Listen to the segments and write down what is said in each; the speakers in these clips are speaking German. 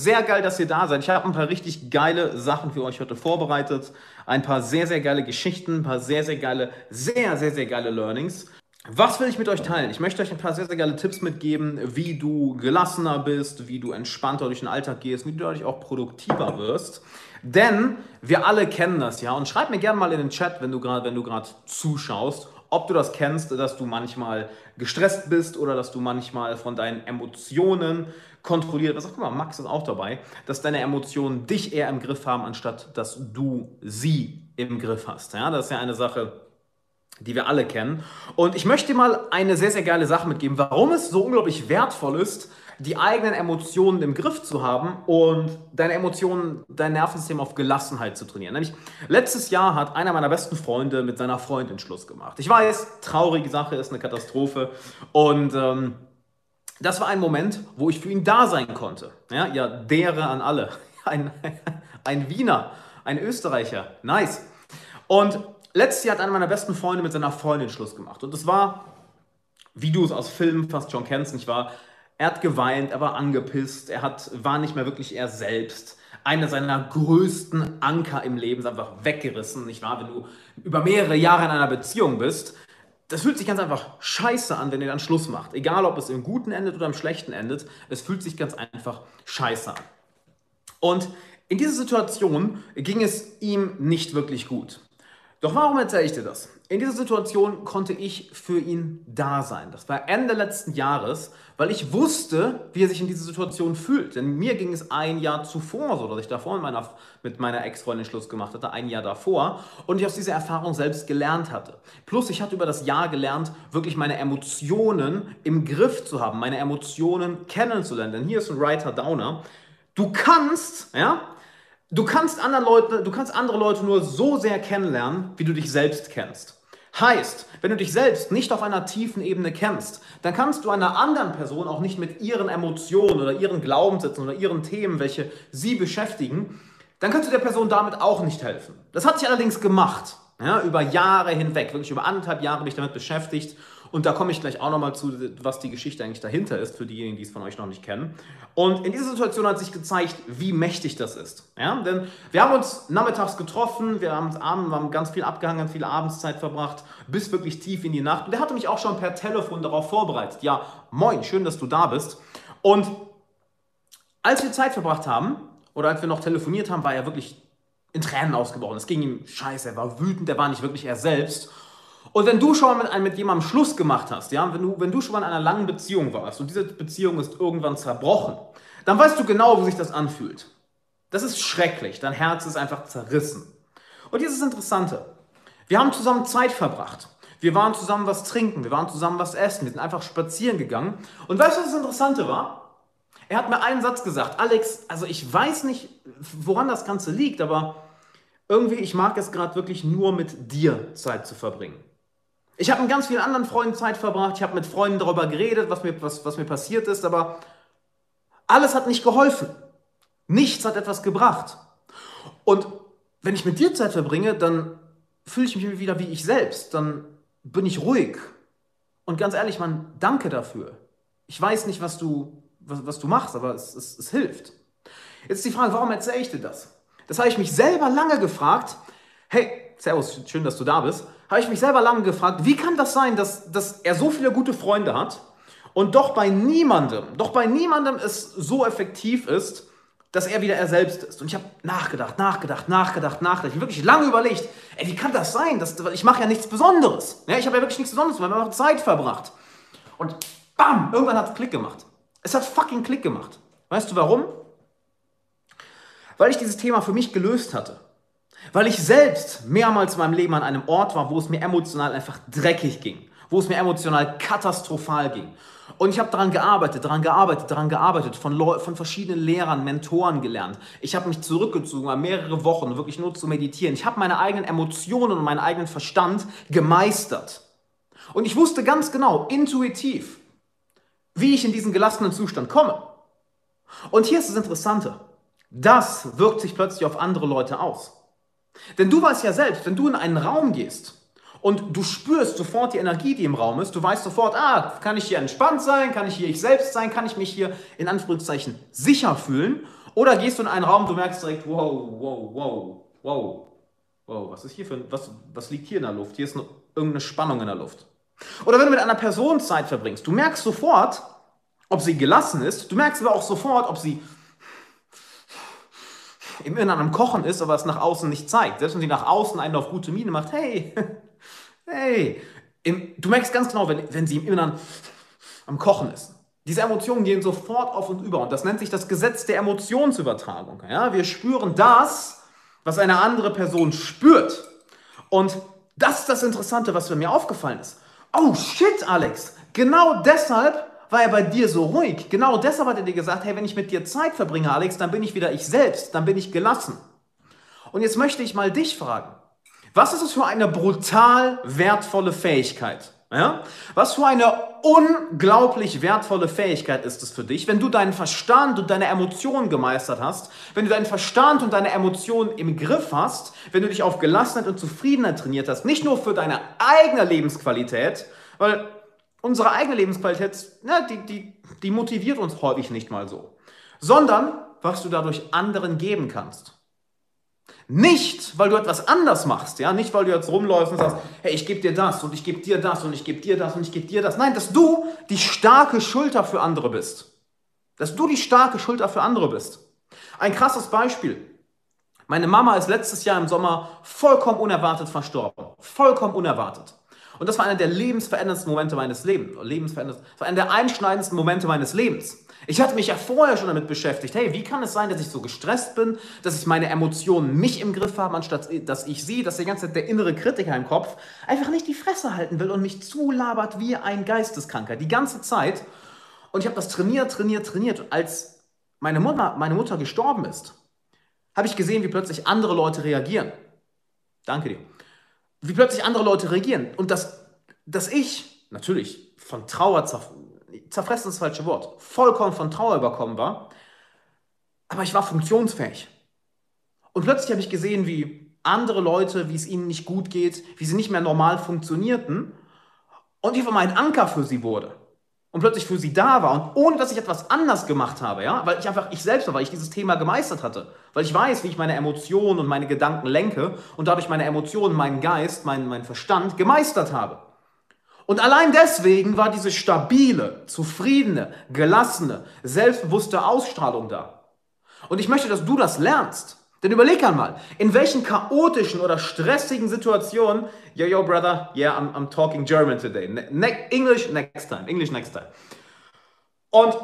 Sehr geil, dass ihr da seid. Ich habe ein paar richtig geile Sachen für euch heute vorbereitet. Ein paar sehr, sehr geile Geschichten, ein paar sehr, sehr geile, sehr, sehr, sehr geile Learnings. Was will ich mit euch teilen? Ich möchte euch ein paar sehr, sehr geile Tipps mitgeben, wie du gelassener bist, wie du entspannter durch den Alltag gehst, wie du dadurch auch produktiver wirst. Denn wir alle kennen das ja. Und schreib mir gerne mal in den Chat, wenn du gerade zuschaust, ob du das kennst, dass du manchmal gestresst bist oder dass du manchmal von deinen Emotionen kontrolliert wirst. Guck mal, Max ist auch dabei, dass deine Emotionen dich eher im Griff haben, anstatt dass du sie im Griff hast. Ja, das ist ja eine Sache, die wir alle kennen. Und ich möchte dir mal eine sehr, sehr geile Sache mitgeben, warum es so unglaublich wertvoll ist, die eigenen Emotionen im Griff zu haben und deine Emotionen, dein Nervensystem auf Gelassenheit zu trainieren. Nämlich letztes Jahr hat einer meiner besten Freunde mit seiner Freundin Schluss gemacht. Ich weiß, traurige Sache ist eine Katastrophe und ähm, das war ein Moment, wo ich für ihn da sein konnte. Ja, ja dere an alle. Ein, ein Wiener, ein Österreicher. Nice. Und letztes Jahr hat einer meiner besten Freunde mit seiner Freundin Schluss gemacht. Und es war, wie du es aus Filmen fast schon kennst, nicht wahr? Er hat geweint, er war angepisst, er hat, war nicht mehr wirklich er selbst. Einer seiner größten Anker im Leben ist einfach weggerissen, nicht wahr? Wenn du über mehrere Jahre in einer Beziehung bist, das fühlt sich ganz einfach scheiße an, wenn ihr dann Schluss macht. Egal, ob es im Guten endet oder im Schlechten endet, es fühlt sich ganz einfach scheiße an. Und in dieser Situation ging es ihm nicht wirklich gut. Doch warum erzähle ich dir das? In dieser Situation konnte ich für ihn da sein. Das war Ende letzten Jahres, weil ich wusste, wie er sich in dieser Situation fühlt. Denn mir ging es ein Jahr zuvor so, dass ich davor mit meiner, mit meiner Ex-Freundin Schluss gemacht hatte, ein Jahr davor, und ich aus dieser Erfahrung selbst gelernt hatte. Plus, ich hatte über das Jahr gelernt, wirklich meine Emotionen im Griff zu haben, meine Emotionen kennenzulernen. Denn hier ist ein Writer Downer. Du kannst, ja, Du kannst, andere Leute, du kannst andere Leute nur so sehr kennenlernen, wie du dich selbst kennst. Heißt, wenn du dich selbst nicht auf einer tiefen Ebene kennst, dann kannst du einer anderen Person auch nicht mit ihren Emotionen oder ihren Glaubenssätzen oder ihren Themen, welche sie beschäftigen, dann kannst du der Person damit auch nicht helfen. Das hat sich allerdings gemacht, ja, über Jahre hinweg, wirklich über anderthalb Jahre bin ich damit beschäftigt und da komme ich gleich auch nochmal zu, was die Geschichte eigentlich dahinter ist, für diejenigen, die es von euch noch nicht kennen. Und in dieser Situation hat sich gezeigt, wie mächtig das ist. Ja? Denn wir haben uns nachmittags getroffen, wir haben uns abends, haben ganz viel abgehangen, ganz viel Abendszeit verbracht, bis wirklich tief in die Nacht. Und der hatte mich auch schon per Telefon darauf vorbereitet. Ja, moin, schön, dass du da bist. Und als wir Zeit verbracht haben, oder als wir noch telefoniert haben, war er wirklich in Tränen ausgebrochen. Es ging ihm scheiße, er war wütend, er war nicht wirklich er selbst. Und wenn du schon mal mit, mit jemandem Schluss gemacht hast, ja, wenn du, wenn du schon mal in einer langen Beziehung warst und diese Beziehung ist irgendwann zerbrochen, dann weißt du genau, wie sich das anfühlt. Das ist schrecklich, dein Herz ist einfach zerrissen. Und jetzt ist das Interessante. Wir haben zusammen Zeit verbracht. Wir waren zusammen was trinken, wir waren zusammen was essen, wir sind einfach spazieren gegangen. Und weißt du, was das Interessante war? Er hat mir einen Satz gesagt, Alex, also ich weiß nicht, woran das Ganze liegt, aber irgendwie, ich mag es gerade wirklich nur mit dir Zeit zu verbringen. Ich habe mit ganz vielen anderen Freunden Zeit verbracht, ich habe mit Freunden darüber geredet, was mir, was, was mir passiert ist, aber alles hat nicht geholfen. Nichts hat etwas gebracht. Und wenn ich mit dir Zeit verbringe, dann fühle ich mich wieder wie ich selbst, dann bin ich ruhig. Und ganz ehrlich, man, danke dafür. Ich weiß nicht, was du, was, was du machst, aber es, es, es hilft. Jetzt die Frage, warum erzähle ich dir das? Das habe ich mich selber lange gefragt. Hey, Servus, schön, dass du da bist habe ich mich selber lange gefragt, wie kann das sein, dass, dass er so viele gute Freunde hat und doch bei niemandem, doch bei niemandem es so effektiv ist, dass er wieder er selbst ist. Und ich habe nachgedacht, nachgedacht, nachgedacht, nachgedacht. Ich habe wirklich lange überlegt, ey, wie kann das sein? Das, ich mache ja nichts Besonderes. Ja, ich habe ja wirklich nichts Besonderes, weil wir haben Zeit verbracht. Und bam, irgendwann hat es Klick gemacht. Es hat fucking Klick gemacht. Weißt du warum? Weil ich dieses Thema für mich gelöst hatte. Weil ich selbst mehrmals in meinem Leben an einem Ort war, wo es mir emotional einfach dreckig ging, wo es mir emotional katastrophal ging. Und ich habe daran gearbeitet, daran gearbeitet, daran gearbeitet, von, Leu von verschiedenen Lehrern, Mentoren gelernt. Ich habe mich zurückgezogen, mehrere Wochen wirklich nur zu meditieren. Ich habe meine eigenen Emotionen und meinen eigenen Verstand gemeistert. Und ich wusste ganz genau, intuitiv, wie ich in diesen gelassenen Zustand komme. Und hier ist das Interessante. Das wirkt sich plötzlich auf andere Leute aus. Denn du weißt ja selbst, wenn du in einen Raum gehst und du spürst sofort die Energie, die im Raum ist, du weißt sofort, ah, kann ich hier entspannt sein, kann ich hier ich selbst sein, kann ich mich hier in Anführungszeichen sicher fühlen Oder gehst du in einen Raum, du merkst direkt, wow, wow, wow, wow, wow, was ist hier für was, was liegt hier in der Luft? Hier ist eine, irgendeine Spannung in der Luft. Oder wenn du mit einer Person Zeit verbringst, du merkst sofort, ob sie gelassen ist, du merkst aber auch sofort, ob sie im Inneren am Kochen ist, aber es nach außen nicht zeigt. Selbst wenn sie nach außen einen auf gute Miene macht, hey, hey, im, du merkst ganz genau, wenn, wenn sie im Inneren am Kochen ist. Diese Emotionen gehen sofort auf und über und das nennt sich das Gesetz der Emotionsübertragung. Ja? Wir spüren das, was eine andere Person spürt. Und das ist das Interessante, was mir aufgefallen ist. Oh shit, Alex, genau deshalb war er bei dir so ruhig. Genau deshalb hat er dir gesagt, hey, wenn ich mit dir Zeit verbringe, Alex, dann bin ich wieder ich selbst, dann bin ich gelassen. Und jetzt möchte ich mal dich fragen, was ist es für eine brutal wertvolle Fähigkeit? Ja? Was für eine unglaublich wertvolle Fähigkeit ist es für dich, wenn du deinen Verstand und deine Emotionen gemeistert hast, wenn du deinen Verstand und deine Emotionen im Griff hast, wenn du dich auf Gelassenheit und Zufriedenheit trainiert hast, nicht nur für deine eigene Lebensqualität, weil unsere eigene Lebensqualität, ne, die, die, die motiviert uns häufig nicht mal so, sondern was du dadurch anderen geben kannst. Nicht, weil du etwas anders machst, ja, nicht, weil du jetzt rumläufst und sagst, hey, ich gebe dir das und ich gebe dir das und ich gebe dir das und ich gebe dir das. Nein, dass du die starke Schulter für andere bist. Dass du die starke Schulter für andere bist. Ein krasses Beispiel. Meine Mama ist letztes Jahr im Sommer vollkommen unerwartet verstorben. Vollkommen unerwartet. Und das war einer der lebensveränderndsten Momente meines Lebens. Lebensveränderndsten, das war einer der einschneidendsten Momente meines Lebens. Ich hatte mich ja vorher schon damit beschäftigt, hey, wie kann es sein, dass ich so gestresst bin, dass ich meine Emotionen mich im Griff habe, anstatt dass ich sehe, dass die ganze Zeit der innere Kritiker im Kopf einfach nicht die Fresse halten will und mich zulabert wie ein Geisteskranker, die ganze Zeit. Und ich habe das trainiert, trainiert, trainiert. Und als meine Mutter, meine Mutter gestorben ist, habe ich gesehen, wie plötzlich andere Leute reagieren. Danke dir wie plötzlich andere Leute reagieren. Und dass, dass ich natürlich von Trauer zerf zerfressen ist das falsche Wort, vollkommen von Trauer überkommen war, aber ich war funktionsfähig. Und plötzlich habe ich gesehen, wie andere Leute, wie es ihnen nicht gut geht, wie sie nicht mehr normal funktionierten und ich war mein Anker für sie wurde und plötzlich für sie da war und ohne dass ich etwas anders gemacht habe, ja, weil ich einfach ich selbst war, weil ich dieses Thema gemeistert hatte, weil ich weiß, wie ich meine Emotionen und meine Gedanken lenke und dadurch meine Emotionen, meinen Geist, meinen, meinen Verstand gemeistert habe. Und allein deswegen war diese stabile, zufriedene, gelassene, selbstbewusste Ausstrahlung da. Und ich möchte, dass du das lernst. Denn überleg einmal, in welchen chaotischen oder stressigen Situationen, yo, yo, brother, yeah, I'm, I'm talking German today. Ne, ne English next time, English next time. Und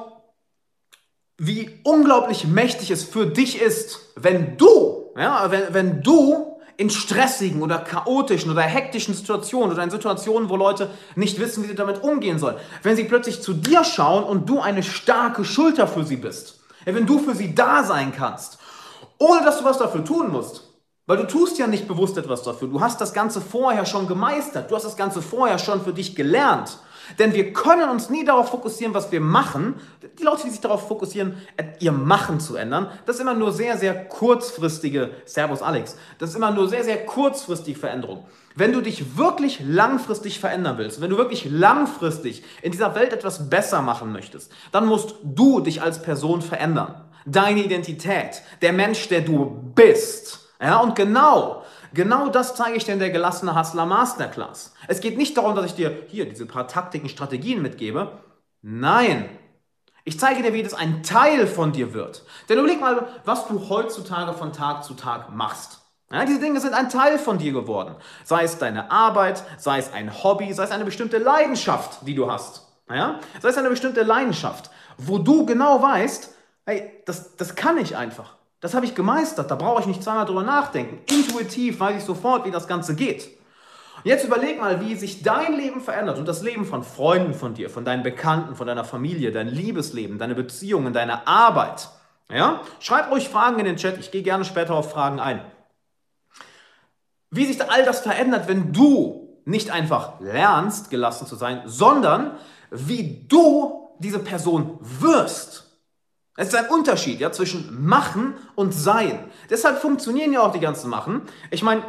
wie unglaublich mächtig es für dich ist, wenn du, ja, wenn, wenn du in stressigen oder chaotischen oder hektischen Situationen oder in Situationen, wo Leute nicht wissen, wie sie damit umgehen sollen, wenn sie plötzlich zu dir schauen und du eine starke Schulter für sie bist, wenn du für sie da sein kannst ohne dass du was dafür tun musst. Weil du tust ja nicht bewusst etwas dafür. Du hast das Ganze vorher schon gemeistert. Du hast das Ganze vorher schon für dich gelernt. Denn wir können uns nie darauf fokussieren, was wir machen. Die Leute, die sich darauf fokussieren, ihr Machen zu ändern, das ist immer nur sehr, sehr kurzfristige, Servus Alex, das ist immer nur sehr, sehr kurzfristige Veränderung. Wenn du dich wirklich langfristig verändern willst, wenn du wirklich langfristig in dieser Welt etwas besser machen möchtest, dann musst du dich als Person verändern deine Identität, der Mensch, der du bist. Ja, und genau, genau das zeige ich dir in der gelassene Hustler Masterclass. Es geht nicht darum, dass ich dir hier diese paar Taktiken, Strategien mitgebe. Nein, ich zeige dir, wie das ein Teil von dir wird. Denn überleg mal, was du heutzutage von Tag zu Tag machst. Ja, diese Dinge sind ein Teil von dir geworden. Sei es deine Arbeit, sei es ein Hobby, sei es eine bestimmte Leidenschaft, die du hast. Ja? Sei es eine bestimmte Leidenschaft, wo du genau weißt, Hey, das, das kann ich einfach. Das habe ich gemeistert. Da brauche ich nicht zweimal drüber nachdenken. Intuitiv weiß ich sofort, wie das Ganze geht. Jetzt überleg mal, wie sich dein Leben verändert und das Leben von Freunden von dir, von deinen Bekannten, von deiner Familie, dein Liebesleben, deine Beziehungen, deine Arbeit. Ja? Schreib ruhig Fragen in den Chat. Ich gehe gerne später auf Fragen ein. Wie sich all das verändert, wenn du nicht einfach lernst, gelassen zu sein, sondern wie du diese Person wirst. Es ist ein Unterschied ja, zwischen machen und sein. Deshalb funktionieren ja auch die ganzen Machen. Ich meine,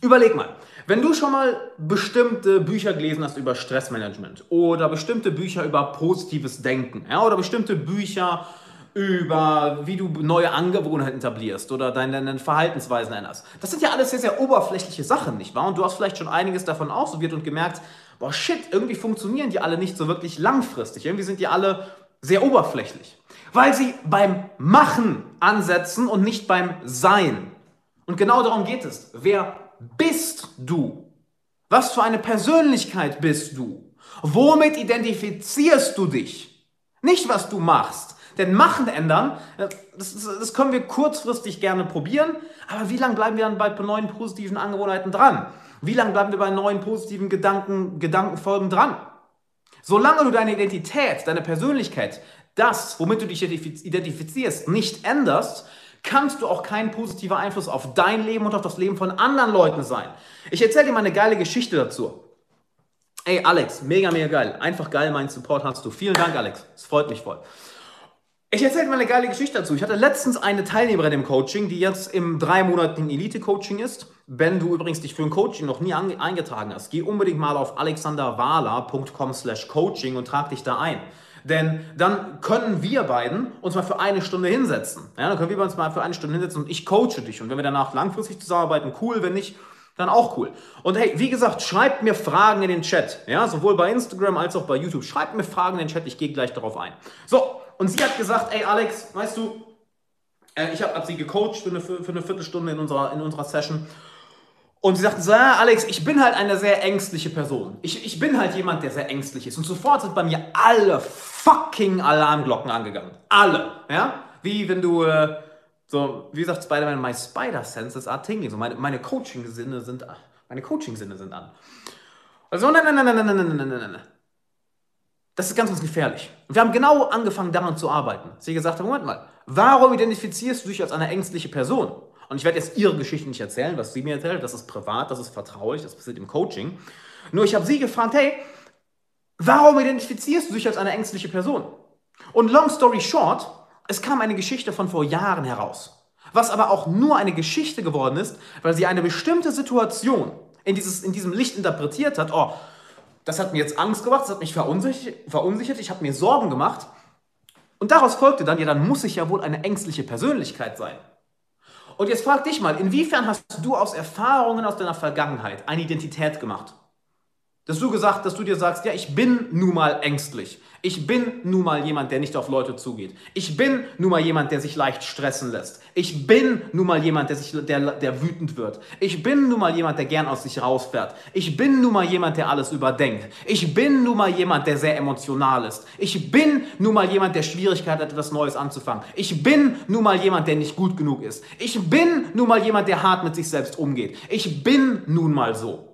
überleg mal, wenn du schon mal bestimmte Bücher gelesen hast über Stressmanagement oder bestimmte Bücher über positives Denken ja, oder bestimmte Bücher über wie du neue Angewohnheiten etablierst oder deine, deine Verhaltensweisen änderst. Das sind ja alles sehr, sehr oberflächliche Sachen, nicht wahr? Und du hast vielleicht schon einiges davon ausprobiert und gemerkt, boah, shit, irgendwie funktionieren die alle nicht so wirklich langfristig. Irgendwie sind die alle sehr oberflächlich. Weil sie beim Machen ansetzen und nicht beim Sein. Und genau darum geht es. Wer bist du? Was für eine Persönlichkeit bist du? Womit identifizierst du dich? Nicht, was du machst. Denn Machen ändern, äh, das, das, können wir kurzfristig gerne probieren, aber wie lange bleiben wir dann bei neuen positiven Angewohnheiten dran? Wie lange bleiben wir bei neuen positiven Gedanken, Gedankenfolgen dran? Solange du deine Identität, deine Persönlichkeit, das, womit du dich identifizierst, nicht änderst, kannst du auch kein positiver Einfluss auf dein Leben und auf das Leben von anderen Leuten sein. Ich erzähle dir mal eine geile Geschichte dazu. Ey, Alex, mega, mega geil. Einfach geil, meinen Support hast du. Vielen Dank, Alex. Es freut mich voll. Ich erzähle mal eine geile Geschichte dazu. Ich hatte letztens eine Teilnehmerin im Coaching, die jetzt im dreimonatigen Elite-Coaching ist. Wenn du übrigens dich für ein Coaching noch nie eingetragen hast, geh unbedingt mal auf alexanderwala.com slash coaching und trag dich da ein. Denn dann können wir beiden uns mal für eine Stunde hinsetzen. Ja, dann können wir uns mal für eine Stunde hinsetzen und ich coache dich. Und wenn wir danach langfristig zusammenarbeiten, cool. Wenn nicht, dann auch cool. Und hey, wie gesagt, schreibt mir Fragen in den Chat. Ja, sowohl bei Instagram als auch bei YouTube. Schreibt mir Fragen in den Chat, ich gehe gleich darauf ein. So, und sie hat gesagt, ey Alex, weißt du, äh, ich habe hab sie gecoacht für eine, für eine Viertelstunde in unserer, in unserer Session. Und sie sagte so, ja, Alex, ich bin halt eine sehr ängstliche Person. Ich, ich bin halt jemand, der sehr ängstlich ist. Und sofort sind bei mir alle fucking Alarmglocken angegangen. Alle. Ja? Wie wenn du, äh, so, wie sagt Spider-Man, my spider senses are tingling. So, meine, meine Coaching-Sinne sind, meine Coaching-Sinne sind an. Also, nein, nein, nein, nein, nein, nein, nein, nein, nein. Das ist ganz, ganz gefährlich. Wir haben genau angefangen, daran zu arbeiten. Sie gesagt hat, Moment mal, warum identifizierst du dich als eine ängstliche Person? Und ich werde jetzt ihre Geschichte nicht erzählen, was sie mir erzählt. Das ist privat, das ist vertraulich, das passiert im Coaching. Nur ich habe sie gefragt, hey, warum identifizierst du dich als eine ängstliche Person? Und long story short, es kam eine Geschichte von vor Jahren heraus. Was aber auch nur eine Geschichte geworden ist, weil sie eine bestimmte Situation in, dieses, in diesem Licht interpretiert hat. Oh, das hat mir jetzt Angst gemacht, das hat mich verunsichert, verunsichert ich habe mir Sorgen gemacht. Und daraus folgte dann, ja, dann muss ich ja wohl eine ängstliche Persönlichkeit sein. Und jetzt frag dich mal, inwiefern hast du aus Erfahrungen aus deiner Vergangenheit eine Identität gemacht? Dass du gesagt, dass du dir sagst, ja, ich bin nun mal ängstlich. Ich bin nun mal jemand, der nicht auf Leute zugeht. Ich bin nun mal jemand, der sich leicht stressen lässt. Ich bin nun mal jemand, der, sich, der, der wütend wird. Ich bin nun mal jemand, der gern aus sich rausfährt. Ich bin nun mal jemand, der alles überdenkt. Ich bin nun mal jemand, der sehr emotional ist. Ich bin nun mal jemand, der Schwierigkeit hat, etwas Neues anzufangen. Ich bin nun mal jemand, der nicht gut genug ist. Ich bin nun mal jemand, der hart mit sich selbst umgeht. Ich bin nun mal so.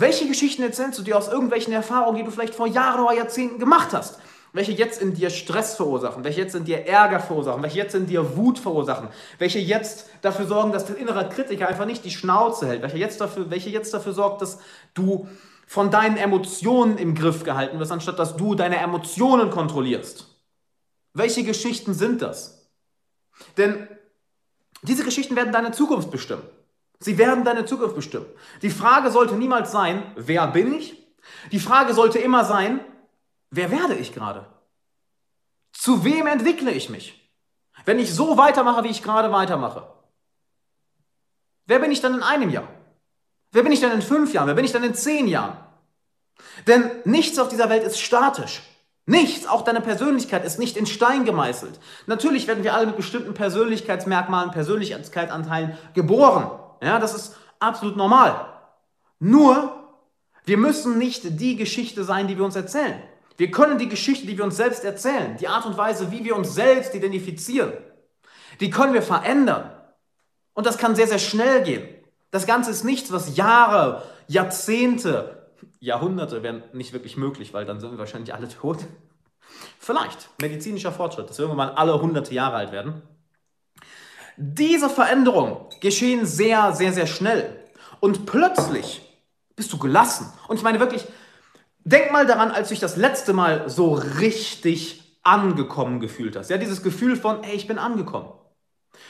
Welche Geschichten erzählst du dir aus irgendwelchen Erfahrungen, die du vielleicht vor Jahren oder Jahrzehnten gemacht hast? Welche jetzt in dir Stress verursachen, welche jetzt in dir Ärger verursachen, welche jetzt in dir Wut verursachen, welche jetzt dafür sorgen, dass dein innerer Kritiker einfach nicht die Schnauze hält, welche jetzt dafür, welche jetzt dafür sorgt, dass du von deinen Emotionen im Griff gehalten wirst, anstatt dass du deine Emotionen kontrollierst. Welche Geschichten sind das? Denn diese Geschichten werden deine Zukunft bestimmen. Sie werden deine Zukunft bestimmen. Die Frage sollte niemals sein, wer bin ich? Die Frage sollte immer sein, wer werde ich gerade? Zu wem entwickle ich mich? Wenn ich so weitermache, wie ich gerade weitermache. Wer bin ich dann in einem Jahr? Wer bin ich dann in fünf Jahren? Wer bin ich dann in zehn Jahren? Denn nichts auf dieser Welt ist statisch. Nichts, auch deine Persönlichkeit ist nicht in Stein gemeißelt. Natürlich werden wir alle mit bestimmten Persönlichkeitsmerkmalen, Persönlichkeitsanteilen geboren. Ja, das ist absolut normal. Nur, wir müssen nicht die Geschichte sein, die wir uns erzählen. Wir können die Geschichte, die wir uns selbst erzählen, die Art und Weise, wie wir uns selbst identifizieren, die können wir verändern. Und das kann sehr, sehr schnell gehen. Das Ganze ist nichts, was Jahre, Jahrzehnte, Jahrhunderte wären nicht wirklich möglich, weil dann sind wir wahrscheinlich alle tot. Vielleicht medizinischer Fortschritt, dass wir irgendwann mal alle hunderte Jahre alt werden. Diese Veränderungen geschehen sehr, sehr, sehr schnell. Und plötzlich bist du gelassen. Und ich meine wirklich, denk mal daran, als du dich das letzte Mal so richtig angekommen gefühlt hast. Ja, dieses Gefühl von, ey, ich bin angekommen.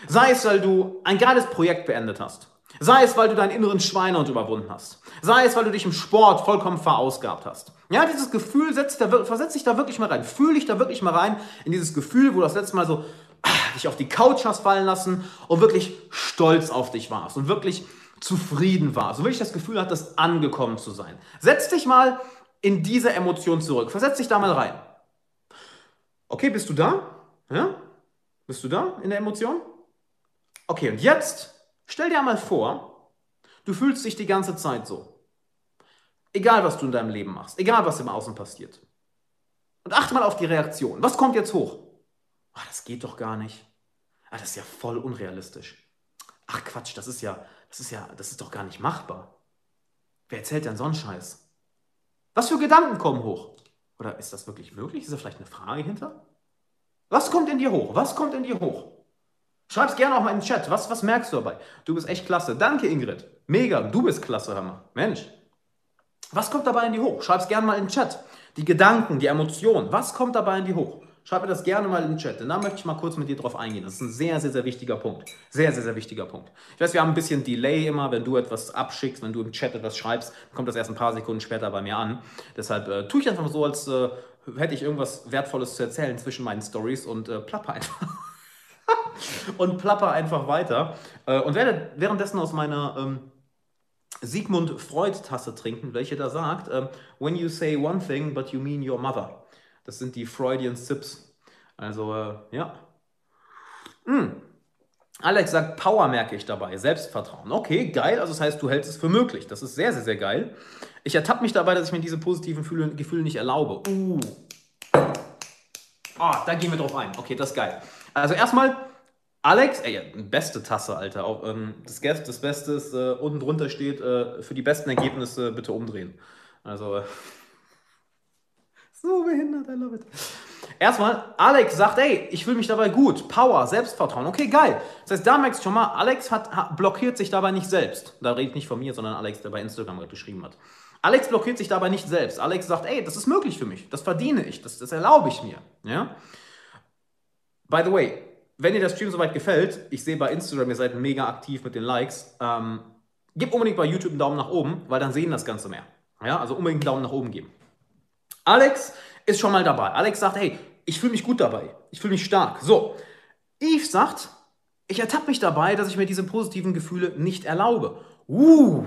Sei es, weil du ein geiles Projekt beendet hast. Sei es, weil du deinen inneren Schweinehund überwunden hast. Sei es, weil du dich im Sport vollkommen verausgabt hast. Ja, dieses Gefühl, setz versetz dich da wirklich mal rein. Fühl dich da wirklich mal rein in dieses Gefühl, wo du das letzte Mal so dich auf die Couch hast fallen lassen und wirklich stolz auf dich warst und wirklich zufrieden warst und wirklich das Gefühl hattest, angekommen zu sein. Setz dich mal in diese Emotion zurück. Versetz dich da mal rein. Okay, bist du da? Ja? Bist du da in der Emotion? Okay, und jetzt stell dir mal vor, du fühlst dich die ganze Zeit so. Egal, was du in deinem Leben machst, egal, was im Außen passiert. Und achte mal auf die Reaktion. Was kommt jetzt hoch? Ach, das geht doch gar nicht. Ah, das ist ja voll unrealistisch. Ach Quatsch, das ist ja, das ist ja, das ist doch gar nicht machbar. Wer erzählt denn so einen Scheiß? Was für Gedanken kommen hoch? Oder ist das wirklich möglich? Ist da vielleicht eine Frage hinter? Was kommt in dir hoch? Was kommt in dir hoch? Schreib es gerne auch mal in den Chat. Was, was merkst du dabei? Du bist echt klasse. Danke, Ingrid. Mega. Du bist klasse, Hammer. Mensch. Was kommt dabei in dir hoch? Schreib es gerne mal in den Chat. Die Gedanken, die Emotionen. Was kommt dabei in dir hoch? Schreib mir das gerne mal in den Chat, denn da möchte ich mal kurz mit dir drauf eingehen. Das ist ein sehr, sehr, sehr wichtiger Punkt. Sehr, sehr, sehr wichtiger Punkt. Ich weiß, wir haben ein bisschen Delay immer, wenn du etwas abschickst, wenn du im Chat etwas schreibst, kommt das erst ein paar Sekunden später bei mir an. Deshalb äh, tue ich einfach so, als äh, hätte ich irgendwas Wertvolles zu erzählen zwischen meinen Stories und äh, plapper einfach. und plapper einfach weiter. Äh, und werde währenddessen aus meiner ähm, Sigmund Freud-Tasse trinken, welche da sagt, äh, when you say one thing, but you mean your mother. Das sind die Freudian Sips. Also, äh, ja. Mm. Alex sagt, Power merke ich dabei, Selbstvertrauen. Okay, geil. Also das heißt, du hältst es für möglich. Das ist sehr, sehr, sehr geil. Ich ertappe mich dabei, dass ich mir diese positiven Gefühle nicht erlaube. Uh. Oh, da gehen wir drauf ein. Okay, das ist geil. Also erstmal, Alex, ey, beste Tasse, Alter. Auch, ähm, das, das Beste ist, äh, unten drunter steht, äh, für die besten Ergebnisse bitte umdrehen. Also, äh, so behindert, I love it. Erstmal, Alex sagt, ey, ich fühle mich dabei gut. Power, Selbstvertrauen. Okay, geil. Das heißt, da merkst du schon mal, Alex hat, hat, blockiert sich dabei nicht selbst. Da redet nicht von mir, sondern Alex, der bei Instagram gerade geschrieben hat. Alex blockiert sich dabei nicht selbst. Alex sagt, ey, das ist möglich für mich. Das verdiene ich. Das, das erlaube ich mir. Ja? By the way, wenn dir der Stream soweit gefällt, ich sehe bei Instagram, ihr seid mega aktiv mit den Likes, ähm, gib unbedingt bei YouTube einen Daumen nach oben, weil dann sehen das Ganze mehr. Ja, also unbedingt einen Daumen nach oben geben. Alex ist schon mal dabei. Alex sagt, hey, ich fühle mich gut dabei. Ich fühle mich stark. So, Yves sagt, ich ertappe mich dabei, dass ich mir diese positiven Gefühle nicht erlaube. Uh.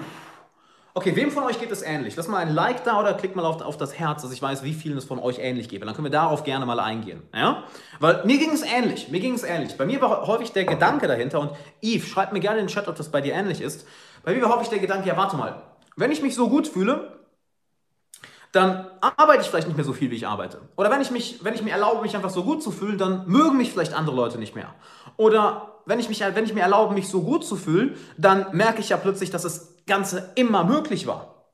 Okay, wem von euch geht es ähnlich? Lass mal ein Like da oder klickt mal auf, auf das Herz, dass ich weiß, wie vielen es von euch ähnlich geht. Dann können wir darauf gerne mal eingehen. Ja? Weil mir ging es ähnlich. Mir ging es ähnlich. Bei mir war häufig der Gedanke dahinter und Yves, schreibt mir gerne in den Chat, ob das bei dir ähnlich ist. Bei mir war häufig der Gedanke, ja, warte mal. Wenn ich mich so gut fühle, dann arbeite ich vielleicht nicht mehr so viel, wie ich arbeite. Oder wenn ich, mich, wenn ich mir erlaube, mich einfach so gut zu fühlen, dann mögen mich vielleicht andere Leute nicht mehr. Oder wenn ich, mich, wenn ich mir erlaube, mich so gut zu fühlen, dann merke ich ja plötzlich, dass das Ganze immer möglich war.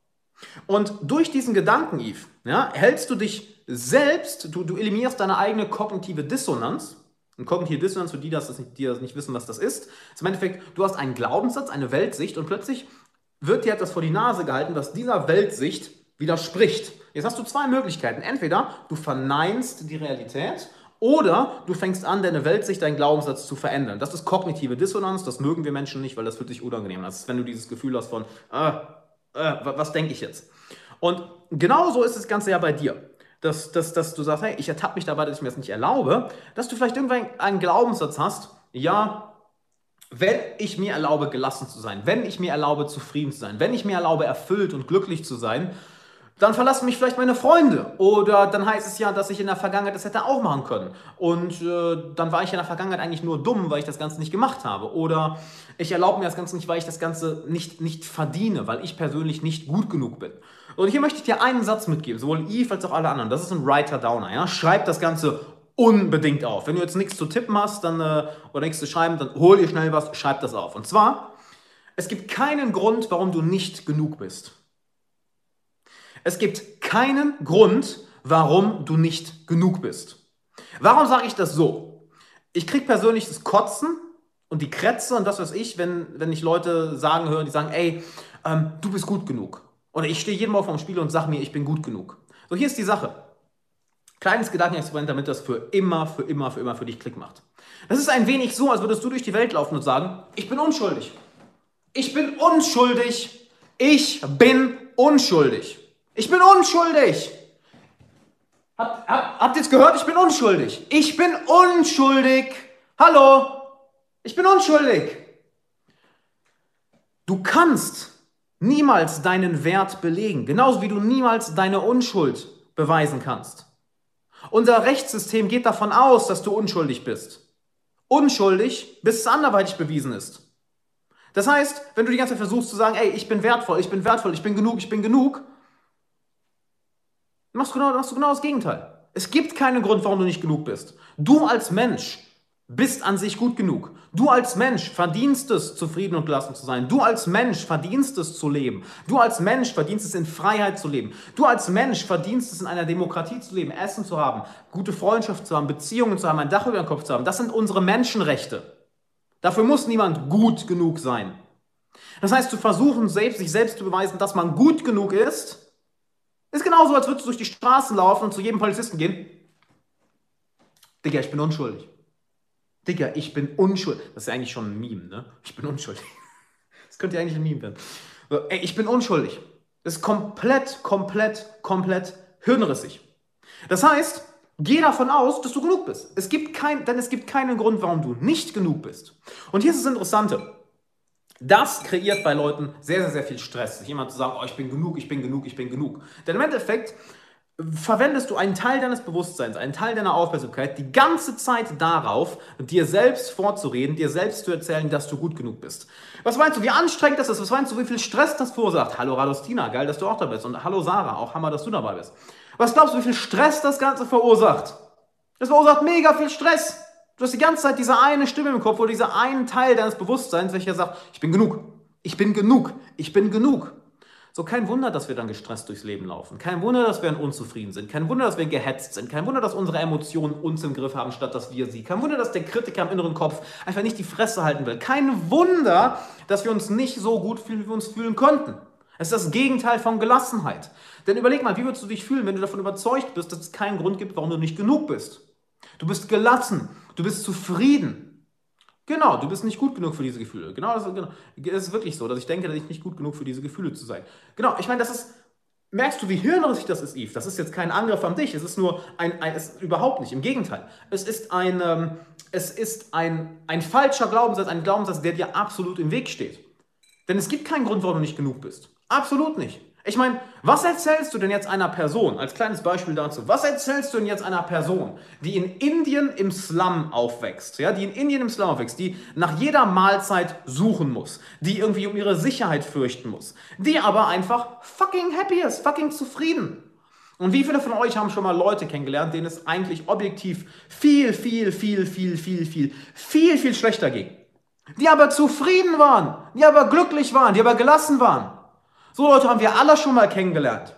Und durch diesen Gedanken, Yves, ja, hältst du dich selbst, du, du eliminierst deine eigene kognitive Dissonanz. Und kognitive Dissonanz, für die, das die das nicht wissen, was das ist, ist im Endeffekt, du hast einen Glaubenssatz, eine Weltsicht und plötzlich wird dir etwas vor die Nase gehalten, was dieser Weltsicht widerspricht. Jetzt hast du zwei Möglichkeiten. Entweder du verneinst die Realität oder du fängst an, deine Weltsicht, deinen Glaubenssatz zu verändern. Das ist kognitive Dissonanz, das mögen wir Menschen nicht, weil das fühlt sich unangenehm an. Das ist, wenn du dieses Gefühl hast von, äh, äh, was denke ich jetzt? Und genauso ist das Ganze ja bei dir. Dass, dass, dass du sagst, hey, ich ertappe mich dabei, dass ich mir das nicht erlaube, dass du vielleicht irgendwann einen Glaubenssatz hast, ja, wenn ich mir erlaube, gelassen zu sein, wenn ich mir erlaube, zufrieden zu sein, wenn ich mir erlaube, erfüllt und glücklich zu sein, dann verlassen mich vielleicht meine Freunde. Oder dann heißt es ja, dass ich in der Vergangenheit das hätte auch machen können. Und äh, dann war ich in der Vergangenheit eigentlich nur dumm, weil ich das Ganze nicht gemacht habe. Oder ich erlaube mir das Ganze nicht, weil ich das Ganze nicht, nicht verdiene, weil ich persönlich nicht gut genug bin. Und hier möchte ich dir einen Satz mitgeben, sowohl Eve als auch alle anderen. Das ist ein Writer-Downer. Ja? Schreib das Ganze unbedingt auf. Wenn du jetzt nichts zu tippen hast dann, äh, oder nichts zu schreiben, dann hol dir schnell was, schreib das auf. Und zwar, es gibt keinen Grund, warum du nicht genug bist. Es gibt keinen Grund, warum du nicht genug bist. Warum sage ich das so? Ich kriege persönlich das Kotzen und die Krätze und das, was ich, wenn, wenn ich Leute sagen höre, die sagen, ey, ähm, du bist gut genug. Oder ich stehe jeden Mal vom Spiel und sage mir, ich bin gut genug. So, hier ist die Sache. Kleines Gedankenexperiment, damit das für immer, für immer, für immer für dich Klick macht. Das ist ein wenig so, als würdest du durch die Welt laufen und sagen, ich bin unschuldig. Ich bin unschuldig. Ich bin unschuldig. Ich bin unschuldig. Habt, habt, habt ihr es gehört? Ich bin unschuldig. Ich bin unschuldig. Hallo? Ich bin unschuldig. Du kannst niemals deinen Wert belegen, genauso wie du niemals deine Unschuld beweisen kannst. Unser Rechtssystem geht davon aus, dass du unschuldig bist. Unschuldig, bis es anderweitig bewiesen ist. Das heißt, wenn du die ganze Zeit versuchst zu sagen, ey, ich bin wertvoll, ich bin wertvoll, ich bin genug, ich bin genug, machst du genau, machst du genau das Gegenteil. Es gibt keinen Grund, warum du nicht genug bist. Du als Mensch bist an sich gut genug. Du als Mensch verdienst es, zufrieden und gelassen zu sein. Du als Mensch verdienst es zu leben. Du als Mensch verdienst es, in Freiheit zu leben. Du als Mensch verdienst es, in einer Demokratie zu leben, Essen zu haben, gute Freundschaft zu haben, Beziehungen zu haben, ein Dach über den Kopf zu haben. Das sind unsere Menschenrechte. Dafür muss niemand gut genug sein. Das heißt, zu versuchen, selbst, sich selbst zu beweisen, dass man gut genug ist, ist genauso, als würdest du durch die Straßen laufen und zu jedem Polizisten gehen. Digga, ich bin unschuldig. Digga, ich bin unschuldig. Das ist ja eigentlich schon ein Meme, ne? Ich bin unschuldig. Das könnte ja eigentlich ein Meme werden. So, ey, ich bin unschuldig. Das ist komplett, komplett, komplett hirnrissig. Das heißt, geh davon aus, dass du genug bist. Es gibt kein, denn es gibt keinen Grund, warum du nicht genug bist. Und hier ist das Interessante. Das kreiert bei Leuten sehr, sehr, sehr viel Stress, sich jemand zu sagen, oh, ich bin genug, ich bin genug, ich bin genug. Denn im Endeffekt verwendest du einen Teil deines Bewusstseins, einen Teil deiner Aufmerksamkeit die ganze Zeit darauf, dir selbst vorzureden, dir selbst zu erzählen, dass du gut genug bist. Was meinst du, wie anstrengend das ist? Was meinst du, wie viel Stress das verursacht? Hallo Radostina, geil, dass du auch da bist. Und hallo Sarah, auch Hammer, dass du dabei bist. Was glaubst du, wie viel Stress das Ganze verursacht? Das verursacht mega viel Stress. Du hast die ganze Zeit diese eine Stimme im Kopf oder dieser einen Teil deines Bewusstseins, welcher sagt, ich bin genug, ich bin genug, ich bin genug. So kein Wunder, dass wir dann gestresst durchs Leben laufen. Kein Wunder, dass wir unzufrieden sind. Kein Wunder, dass wir gehetzt sind. Kein Wunder, dass unsere Emotionen uns im Griff haben, statt dass wir sie. Kein Wunder, dass der Kritiker im inneren Kopf einfach nicht die Fresse halten will. Kein Wunder, dass wir uns nicht so gut fühlen, wie wir uns fühlen könnten. Es ist das Gegenteil von Gelassenheit. Denn überleg mal, wie würdest du dich fühlen, wenn du davon überzeugt bist, dass es keinen Grund gibt, warum du nicht genug bist? Du bist gelassen, du bist zufrieden. Genau, du bist nicht gut genug für diese Gefühle. Genau, das, genau, das ist wirklich so, dass ich denke, dass ich nicht gut genug für diese Gefühle zu sein. Genau, ich meine, das ist, merkst du, wie hirnrissig das ist, Eve? Das ist jetzt kein Angriff an dich, es ist nur ein, ein es, überhaupt nicht, im Gegenteil. Es ist ein, ähm, es ist ein, ein falscher Glaubenssatz, ein Glaubenssatz, der dir absolut im Weg steht. Denn es gibt keinen Grund, warum du nicht genug bist. Absolut nicht. Ich meine, was erzählst du denn jetzt einer Person, als kleines Beispiel dazu, was erzählst du denn jetzt einer Person, die in Indien im Slum aufwächst, ja, die in Indien im Slum aufwächst, die nach jeder Mahlzeit suchen muss, die irgendwie um ihre Sicherheit fürchten muss, die aber einfach fucking happy ist, fucking zufrieden. Und wie viele von euch haben schon mal Leute kennengelernt, denen es eigentlich objektiv viel, viel, viel, viel, viel, viel, viel, viel schlechter ging? Die aber zufrieden waren, die aber glücklich waren, die aber gelassen waren. So Leute haben wir alle schon mal kennengelernt.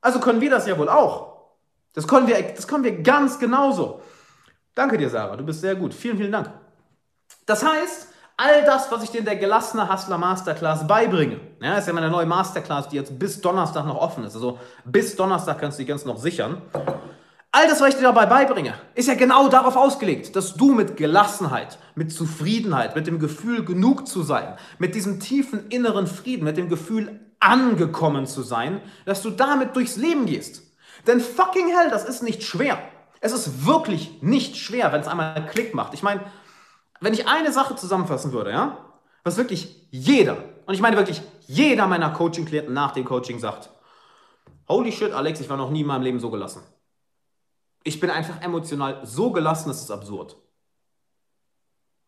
Also können wir das ja wohl auch. Das können wir, das können wir ganz genauso. Danke dir, Sarah. Du bist sehr gut. Vielen, vielen Dank. Das heißt, all das, was ich dir in der gelassene Hustler Masterclass beibringe, ja, ist ja meine neue Masterclass, die jetzt bis Donnerstag noch offen ist. Also bis Donnerstag kannst du die ganz noch sichern. All das, was ich dir dabei beibringe, ist ja genau darauf ausgelegt, dass du mit Gelassenheit, mit Zufriedenheit, mit dem Gefühl, genug zu sein, mit diesem tiefen inneren Frieden, mit dem Gefühl, angekommen zu sein, dass du damit durchs Leben gehst. Denn fucking hell, das ist nicht schwer. Es ist wirklich nicht schwer, wenn es einmal Klick macht. Ich meine, wenn ich eine Sache zusammenfassen würde, ja, was wirklich jeder, und ich meine wirklich jeder meiner Coaching-Klienten nach dem Coaching sagt, holy shit, Alex, ich war noch nie in meinem Leben so gelassen. Ich bin einfach emotional so gelassen, das ist absurd.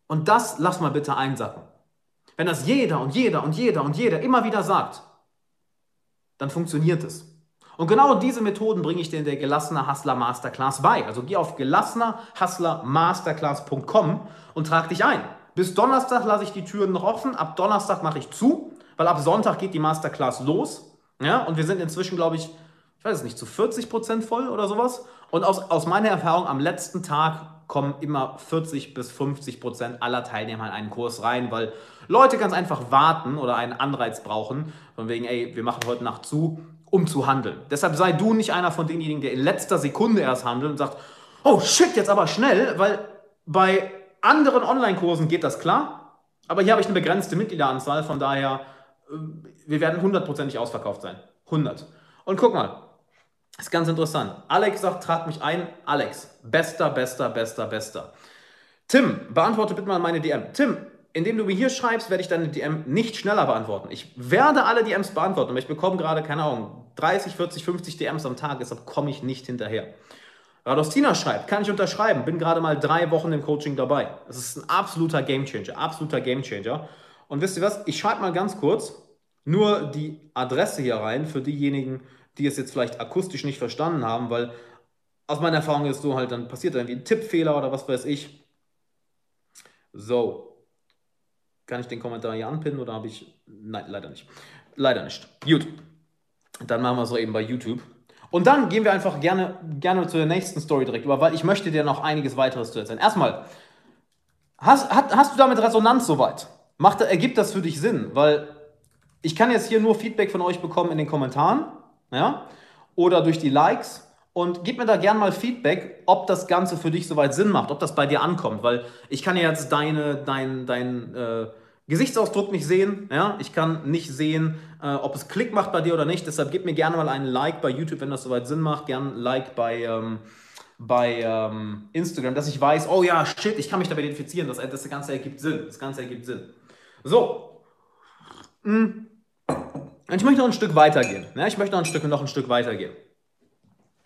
Und das lass mal bitte einsacken. Wenn das jeder und jeder und jeder und jeder immer wieder sagt, dann funktioniert es. Und genau diese Methoden bringe ich dir in der Gelassener Hustler Masterclass bei. Also geh auf gelassenerhustlermasterclass.com und trag dich ein. Bis Donnerstag lasse ich die Türen noch offen. Ab Donnerstag mache ich zu, weil ab Sonntag geht die Masterclass los. Ja, und wir sind inzwischen, glaube ich, ich weiß es nicht, zu 40 Prozent voll oder sowas. Und aus, aus meiner Erfahrung, am letzten Tag kommen immer 40 bis 50 Prozent aller Teilnehmer in einen Kurs rein, weil Leute ganz einfach warten oder einen Anreiz brauchen, von wegen, ey, wir machen heute Nacht zu, um zu handeln. Deshalb sei du nicht einer von denjenigen, der in letzter Sekunde erst handelt und sagt, oh shit, jetzt aber schnell, weil bei anderen Online-Kursen geht das klar, Aber hier habe ich eine begrenzte Mitgliederanzahl, von daher, äh, wir werden hundertprozentig ausverkauft sein. 100. Und guck mal, ist ganz interessant. Alex sagt, trag mich ein. Alex, bester, bester, bester, bester. Tim, beantworte bitte mal meine DM. Tim, indem du mir hier schreibst, werde ich deine DM nicht schneller beantworten. Ich werde alle DMs beantworten, aber ich bekomme gerade, keine Ahnung, 30, 40, 50 DMs am Tag, deshalb komme ich nicht hinterher. Radostina schreibt, kann ich unterschreiben, bin gerade mal drei Wochen im Coaching dabei. Das ist ein absoluter Gamechanger, absoluter Gamechanger. Und wisst ihr was, ich schreibe mal ganz kurz nur die Adresse hier rein für diejenigen, die es jetzt vielleicht akustisch nicht verstanden haben, weil aus meiner Erfahrung ist so halt, dann passiert irgendwie ein Tippfehler oder was weiß ich. So. Kann ich den Kommentar hier anpinnen oder habe ich. Nein, leider nicht. Leider nicht. Gut. Dann machen wir es so eben bei YouTube. Und dann gehen wir einfach gerne, gerne zu der nächsten Story direkt über, weil ich möchte dir noch einiges weiteres zu erzählen. Erstmal, hast, hast, hast du damit Resonanz soweit? Macht, ergibt das für dich Sinn? Weil ich kann jetzt hier nur Feedback von euch bekommen in den Kommentaren ja? oder durch die Likes. Und gib mir da gerne mal Feedback, ob das Ganze für dich soweit Sinn macht, ob das bei dir ankommt. Weil ich kann ja jetzt deine, dein, dein äh, Gesichtsausdruck nicht sehen. Ja? Ich kann nicht sehen, äh, ob es Klick macht bei dir oder nicht. Deshalb gib mir gerne mal einen Like bei YouTube, wenn das soweit Sinn macht. Gerne ein Like bei, ähm, bei ähm, Instagram, dass ich weiß, oh ja, shit, ich kann mich dabei identifizieren. Das, das Ganze ergibt Sinn. Das Ganze ergibt Sinn. So. Und ich möchte noch ein Stück weitergehen. Ja, ich möchte noch ein Stück, noch ein Stück weitergehen.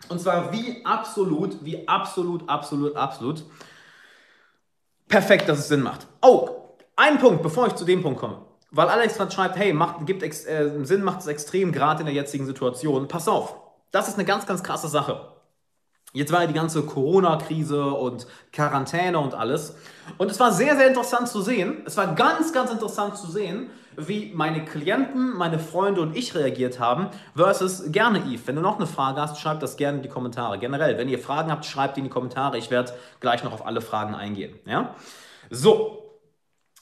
Und zwar wie absolut, wie absolut, absolut, absolut perfekt, dass es Sinn macht. Oh, ein Punkt, bevor ich zu dem Punkt komme. Weil Alex gerade schreibt, hey, macht, gibt äh, Sinn, macht es extrem, gerade in der jetzigen Situation. Pass auf, das ist eine ganz, ganz krasse Sache. Jetzt war ja die ganze Corona-Krise und Quarantäne und alles. Und es war sehr, sehr interessant zu sehen. Es war ganz, ganz interessant zu sehen, wie meine Klienten, meine Freunde und ich reagiert haben, versus gerne Eve. Wenn du noch eine Frage hast, schreib das gerne in die Kommentare. Generell, wenn ihr Fragen habt, schreibt die in die Kommentare. Ich werde gleich noch auf alle Fragen eingehen. Ja? So,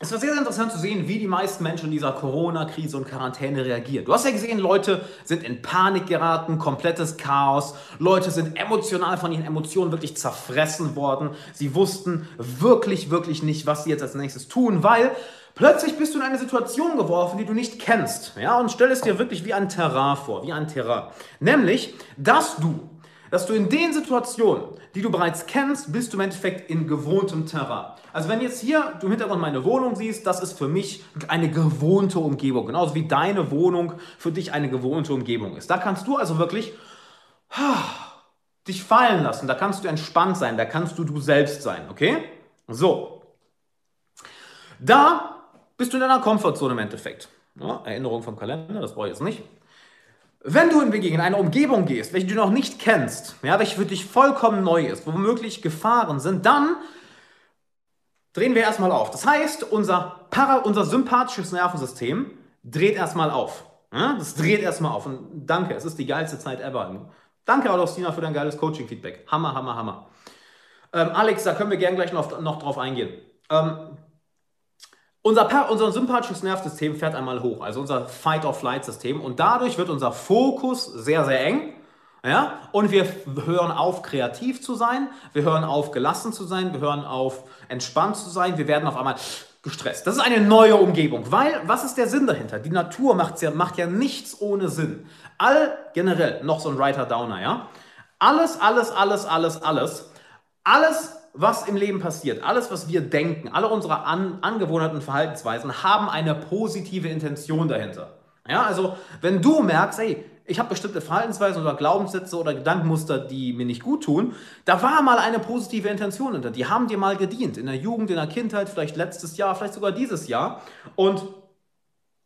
es war sehr, sehr interessant zu sehen, wie die meisten Menschen in dieser Corona-Krise und Quarantäne reagieren. Du hast ja gesehen, Leute sind in Panik geraten, komplettes Chaos. Leute sind emotional von ihren Emotionen wirklich zerfressen worden. Sie wussten wirklich, wirklich nicht, was sie jetzt als nächstes tun, weil plötzlich bist du in eine Situation geworfen, die du nicht kennst. Ja, und stell es dir wirklich wie ein Terrain vor, wie ein Terrain. Nämlich, dass du dass du in den Situationen, die du bereits kennst, bist du im Endeffekt in gewohntem Terrain. Also wenn jetzt hier du im Hintergrund meine Wohnung siehst, das ist für mich eine gewohnte Umgebung, genauso wie deine Wohnung für dich eine gewohnte Umgebung ist. Da kannst du also wirklich dich fallen lassen, da kannst du entspannt sein, da kannst du du selbst sein, okay? So. Da bist du in deiner Komfortzone im Endeffekt. Ja, Erinnerung vom Kalender, das brauche ich jetzt nicht. Wenn du hingegen in eine Umgebung gehst, welche du noch nicht kennst, ja, welche für dich vollkommen neu ist, wo womöglich Gefahren sind, dann drehen wir erstmal auf. Das heißt, unser, Para, unser sympathisches Nervensystem dreht erstmal auf. Ja, das dreht erstmal auf. Und danke, es ist die geilste Zeit ever. Danke, Adolfstina, für dein geiles Coaching-Feedback. Hammer, hammer, hammer. Ähm, Alex, da können wir gerne gleich noch, noch drauf eingehen. Ähm, unser, unser sympathisches Nervensystem fährt einmal hoch, also unser Fight-or-Flight-System. Und dadurch wird unser Fokus sehr, sehr eng. Ja? Und wir hören auf, kreativ zu sein. Wir hören auf, gelassen zu sein. Wir hören auf, entspannt zu sein. Wir werden auf einmal gestresst. Das ist eine neue Umgebung, weil was ist der Sinn dahinter? Die Natur macht ja, macht ja nichts ohne Sinn. All generell, noch so ein Writer-Downer, ja? Alles, alles, alles, alles, alles, alles was im Leben passiert, alles, was wir denken, alle unsere An Angewohnheiten Verhaltensweisen haben eine positive Intention dahinter. Ja, also wenn du merkst, hey, ich habe bestimmte Verhaltensweisen oder Glaubenssätze oder Gedankenmuster, die mir nicht gut tun, da war mal eine positive Intention hinter. Die haben dir mal gedient. In der Jugend, in der Kindheit, vielleicht letztes Jahr, vielleicht sogar dieses Jahr. Und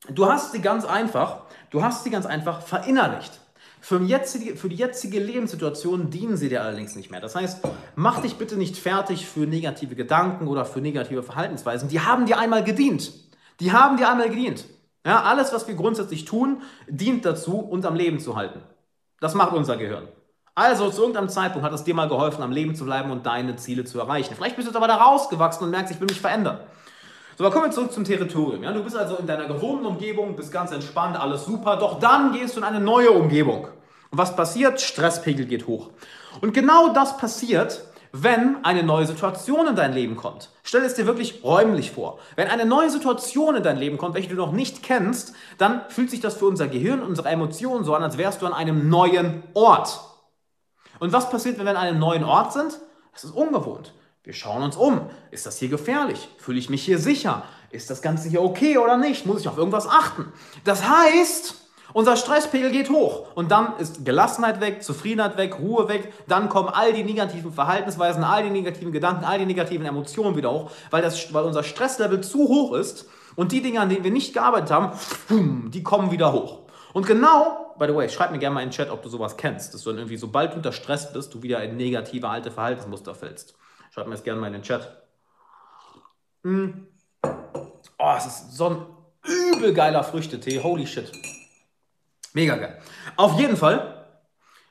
du hast sie ganz einfach, du hast sie ganz einfach verinnerlicht. Für, jetzige, für die jetzige Lebenssituation dienen sie dir allerdings nicht mehr. Das heißt, mach dich bitte nicht fertig für negative Gedanken oder für negative Verhaltensweisen. Die haben dir einmal gedient. Die haben dir einmal gedient. Ja, alles, was wir grundsätzlich tun, dient dazu, uns am Leben zu halten. Das macht unser Gehirn. Also zu irgendeinem Zeitpunkt hat es dir mal geholfen, am Leben zu bleiben und deine Ziele zu erreichen. Vielleicht bist du aber da rausgewachsen und merkst, ich will mich verändern. So, aber kommen wir zurück zum Territorium. Ja? Du bist also in deiner gewohnten Umgebung, bist ganz entspannt, alles super, doch dann gehst du in eine neue Umgebung. Und was passiert? Stresspegel geht hoch. Und genau das passiert, wenn eine neue Situation in dein Leben kommt. Stell es dir wirklich räumlich vor. Wenn eine neue Situation in dein Leben kommt, welche du noch nicht kennst, dann fühlt sich das für unser Gehirn, unsere Emotionen so an, als wärst du an einem neuen Ort. Und was passiert, wenn wir an einem neuen Ort sind? Es ist ungewohnt. Wir schauen uns um. Ist das hier gefährlich? Fühle ich mich hier sicher? Ist das Ganze hier okay oder nicht? Muss ich auf irgendwas achten? Das heißt, unser Stresspegel geht hoch und dann ist Gelassenheit weg, Zufriedenheit weg, Ruhe weg. Dann kommen all die negativen Verhaltensweisen, all die negativen Gedanken, all die negativen Emotionen wieder hoch, weil, das, weil unser Stresslevel zu hoch ist und die Dinge, an denen wir nicht gearbeitet haben, die kommen wieder hoch. Und genau, by the way, schreib mir gerne mal in den Chat, ob du sowas kennst, dass du dann irgendwie, sobald du unter Stress bist, du wieder in negative alte Verhaltensmuster fällst. Schreib mir das gerne mal in den Chat. Mm. Oh, es ist so ein übel geiler Früchtetee. Holy shit. Mega geil. Auf jeden Fall,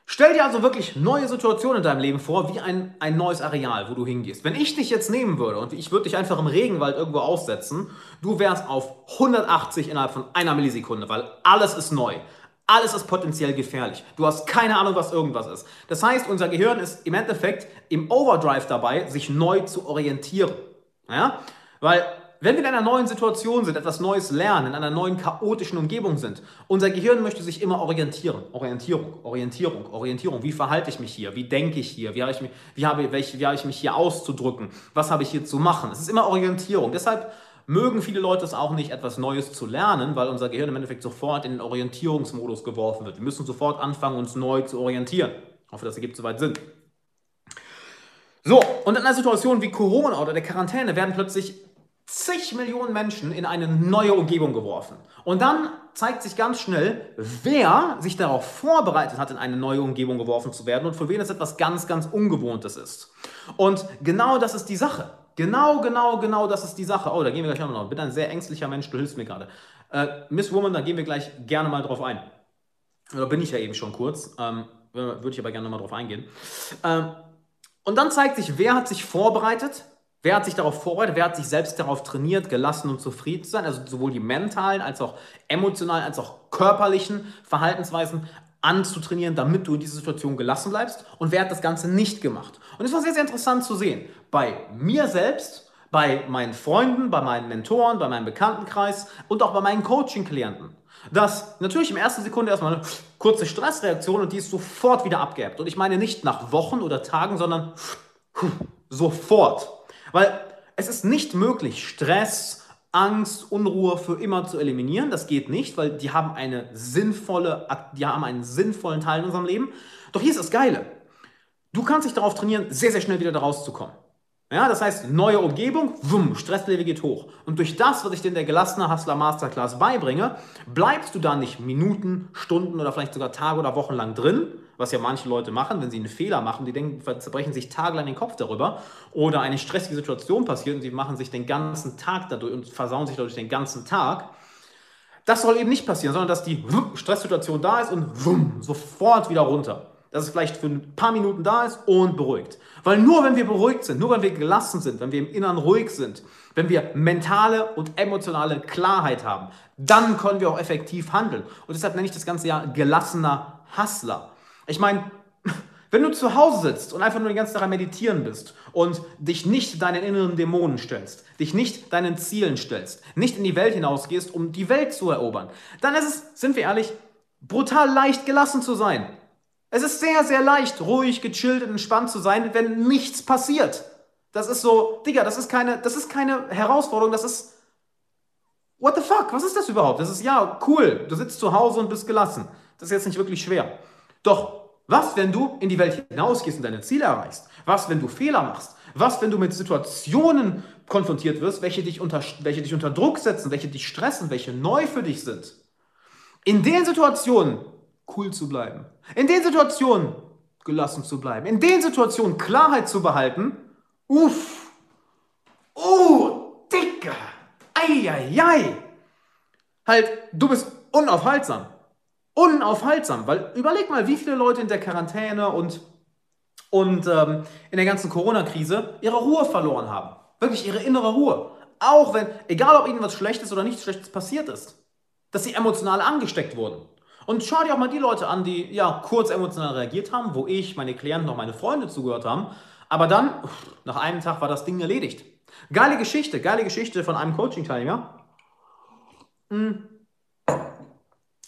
stell dir also wirklich neue Situationen in deinem Leben vor, wie ein, ein neues Areal, wo du hingehst. Wenn ich dich jetzt nehmen würde und ich würde dich einfach im Regenwald irgendwo aussetzen, du wärst auf 180 innerhalb von einer Millisekunde, weil alles ist neu. Alles ist potenziell gefährlich. Du hast keine Ahnung, was irgendwas ist. Das heißt, unser Gehirn ist im Endeffekt im Overdrive dabei, sich neu zu orientieren. Ja? Weil wenn wir in einer neuen Situation sind, etwas Neues lernen, in einer neuen chaotischen Umgebung sind, unser Gehirn möchte sich immer orientieren. Orientierung, Orientierung, Orientierung. Wie verhalte ich mich hier? Wie denke ich hier? Wie habe ich mich, wie habe, welche, wie habe ich mich hier auszudrücken? Was habe ich hier zu machen? Es ist immer Orientierung. Deshalb mögen viele Leute es auch nicht, etwas Neues zu lernen, weil unser Gehirn im Endeffekt sofort in den Orientierungsmodus geworfen wird. Wir müssen sofort anfangen, uns neu zu orientieren. Ich hoffe, das ergibt soweit Sinn. So, und in einer Situation wie Corona oder der Quarantäne werden plötzlich zig Millionen Menschen in eine neue Umgebung geworfen. Und dann zeigt sich ganz schnell, wer sich darauf vorbereitet hat, in eine neue Umgebung geworfen zu werden und für wen es etwas ganz, ganz Ungewohntes ist. Und genau das ist die Sache. Genau, genau, genau das ist die Sache. Oh, da gehen wir gleich auch noch. Ich bin ein sehr ängstlicher Mensch, du hilfst mir gerade. Äh, Miss Woman, da gehen wir gleich gerne mal drauf ein. Da bin ich ja eben schon kurz. Ähm, würde ich aber gerne mal drauf eingehen. Ähm, und dann zeigt sich, wer hat sich vorbereitet, Wer hat sich darauf vorbereitet? Wer hat sich selbst darauf trainiert, gelassen und zufrieden zu sein? Also sowohl die mentalen als auch emotionalen als auch körperlichen Verhaltensweisen anzutrainieren, damit du in dieser Situation gelassen bleibst. Und wer hat das Ganze nicht gemacht? Und es war sehr, sehr interessant zu sehen. Bei mir selbst, bei meinen Freunden, bei meinen Mentoren, bei meinem Bekanntenkreis und auch bei meinen Coaching-Klienten. Dass natürlich im ersten Sekunde erstmal eine kurze Stressreaktion und die ist sofort wieder abgeebbt. Und ich meine nicht nach Wochen oder Tagen, sondern sofort. Weil es ist nicht möglich, Stress, Angst, Unruhe für immer zu eliminieren. Das geht nicht, weil die haben eine sinnvolle, die haben einen sinnvollen Teil in unserem Leben. Doch hier ist das Geile. Du kannst dich darauf trainieren, sehr, sehr schnell wieder da rauszukommen. Ja, das heißt, neue Umgebung, wumm, Stresslevel geht hoch. Und durch das, was ich dir in der gelassene Hustler Masterclass beibringe, bleibst du da nicht Minuten, Stunden oder vielleicht sogar Tage oder Wochen lang drin, was ja manche Leute machen, wenn sie einen Fehler machen, die denken, zerbrechen sich tagelang den Kopf darüber oder eine stressige Situation passiert und sie machen sich den ganzen Tag dadurch und versauen sich dadurch den ganzen Tag. Das soll eben nicht passieren, sondern dass die Stresssituation da ist und sofort wieder runter dass es vielleicht für ein paar Minuten da ist und beruhigt. Weil nur wenn wir beruhigt sind, nur wenn wir gelassen sind, wenn wir im Inneren ruhig sind, wenn wir mentale und emotionale Klarheit haben, dann können wir auch effektiv handeln. Und deshalb nenne ich das Ganze ja gelassener Hustler. Ich meine, wenn du zu Hause sitzt und einfach nur den ganzen Tag meditieren bist und dich nicht deinen inneren Dämonen stellst, dich nicht deinen Zielen stellst, nicht in die Welt hinausgehst, um die Welt zu erobern, dann ist es, sind wir ehrlich, brutal leicht gelassen zu sein. Es ist sehr, sehr leicht, ruhig, gechillt und entspannt zu sein, wenn nichts passiert. Das ist so, Digga, das ist keine, das ist keine Herausforderung, das ist. What the fuck? Was ist das überhaupt? Das ist ja cool. Du sitzt zu Hause und bist gelassen. Das ist jetzt nicht wirklich schwer. Doch, was, wenn du in die Welt hinausgehst und deine Ziele erreichst? Was, wenn du Fehler machst? Was, wenn du mit Situationen konfrontiert wirst, welche dich unter, welche dich unter Druck setzen, welche dich stressen, welche neu für dich sind? In den Situationen cool zu bleiben. In den Situationen gelassen zu bleiben. In den Situationen Klarheit zu behalten. Uff. Oh, Dicker. Eieiei. Halt, du bist unaufhaltsam. Unaufhaltsam. Weil überleg mal, wie viele Leute in der Quarantäne und, und ähm, in der ganzen Corona-Krise ihre Ruhe verloren haben. Wirklich ihre innere Ruhe. Auch wenn, egal ob ihnen was Schlechtes oder nichts Schlechtes passiert ist, dass sie emotional angesteckt wurden. Und schau dir auch mal die Leute an, die ja kurz emotional reagiert haben, wo ich, meine Klienten und meine Freunde zugehört haben. Aber dann, nach einem Tag war das Ding erledigt. Geile Geschichte, geile Geschichte von einem Coaching-Teilnehmer. Hm.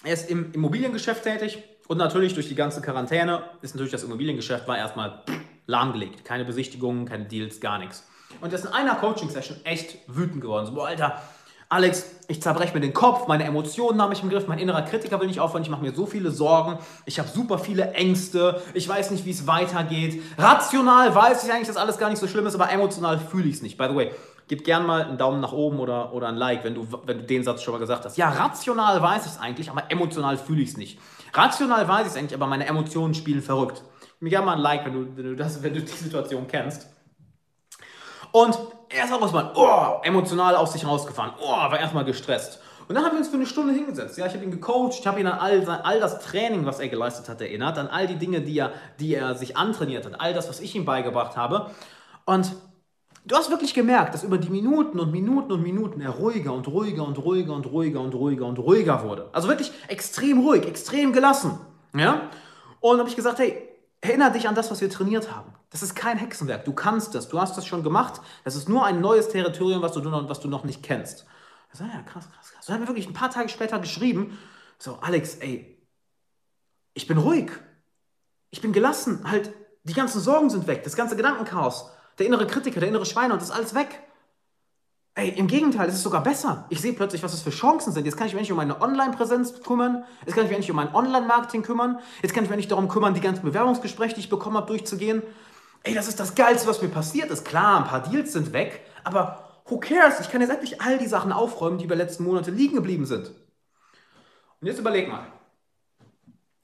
Er ist im Immobiliengeschäft tätig und natürlich durch die ganze Quarantäne ist natürlich das Immobiliengeschäft war erstmal lahmgelegt. Keine Besichtigungen, keine Deals, gar nichts. Und er ist in einer Coaching-Session echt wütend geworden. So, boah, Alter, Alex, ich zerbreche mir den Kopf, meine Emotionen habe ich im Griff, mein innerer Kritiker will nicht aufhören, ich mache mir so viele Sorgen, ich habe super viele Ängste, ich weiß nicht, wie es weitergeht. Rational weiß ich eigentlich, dass alles gar nicht so schlimm ist, aber emotional fühle ich es nicht. By the way, gib gern mal einen Daumen nach oben oder, oder ein Like, wenn du, wenn du den Satz schon mal gesagt hast. Ja, rational weiß ich es eigentlich, aber emotional fühle ich es nicht. Rational weiß ich es eigentlich, aber meine Emotionen spielen verrückt. Mir gerne mal ein Like, wenn du, wenn du, das, wenn du die Situation kennst. Und er ist auch erstmal oh, emotional aus sich rausgefahren, oh, war erstmal gestresst. Und dann haben wir uns für eine Stunde hingesetzt. Ja, ich habe ihn gecoacht, ich habe ihn an all, all das Training, was er geleistet hat, erinnert, an all die Dinge, die er, die er sich antrainiert hat, all das, was ich ihm beigebracht habe. Und du hast wirklich gemerkt, dass über die Minuten und Minuten und Minuten er ruhiger und ruhiger und ruhiger und ruhiger und ruhiger und ruhiger wurde. Also wirklich extrem ruhig, extrem gelassen. Ja? Und habe ich gesagt, hey, Erinnere dich an das, was wir trainiert haben. Das ist kein Hexenwerk. Du kannst das. Du hast das schon gemacht. Das ist nur ein neues Territorium, was du noch, was du noch nicht kennst. Ich so, ja, krass, krass, krass. So hat mir wirklich ein paar Tage später geschrieben. So, Alex, ey, ich bin ruhig. Ich bin gelassen. Halt, die ganzen Sorgen sind weg. Das ganze Gedankenchaos. Der innere Kritiker, der innere Schweine und das ist alles weg. Ey, im Gegenteil, es ist sogar besser. Ich sehe plötzlich, was das für Chancen sind. Jetzt kann ich mich endlich um meine Online-Präsenz kümmern. Jetzt kann ich mich endlich um mein Online-Marketing kümmern. Jetzt kann ich mich endlich darum kümmern, die ganzen Bewerbungsgespräche, die ich bekommen habe, durchzugehen. Ey, das ist das Geilste, was mir passiert ist. Klar, ein paar Deals sind weg, aber who cares? Ich kann jetzt endlich all die Sachen aufräumen, die über die letzten Monate liegen geblieben sind. Und jetzt überleg mal.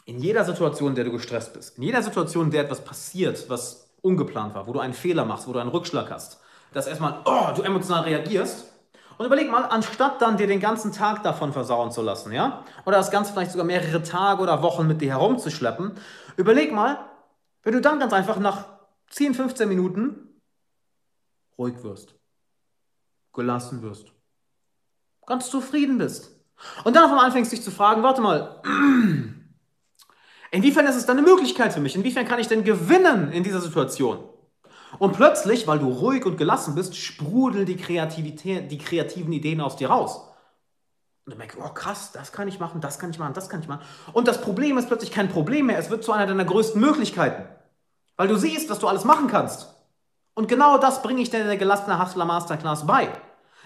In jeder Situation, in der du gestresst bist, in jeder Situation, in der etwas passiert, was ungeplant war, wo du einen Fehler machst, wo du einen Rückschlag hast, dass erstmal oh, du emotional reagierst. Und überleg mal, anstatt dann dir den ganzen Tag davon versauen zu lassen, ja, oder das Ganze vielleicht sogar mehrere Tage oder Wochen mit dir herumzuschleppen, überleg mal, wenn du dann ganz einfach nach 10, 15 Minuten ruhig wirst, gelassen wirst, ganz zufrieden bist. Und dann auf einmal anfängst dich zu fragen, warte mal, inwiefern ist es dann eine Möglichkeit für mich? Inwiefern kann ich denn gewinnen in dieser Situation? Und plötzlich, weil du ruhig und gelassen bist, sprudeln die, Kreativität, die kreativen Ideen aus dir raus. Und du merkst, oh krass, das kann ich machen, das kann ich machen, das kann ich machen. Und das Problem ist plötzlich kein Problem mehr, es wird zu einer deiner größten Möglichkeiten. Weil du siehst, was du alles machen kannst. Und genau das bringe ich dir in der gelassene Hustler Masterclass bei.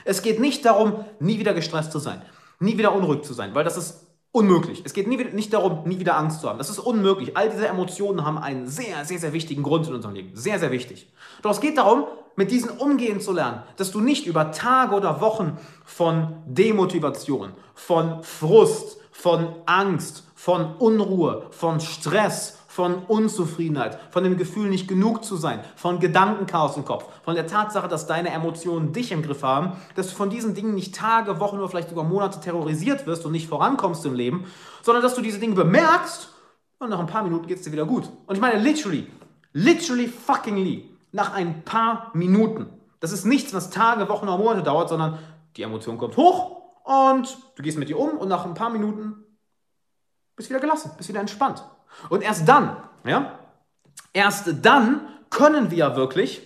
Es geht nicht darum, nie wieder gestresst zu sein, nie wieder unruhig zu sein, weil das ist Unmöglich. Es geht nie, nicht darum, nie wieder Angst zu haben. Das ist unmöglich. All diese Emotionen haben einen sehr, sehr, sehr wichtigen Grund in unserem Leben. Sehr, sehr wichtig. Doch es geht darum, mit diesen umgehen zu lernen, dass du nicht über Tage oder Wochen von Demotivation, von Frust, von Angst, von Unruhe, von Stress, von Unzufriedenheit, von dem Gefühl, nicht genug zu sein, von Gedankenchaos im Kopf, von der Tatsache, dass deine Emotionen dich im Griff haben, dass du von diesen Dingen nicht Tage, Wochen oder vielleicht sogar Monate terrorisiert wirst und nicht vorankommst im Leben, sondern dass du diese Dinge bemerkst und nach ein paar Minuten geht es dir wieder gut. Und ich meine literally, literally fuckingly, nach ein paar Minuten. Das ist nichts, was Tage, Wochen oder Monate dauert, sondern die Emotion kommt hoch und du gehst mit ihr um und nach ein paar Minuten bist wieder gelassen, bist wieder entspannt. Und erst dann, ja, erst dann können wir wirklich,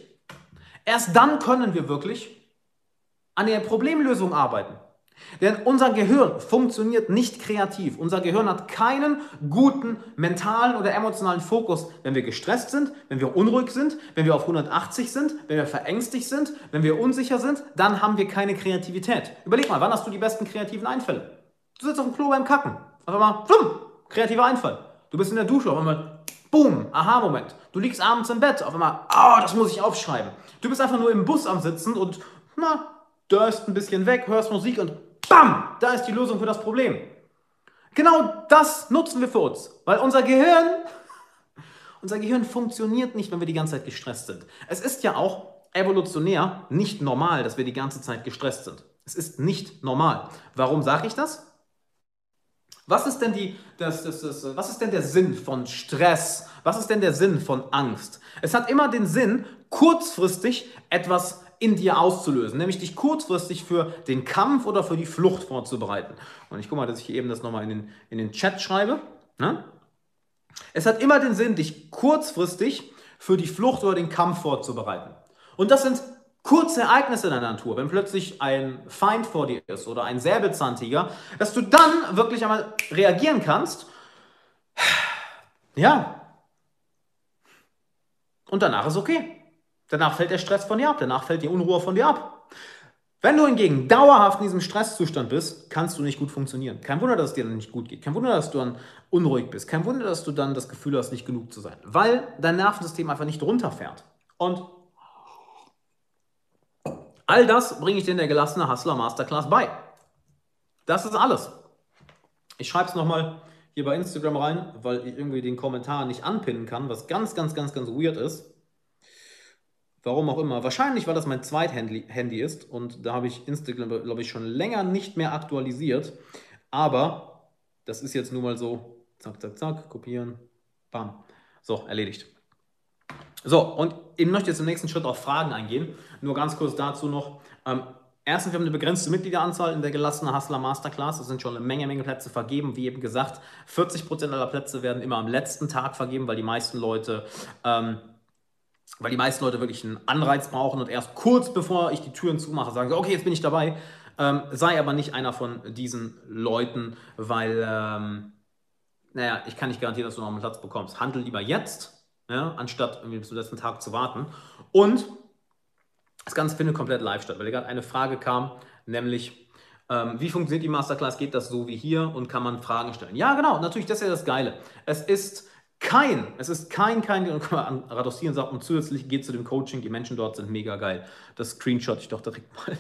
erst dann können wir wirklich an der Problemlösung arbeiten. Denn unser Gehirn funktioniert nicht kreativ. Unser Gehirn hat keinen guten mentalen oder emotionalen Fokus, wenn wir gestresst sind, wenn wir unruhig sind, wenn wir auf 180 sind, wenn wir verängstigt sind, wenn wir unsicher sind, dann haben wir keine Kreativität. Überleg mal, wann hast du die besten kreativen Einfälle? Du sitzt auf dem Klo beim Kacken. Auf einmal, flumm, kreativer Einfall. Du bist in der Dusche, auf einmal, boom, Aha-Moment. Du liegst abends im Bett, auf einmal, oh, das muss ich aufschreiben. Du bist einfach nur im Bus am Sitzen und, na, dörst ein bisschen weg, hörst Musik und bam, da ist die Lösung für das Problem. Genau das nutzen wir für uns, weil unser Gehirn, unser Gehirn funktioniert nicht, wenn wir die ganze Zeit gestresst sind. Es ist ja auch evolutionär nicht normal, dass wir die ganze Zeit gestresst sind. Es ist nicht normal. Warum sage ich das? Was ist denn die, das, das, das, was ist denn der Sinn von Stress? Was ist denn der Sinn von Angst? Es hat immer den Sinn, kurzfristig etwas in dir auszulösen, nämlich dich kurzfristig für den Kampf oder für die Flucht vorzubereiten. Und ich gucke mal, dass ich hier eben das nochmal in den, in den Chat schreibe. Ne? Es hat immer den Sinn, dich kurzfristig für die Flucht oder den Kampf vorzubereiten. Und das sind kurze Ereignisse in der Natur, wenn plötzlich ein Feind vor dir ist oder ein Säbelzahntiger, dass du dann wirklich einmal reagieren kannst. Ja. Und danach ist okay. Danach fällt der Stress von dir ab, danach fällt die Unruhe von dir ab. Wenn du hingegen dauerhaft in diesem Stresszustand bist, kannst du nicht gut funktionieren. Kein Wunder, dass es dir dann nicht gut geht. Kein Wunder, dass du dann unruhig bist. Kein Wunder, dass du dann das Gefühl hast, nicht genug zu sein. Weil dein Nervensystem einfach nicht runterfährt. Und all das bringe ich dir in der gelassene Hustler Masterclass bei. Das ist alles. Ich schreibe es nochmal hier bei Instagram rein, weil ich irgendwie den Kommentar nicht anpinnen kann, was ganz, ganz, ganz, ganz weird ist. Warum auch immer. Wahrscheinlich, weil das mein Zweithandy ist und da habe ich Instagram, glaube ich, schon länger nicht mehr aktualisiert. Aber das ist jetzt nun mal so. Zack, zack, zack, kopieren. Bam. So, erledigt. So, und ich möchte jetzt im nächsten Schritt auf Fragen eingehen. Nur ganz kurz dazu noch. Ähm, erstens, wir haben eine begrenzte Mitgliederanzahl in der gelassenen Hustler Masterclass. Es sind schon eine Menge, Menge Plätze vergeben. Wie eben gesagt, 40% aller Plätze werden immer am letzten Tag vergeben, weil die meisten Leute ähm, weil die meisten Leute wirklich einen Anreiz brauchen und erst kurz bevor ich die Türen zumache, sagen, okay, jetzt bin ich dabei. Ähm, sei aber nicht einer von diesen Leuten, weil, ähm, naja, ich kann nicht garantieren, dass du noch einen Platz bekommst. Handel lieber jetzt, ja, anstatt irgendwie bis zum letzten Tag zu warten. Und das Ganze findet komplett live statt, weil gerade eine Frage kam, nämlich, ähm, wie funktioniert die Masterclass? Geht das so wie hier und kann man Fragen stellen? Ja, genau, natürlich, das ist ja das Geile. Es ist kein, es ist kein, kein, und an Radosieren sagt, und zusätzlich geht zu dem Coaching, die Menschen dort sind mega geil. Das Screenshot ich doch direkt mal.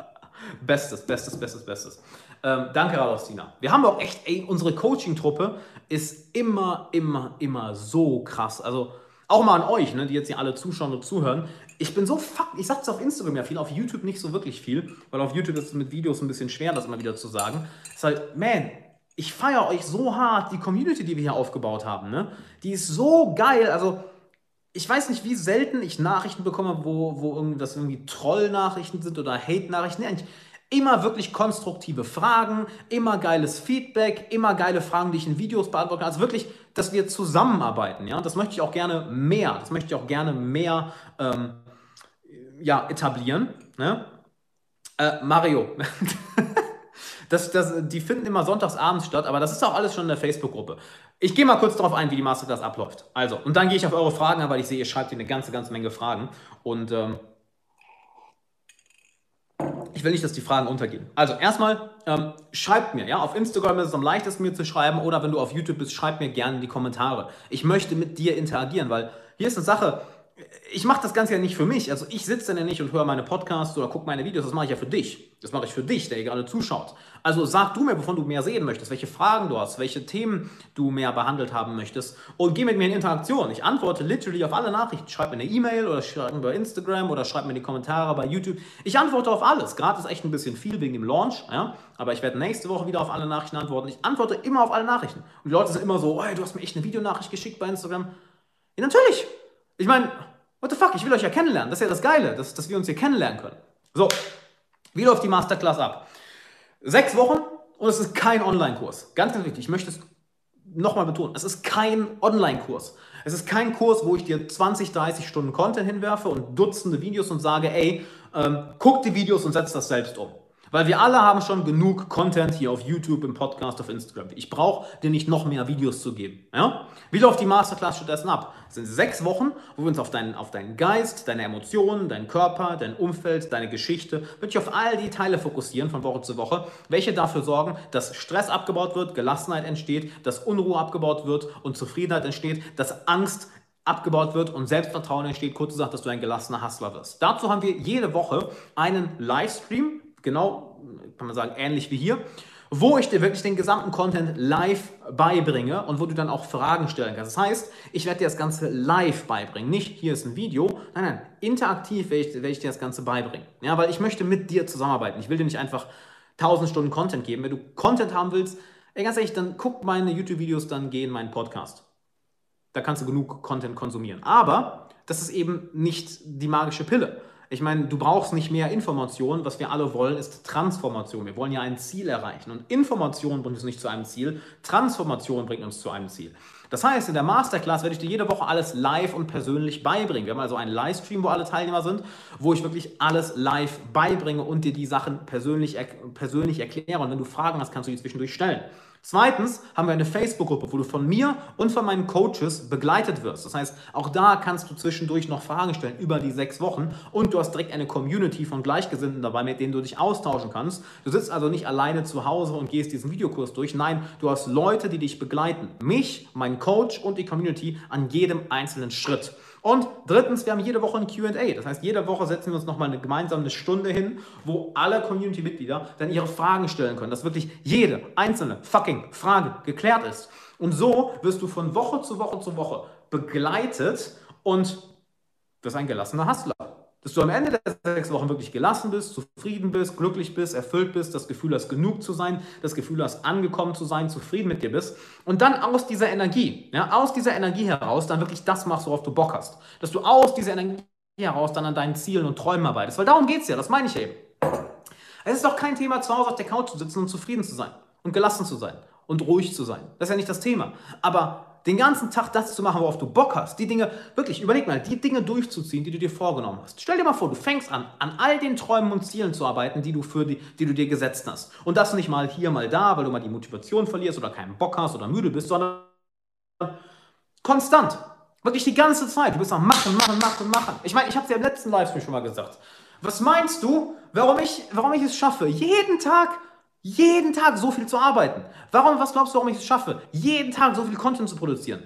bestes, bestes, bestes, bestes. Ähm, danke, Radostina. Wir haben auch echt, ey, unsere Coaching-Truppe ist immer, immer, immer so krass. Also auch mal an euch, ne, die jetzt hier alle zuschauen und zuhören. Ich bin so fuck, ich sag's auf Instagram ja viel, auf YouTube nicht so wirklich viel, weil auf YouTube ist es mit Videos ein bisschen schwer, das immer wieder zu sagen. Es ist halt, man, ich feiere euch so hart, die Community, die wir hier aufgebaut haben. Ne? Die ist so geil. Also, ich weiß nicht, wie selten ich Nachrichten bekomme, wo, wo das irgendwie Troll-Nachrichten sind oder Hate-Nachrichten. Nee, immer wirklich konstruktive Fragen, immer geiles Feedback, immer geile Fragen, die ich in Videos beantworten kann. Also wirklich, dass wir zusammenarbeiten. Ja? Das möchte ich auch gerne mehr. Das möchte ich auch gerne mehr ähm, ja, etablieren. Ne? Äh, Mario. Das, das, die finden immer sonntags abends statt, aber das ist auch alles schon in der Facebook-Gruppe. Ich gehe mal kurz darauf ein, wie die Masterclass abläuft. Also, und dann gehe ich auf eure Fragen an, weil ich sehe, ihr schreibt hier eine ganze, ganze Menge Fragen. Und ähm, ich will nicht, dass die Fragen untergehen. Also, erstmal ähm, schreibt mir, ja, auf Instagram ist es am leichtesten mir zu schreiben oder wenn du auf YouTube bist, schreib mir gerne in die Kommentare. Ich möchte mit dir interagieren, weil hier ist eine Sache, ich mache das Ganze ja nicht für mich. Also ich sitze dann ja nicht und höre meine Podcasts oder gucke meine Videos. Das mache ich ja für dich. Das mache ich für dich, der hier gerade zuschaut. Also sag du mir, wovon du mehr sehen möchtest, welche Fragen du hast, welche Themen du mehr behandelt haben möchtest und geh mit mir in Interaktion. Ich antworte literally auf alle Nachrichten. Schreib mir eine E-Mail oder schreib mir bei Instagram oder schreib mir in die Kommentare bei YouTube. Ich antworte auf alles. Gerade ist echt ein bisschen viel wegen dem Launch, ja? aber ich werde nächste Woche wieder auf alle Nachrichten antworten. Ich antworte immer auf alle Nachrichten. Und die Leute sind immer so, hey, du hast mir echt eine Videonachricht geschickt bei Instagram. Ja, natürlich. Ich meine, What the fuck, ich will euch ja kennenlernen. Das ist ja das Geile, dass, dass wir uns hier kennenlernen können. So, wie läuft die Masterclass ab? Sechs Wochen und es ist kein Online-Kurs. Ganz, ganz wichtig, ich möchte es nochmal betonen. Es ist kein Online-Kurs. Es ist kein Kurs, wo ich dir 20, 30 Stunden Content hinwerfe und Dutzende Videos und sage, ey, ähm, guck die Videos und setz das selbst um. Weil wir alle haben schon genug Content hier auf YouTube, im Podcast, auf Instagram. Ich brauche dir nicht noch mehr Videos zu geben. Ja? Wie läuft die Masterclass stattdessen ab? Es sind sechs Wochen, wo wir uns auf deinen, auf deinen Geist, deine Emotionen, deinen Körper, dein Umfeld, deine Geschichte, wirklich auf all die Teile fokussieren von Woche zu Woche, welche dafür sorgen, dass Stress abgebaut wird, Gelassenheit entsteht, dass Unruhe abgebaut wird und Zufriedenheit entsteht, dass Angst abgebaut wird und Selbstvertrauen entsteht, kurz gesagt, dass du ein gelassener Hustler wirst. Dazu haben wir jede Woche einen Livestream, genau, kann man sagen, ähnlich wie hier, wo ich dir wirklich den gesamten Content live beibringe und wo du dann auch Fragen stellen kannst. Das heißt, ich werde dir das Ganze live beibringen. Nicht hier ist ein Video, nein, nein, interaktiv werde ich, werde ich dir das Ganze beibringen. Ja, weil ich möchte mit dir zusammenarbeiten. Ich will dir nicht einfach 1000 Stunden Content geben. Wenn du Content haben willst, ey, ganz ehrlich, dann guck meine YouTube-Videos, dann geh in meinen Podcast. Da kannst du genug Content konsumieren. Aber das ist eben nicht die magische Pille. Ich meine, du brauchst nicht mehr Informationen. Was wir alle wollen, ist Transformation. Wir wollen ja ein Ziel erreichen. Und Information bringt uns nicht zu einem Ziel. Transformation bringt uns zu einem Ziel. Das heißt, in der Masterclass werde ich dir jede Woche alles live und persönlich beibringen. Wir haben also einen Livestream, wo alle Teilnehmer sind, wo ich wirklich alles live beibringe und dir die Sachen persönlich, persönlich erkläre. Und wenn du Fragen hast, kannst du die zwischendurch stellen. Zweitens haben wir eine Facebook-Gruppe, wo du von mir und von meinen Coaches begleitet wirst. Das heißt, auch da kannst du zwischendurch noch Fragen stellen über die sechs Wochen und du hast direkt eine Community von Gleichgesinnten dabei, mit denen du dich austauschen kannst. Du sitzt also nicht alleine zu Hause und gehst diesen Videokurs durch. Nein, du hast Leute, die dich begleiten. Mich, meinen Coach und die Community an jedem einzelnen Schritt. Und drittens, wir haben jede Woche ein QA. Das heißt, jede Woche setzen wir uns nochmal eine gemeinsame Stunde hin, wo alle Community-Mitglieder dann ihre Fragen stellen können, dass wirklich jede einzelne fucking Frage geklärt ist. Und so wirst du von Woche zu Woche zu Woche begleitet und wirst ein gelassener Hustler dass du am Ende der sechs Wochen wirklich gelassen bist, zufrieden bist, glücklich bist, erfüllt bist, das Gefühl hast, genug zu sein, das Gefühl hast, angekommen zu sein, zufrieden mit dir bist und dann aus dieser Energie, ja, aus dieser Energie heraus dann wirklich das machst, worauf du Bock hast. Dass du aus dieser Energie heraus dann an deinen Zielen und Träumen arbeitest, weil darum geht es ja, das meine ich eben. Es ist doch kein Thema, zu Hause auf der Couch zu sitzen und zufrieden zu sein und gelassen zu sein und ruhig zu sein. Das ist ja nicht das Thema. Aber den ganzen Tag das zu machen, worauf du Bock hast, die Dinge, wirklich, überleg mal, die Dinge durchzuziehen, die du dir vorgenommen hast. Stell dir mal vor, du fängst an, an all den Träumen und Zielen zu arbeiten, die du, für die, die du dir gesetzt hast. Und das nicht mal hier, mal da, weil du mal die Motivation verlierst oder keinen Bock hast oder müde bist, sondern konstant. Wirklich die ganze Zeit. Du bist am Machen, Machen, Machen, Machen. Ich meine, ich habe es ja im letzten Livestream schon mal gesagt. Was meinst du, warum ich, warum ich es schaffe, jeden Tag jeden Tag so viel zu arbeiten. Warum, was glaubst du, warum ich es schaffe, jeden Tag so viel Content zu produzieren?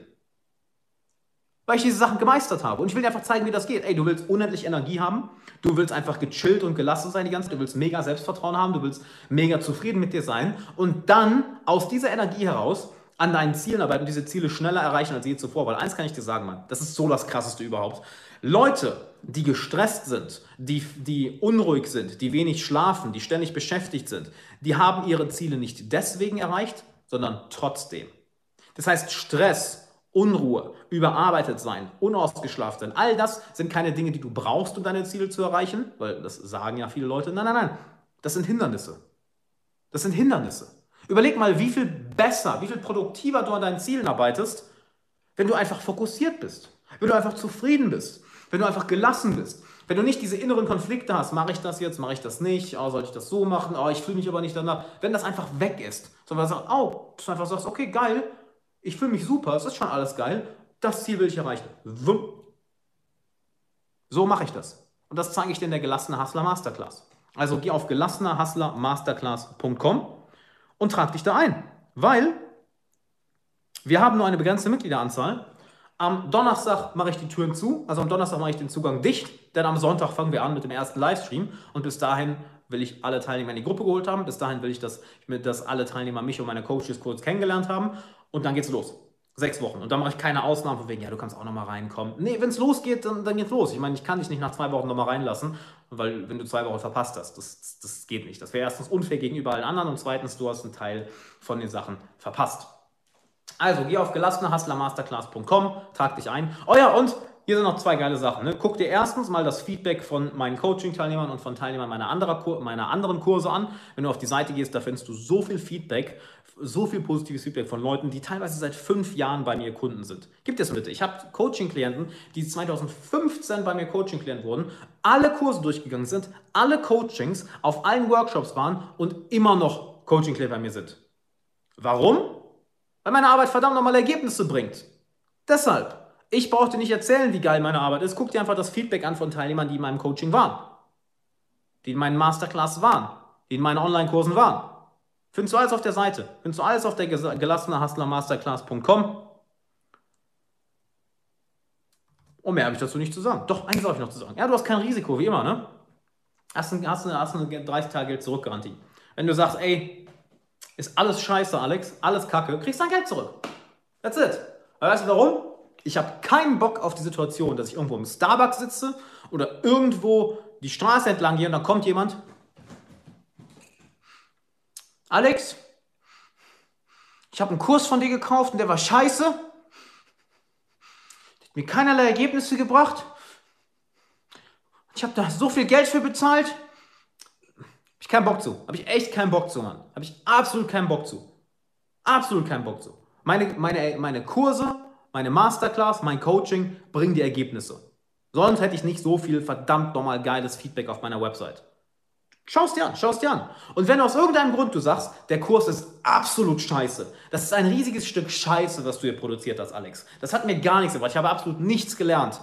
Weil ich diese Sachen gemeistert habe. Und ich will dir einfach zeigen, wie das geht. Ey, du willst unendlich Energie haben. Du willst einfach gechillt und gelassen sein die ganze Zeit. Du willst mega Selbstvertrauen haben. Du willst mega zufrieden mit dir sein. Und dann aus dieser Energie heraus an deinen Zielen arbeiten und diese Ziele schneller erreichen als je zuvor. Weil eins kann ich dir sagen, Mann, das ist so das Krasseste überhaupt. Leute, die gestresst sind, die, die unruhig sind, die wenig schlafen, die ständig beschäftigt sind, die haben ihre Ziele nicht deswegen erreicht, sondern trotzdem. Das heißt, Stress, Unruhe, überarbeitet sein, unausgeschlafen sein, all das sind keine Dinge, die du brauchst, um deine Ziele zu erreichen, weil das sagen ja viele Leute. Nein, nein, nein, das sind Hindernisse. Das sind Hindernisse. Überleg mal, wie viel besser, wie viel produktiver du an deinen Zielen arbeitest, wenn du einfach fokussiert bist, wenn du einfach zufrieden bist, wenn du einfach gelassen bist, wenn du nicht diese inneren Konflikte hast, mache ich das jetzt, mache ich das nicht, oh, soll ich das so machen, oh, ich fühle mich aber nicht danach, wenn das einfach weg ist, sondern sagst, oh, du einfach sagst, okay, geil, ich fühle mich super, es ist schon alles geil, das Ziel will ich erreichen. So mache ich das. Und das zeige ich dir in der Gelassene Hustler Masterclass. Also geh auf gelassenerhustlermasterclass.com und trag dich da ein, weil wir haben nur eine begrenzte Mitgliederanzahl am Donnerstag mache ich die Türen zu, also am Donnerstag mache ich den Zugang dicht, denn am Sonntag fangen wir an mit dem ersten Livestream und bis dahin will ich alle Teilnehmer in die Gruppe geholt haben, bis dahin will ich, dass, dass alle Teilnehmer mich und meine Coaches kurz kennengelernt haben und dann geht's los. Sechs Wochen. Und dann mache ich keine Ausnahmen von wegen, ja, du kannst auch nochmal reinkommen. Nee, wenn es losgeht, dann, dann geht's los. Ich meine, ich kann dich nicht nach zwei Wochen nochmal reinlassen, weil wenn du zwei Wochen verpasst hast, das, das, das geht nicht. Das wäre erstens unfair gegenüber allen anderen und zweitens, du hast einen Teil von den Sachen verpasst. Also geh auf gelassenerhustlermasterclass.com, trag dich ein. Oh ja, und hier sind noch zwei geile Sachen. Ne? Guck dir erstens mal das Feedback von meinen Coaching-Teilnehmern und von Teilnehmern meiner, anderer, meiner anderen Kurse an. Wenn du auf die Seite gehst, da findest du so viel Feedback, so viel positives Feedback von Leuten, die teilweise seit fünf Jahren bei mir Kunden sind. Gibt es bitte. Ich habe Coaching-Klienten, die 2015 bei mir Coaching-Klient wurden, alle Kurse durchgegangen sind, alle Coachings auf allen Workshops waren und immer noch Coaching-Klient bei mir sind. Warum? Weil meine Arbeit verdammt nochmal Ergebnisse bringt. Deshalb, ich brauche dir nicht erzählen, wie geil meine Arbeit ist. Guck dir einfach das Feedback an von Teilnehmern, die in meinem Coaching waren. Die in meinen Masterclass waren. Die in meinen Online-Kursen waren. Findest du alles auf der Seite. Findest du alles auf der gelassenerhustlermasterclass.com. Und mehr habe ich dazu nicht zu sagen. Doch, eins habe ich noch zu sagen. Ja, du hast kein Risiko, wie immer, ne? Hast, hast, eine, eine 30 Tage Geld zurückgarantie. Wenn du sagst, ey, ist alles scheiße, Alex, alles kacke, kriegst dein Geld zurück. That's it. Aber weißt du warum? Ich habe keinen Bock auf die Situation, dass ich irgendwo im Starbucks sitze oder irgendwo die Straße entlang gehe und dann kommt jemand. Alex, ich habe einen Kurs von dir gekauft und der war scheiße. Der hat mir keinerlei Ergebnisse gebracht. Ich habe da so viel Geld für bezahlt ich keinen Bock zu. Habe ich echt keinen Bock zu, Mann. Habe ich absolut keinen Bock zu. Absolut keinen Bock zu. Meine, meine, meine Kurse, meine Masterclass, mein Coaching bringen die Ergebnisse. Sonst hätte ich nicht so viel verdammt nochmal geiles Feedback auf meiner Website. Schau es dir an, schau es dir an. Und wenn aus irgendeinem Grund du sagst, der Kurs ist absolut scheiße, das ist ein riesiges Stück Scheiße, was du hier produziert hast, Alex. Das hat mir gar nichts gebracht, ich habe absolut nichts gelernt.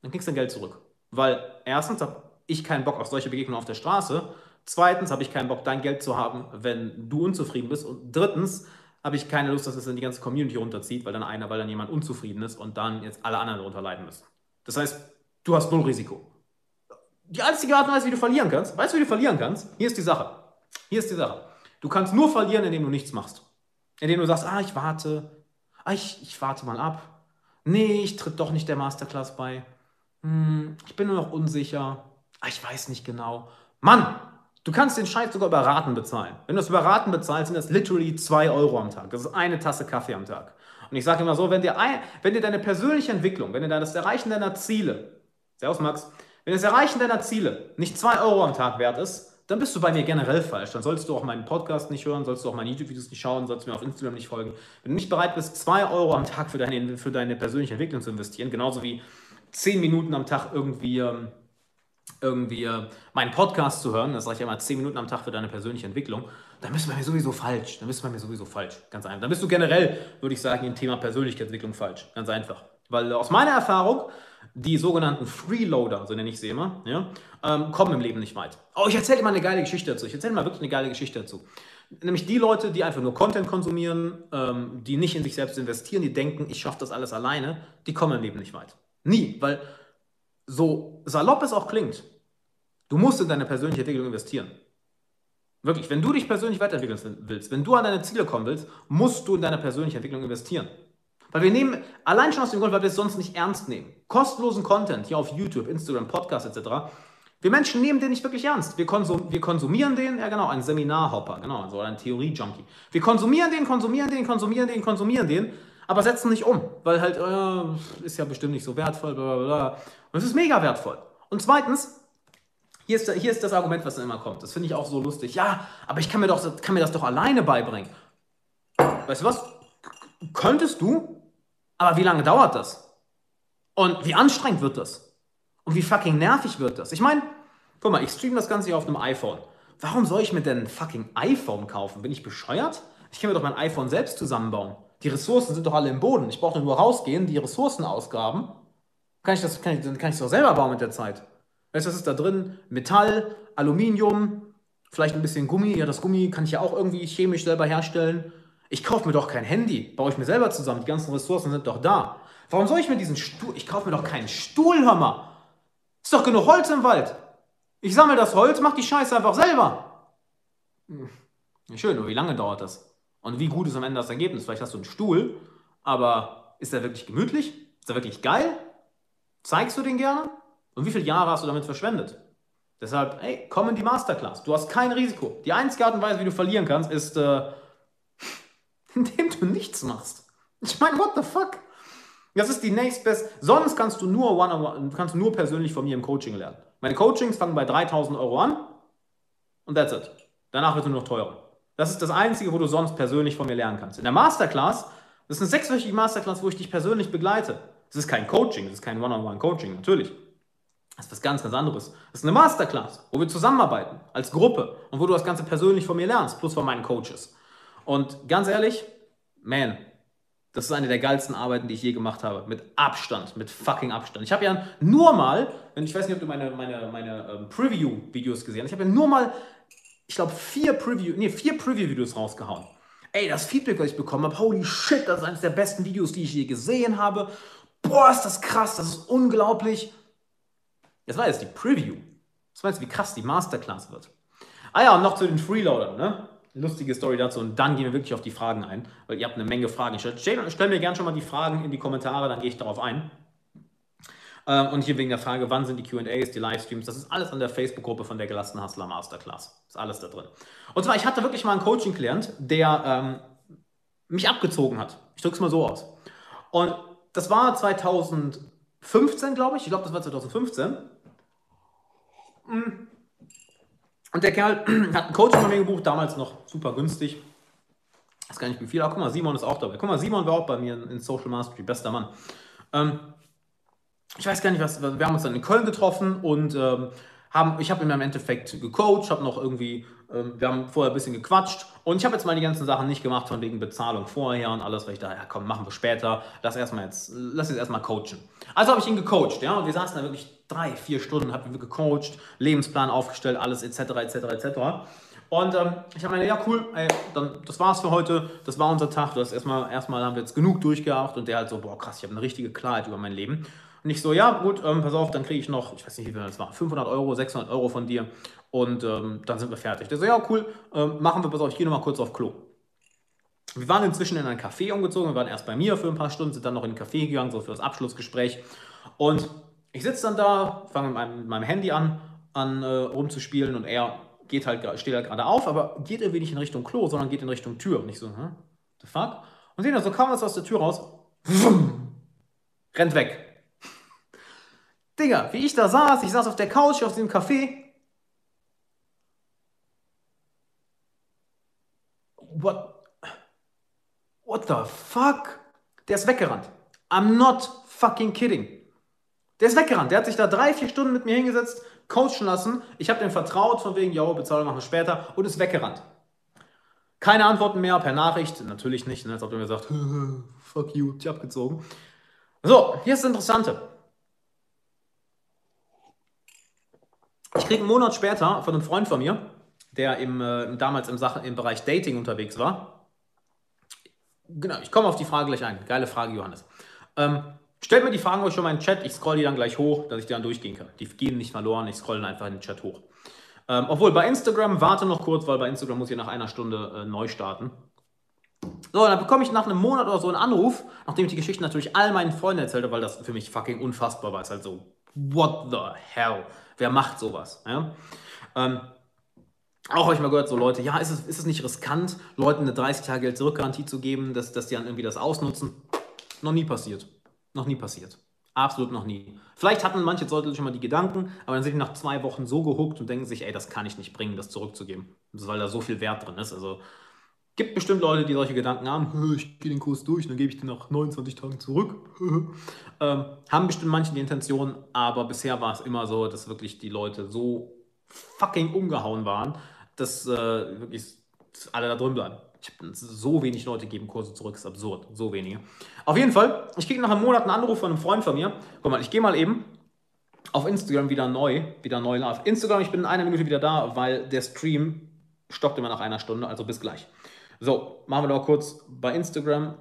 Dann kriegst du dein Geld zurück. Weil erstens habe ich keinen Bock auf solche Begegnungen auf der Straße. Zweitens habe ich keinen Bock, dein Geld zu haben, wenn du unzufrieden bist. Und drittens habe ich keine Lust, dass es in die ganze Community runterzieht, weil dann einer, weil dann jemand unzufrieden ist und dann jetzt alle anderen darunter leiden müssen. Das heißt, du hast null Risiko. Die einzige Art und Weise, wie du verlieren kannst, weißt du, wie du verlieren kannst? Hier ist die Sache. Hier ist die Sache. Du kannst nur verlieren, indem du nichts machst. Indem du sagst, ah, ich warte. Ah, ich, ich warte mal ab. Nee, ich tritt doch nicht der Masterclass bei. Hm, ich bin nur noch unsicher. Ah, ich weiß nicht genau. Mann, du kannst den Scheiß sogar über Raten bezahlen. Wenn du das über Raten bezahlst, sind das literally 2 Euro am Tag. Das ist eine Tasse Kaffee am Tag. Und ich sage immer so, wenn dir, ein, wenn dir deine persönliche Entwicklung, wenn dir das Erreichen deiner Ziele, Servus Max, wenn das Erreichen deiner Ziele nicht 2 Euro am Tag wert ist, dann bist du bei mir generell falsch. Dann solltest du auch meinen Podcast nicht hören, sollst du auch meine YouTube-Videos nicht schauen, sollst du mir auf Instagram nicht folgen. Wenn du nicht bereit bist, 2 Euro am Tag für deine, für deine persönliche Entwicklung zu investieren, genauso wie 10 Minuten am Tag irgendwie, ähm, irgendwie äh, meinen Podcast zu hören, das sage ich mal 10 Minuten am Tag für deine persönliche Entwicklung, dann bist du bei mir sowieso falsch. Dann bist du bei mir sowieso falsch. Ganz einfach. Dann bist du generell, würde ich sagen, im Thema Persönlichkeitsentwicklung falsch. Ganz einfach. Weil aus meiner Erfahrung, die sogenannten Freeloader, so nenne ich sie immer, ja, ähm, kommen im Leben nicht weit. Oh, ich erzähle mal eine geile Geschichte dazu. Ich erzähle mal wirklich eine geile Geschichte dazu. Nämlich die Leute, die einfach nur Content konsumieren, ähm, die nicht in sich selbst investieren, die denken, ich schaffe das alles alleine, die kommen im Leben nicht weit. Nie, weil so salopp es auch klingt, du musst in deine persönliche Entwicklung investieren. Wirklich, wenn du dich persönlich weiterentwickeln willst, wenn du an deine Ziele kommen willst, musst du in deine persönliche Entwicklung investieren. Weil wir nehmen, allein schon aus dem Grund, weil wir es sonst nicht ernst nehmen. Kostenlosen Content hier auf YouTube, Instagram, Podcast etc. Wir Menschen nehmen den nicht wirklich ernst. Wir, konsum wir konsumieren den, ja genau, ein Seminarhopper, genau, so ein Theorie-Junkie. Wir konsumieren den, konsumieren den, konsumieren den, konsumieren den, aber setzen nicht um, weil halt, äh, ist ja bestimmt nicht so wertvoll, bla bla bla. Und es ist mega wertvoll. Und zweitens, hier ist, hier ist das Argument, was dann immer kommt. Das finde ich auch so lustig. Ja, aber ich kann mir, doch, kann mir das doch alleine beibringen. Weißt du was? Könntest du, aber wie lange dauert das? Und wie anstrengend wird das? Und wie fucking nervig wird das? Ich meine, guck mal, ich streame das Ganze hier auf einem iPhone. Warum soll ich mir denn ein fucking iPhone kaufen? Bin ich bescheuert? Ich kann mir doch mein iPhone selbst zusammenbauen. Die Ressourcen sind doch alle im Boden. Ich brauche nur rausgehen, die Ressourcen ausgraben. Kann ich das, kann ich, dann kann ich es doch selber bauen mit der Zeit. Weißt du, was ist da drin? Metall, Aluminium, vielleicht ein bisschen Gummi. Ja, das Gummi kann ich ja auch irgendwie chemisch selber herstellen. Ich kaufe mir doch kein Handy, baue ich mir selber zusammen. Die ganzen Ressourcen sind doch da. Warum soll ich mir diesen Stuhl? Ich kaufe mir doch keinen Stuhl, hör mal. Ist doch genug Holz im Wald. Ich sammle das Holz, mach die Scheiße einfach selber. Hm. Schön, nur wie lange dauert das? Und wie gut ist am Ende das Ergebnis? Vielleicht hast du einen Stuhl, aber ist der wirklich gemütlich? Ist der wirklich geil? Zeigst du den gerne? Und wie viele Jahre hast du damit verschwendet? Deshalb, ey, komm in die Masterclass. Du hast kein Risiko. Die einzige Art und Weise, wie du verlieren kannst, ist, äh, indem du nichts machst. Ich meine, what the fuck? Das ist die nächstbeste. Sonst kannst du nur one on one, kannst du nur persönlich von mir im Coaching lernen. Meine Coachings fangen bei 3000 Euro an und that's it. Danach wird es nur noch teurer. Das ist das Einzige, wo du sonst persönlich von mir lernen kannst. In der Masterclass, das ist eine sechswöchige Masterclass, wo ich dich persönlich begleite. Das ist kein Coaching, das ist kein One-on-One-Coaching, natürlich. Das ist was ganz, ganz anderes. Das ist eine Masterclass, wo wir zusammenarbeiten als Gruppe und wo du das Ganze persönlich von mir lernst, plus von meinen Coaches. Und ganz ehrlich, man, das ist eine der geilsten Arbeiten, die ich je gemacht habe. Mit Abstand, mit fucking Abstand. Ich habe ja nur mal, ich weiß nicht, ob du meine, meine, meine ähm, Preview-Videos gesehen hast, ich habe ja nur mal, ich glaube, vier Preview, nee, vier Preview-Videos rausgehauen. Ey, das Feedback, was ich bekommen habe, holy shit, das ist eines der besten Videos, die ich je gesehen habe. Boah, ist das krass, das ist unglaublich. Das war jetzt die Preview. Das war jetzt, wie krass die Masterclass wird. Ah ja, und noch zu den Freeloadern, ne? lustige Story dazu und dann gehen wir wirklich auf die Fragen ein, weil ihr habt eine Menge Fragen. Stell, stell mir gerne schon mal die Fragen in die Kommentare, dann gehe ich darauf ein. Ähm, und hier wegen der Frage, wann sind die QAs, die Livestreams, das ist alles an der Facebook-Gruppe von der gelassenen Hustler Masterclass. Ist alles da drin. Und zwar, ich hatte wirklich mal einen Coaching-Klient, der ähm, mich abgezogen hat. Ich drücke es mal so aus. Und das war 2015, glaube ich. Ich glaube, das war 2015. Und der Kerl hat ein Coaching von mir gebucht, damals noch super günstig. weiß gar nicht wie viel, aber guck mal, Simon ist auch dabei. Guck mal, Simon war auch bei mir in Social Mastery, bester Mann. Ähm, ich weiß gar nicht, was, wir haben uns dann in Köln getroffen und ähm, haben, ich habe ihm im Endeffekt gecoacht, habe noch irgendwie, ähm, wir haben vorher ein bisschen gequatscht und ich habe jetzt mal die ganzen Sachen nicht gemacht von wegen Bezahlung vorher und alles, weil ich dachte, ja komm, machen wir später, lass erstmal jetzt, lass jetzt erstmal coachen. Also habe ich ihn gecoacht, ja, und wir saßen da wirklich drei, vier Stunden, haben wir gecoacht, Lebensplan aufgestellt, alles etc. etc. etc. Und ähm, ich habe mir ja cool, ey, dann, das war's für heute, das war unser Tag, das erstmal, erstmal haben wir jetzt genug durchgeachtet und der halt so, boah krass, ich habe eine richtige Klarheit über mein Leben. Und ich so, ja, gut, ähm, pass auf, dann kriege ich noch, ich weiß nicht, wie viel das war, 500 Euro, 600 Euro von dir und ähm, dann sind wir fertig. Der so, ja, cool, ähm, machen wir, pass auf, ich gehe nochmal kurz auf Klo. Wir waren inzwischen in ein Café umgezogen, wir waren erst bei mir für ein paar Stunden, sind dann noch in ein Café gegangen, so für das Abschlussgespräch. Und ich sitze dann da, fange mit meinem, meinem, Handy an, an äh, rumzuspielen und er geht halt, steht halt gerade auf, aber geht irgendwie nicht in Richtung Klo, sondern geht in Richtung Tür. Und ich so, hm, the fuck? Und sehen dann so kaum was aus der Tür raus, rennt weg. Digga, wie ich da saß, ich saß auf der Couch auf dem Café. What? What the fuck? Der ist weggerannt. I'm not fucking kidding. Der ist weggerannt. Der hat sich da drei, vier Stunden mit mir hingesetzt, coachen lassen. Ich habe dem vertraut, von wegen, yo, Bezahlung machen wir später und ist weggerannt. Keine Antworten mehr per Nachricht. Natürlich nicht. Ne? Als ob er mir sagt, fuck you, ich abgezogen. So, hier ist das Interessante. Ich kriege einen Monat später von einem Freund von mir, der im, äh, damals im, Sache, im Bereich Dating unterwegs war. Genau, ich komme auf die Frage gleich ein. Geile Frage, Johannes. Ähm, stellt mir die Fragen euch schon mal in den Chat. Ich scroll die dann gleich hoch, dass ich die dann durchgehen kann. Die gehen nicht verloren, ich scroll einfach in den Chat hoch. Ähm, obwohl bei Instagram, warte noch kurz, weil bei Instagram muss ich nach einer Stunde äh, neu starten. So, dann bekomme ich nach einem Monat oder so einen Anruf, nachdem ich die Geschichte natürlich all meinen Freunden erzählt habe, weil das für mich fucking unfassbar war. Es ist halt so, what the hell? Wer macht sowas? Ja? Ähm, auch habe ich mal gehört, so Leute, ja, ist es, ist es nicht riskant, Leuten eine 30-Tage-Geld-Zurückgarantie zu geben, dass, dass die dann irgendwie das ausnutzen? Noch nie passiert. Noch nie passiert. Absolut noch nie. Vielleicht hatten manche Leute schon mal die Gedanken, aber dann sind die nach zwei Wochen so gehuckt und denken sich, ey, das kann ich nicht bringen, das zurückzugeben. Weil da so viel Wert drin ist. Also gibt bestimmt Leute, die solche Gedanken haben, ich gehe den Kurs durch, dann gebe ich den nach 29 Tagen zurück. ähm, haben bestimmt manche die Intention, aber bisher war es immer so, dass wirklich die Leute so fucking umgehauen waren, dass äh, wirklich alle da drin bleiben. Ich habe so wenig Leute geben Kurse zurück, ist absurd, so wenige. Auf jeden Fall, ich kriege nach einem Monat einen Anruf von einem Freund von mir. Guck mal, ich gehe mal eben auf Instagram wieder neu, wieder neu live. Instagram, ich bin in einer Minute wieder da, weil der Stream stoppt immer nach einer Stunde, also bis gleich. So, machen wir noch kurz bei Instagram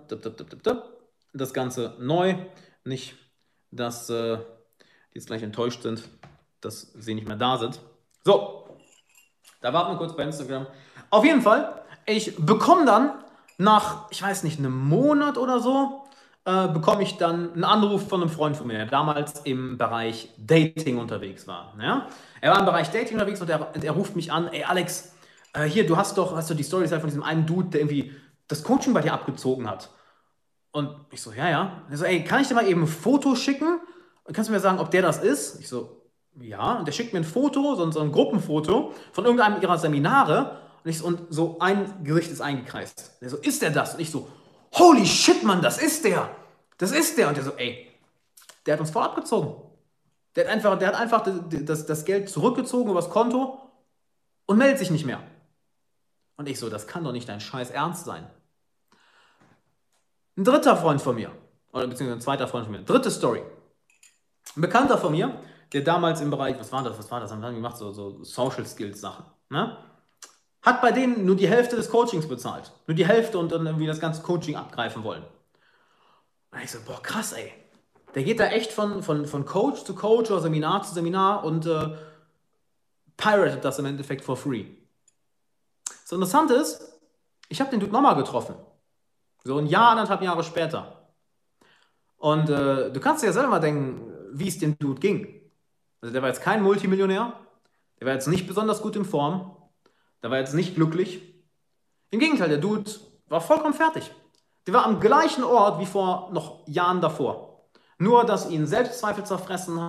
das Ganze neu. Nicht, dass äh, die jetzt gleich enttäuscht sind, dass sie nicht mehr da sind. So, da warten wir kurz bei Instagram. Auf jeden Fall, ich bekomme dann nach, ich weiß nicht, einem Monat oder so, äh, bekomme ich dann einen Anruf von einem Freund von mir, der damals im Bereich Dating unterwegs war. Ja? Er war im Bereich Dating unterwegs und er, er ruft mich an, ey Alex, äh, hier, du hast doch, hast du die Story von diesem einen Dude, der irgendwie das Coaching bei dir abgezogen hat. Und ich so, ja, ja. Er so, ey, kann ich dir mal eben ein Foto schicken? Kannst du mir sagen, ob der das ist? Ich so, ja. Und der schickt mir ein Foto, so, so ein Gruppenfoto von irgendeinem ihrer Seminare. Und, ich so, und so ein Gesicht ist eingekreist. Der so, ist der das? Und ich so, holy shit, Mann, das ist der. Das ist der. Und der so, ey, der hat uns voll abgezogen. Der hat einfach, der hat einfach das, das, das Geld zurückgezogen übers Konto und meldet sich nicht mehr. Und ich so, das kann doch nicht dein Scheiß Ernst sein. Ein dritter Freund von mir, oder beziehungsweise ein zweiter Freund von mir, dritte Story. Ein Bekannter von mir, der damals im Bereich, was war das, was war das, haben wir gemacht, so, so Social Skills Sachen, ne? hat bei denen nur die Hälfte des Coachings bezahlt. Nur die Hälfte und dann irgendwie das ganze Coaching abgreifen wollen. Und ich so, boah, krass, ey. Der geht da echt von, von, von Coach zu Coach oder Seminar zu Seminar und äh, piratet das im Endeffekt for free. Das Interessante ist, ich habe den Dude nochmal getroffen. So ein Jahr, anderthalb Jahre später. Und äh, du kannst dir ja selber mal denken, wie es dem Dude ging. Also der war jetzt kein Multimillionär, der war jetzt nicht besonders gut in Form, der war jetzt nicht glücklich. Im Gegenteil, der Dude war vollkommen fertig. Der war am gleichen Ort wie vor noch Jahren davor. Nur, dass ihn Selbstzweifel zerfressen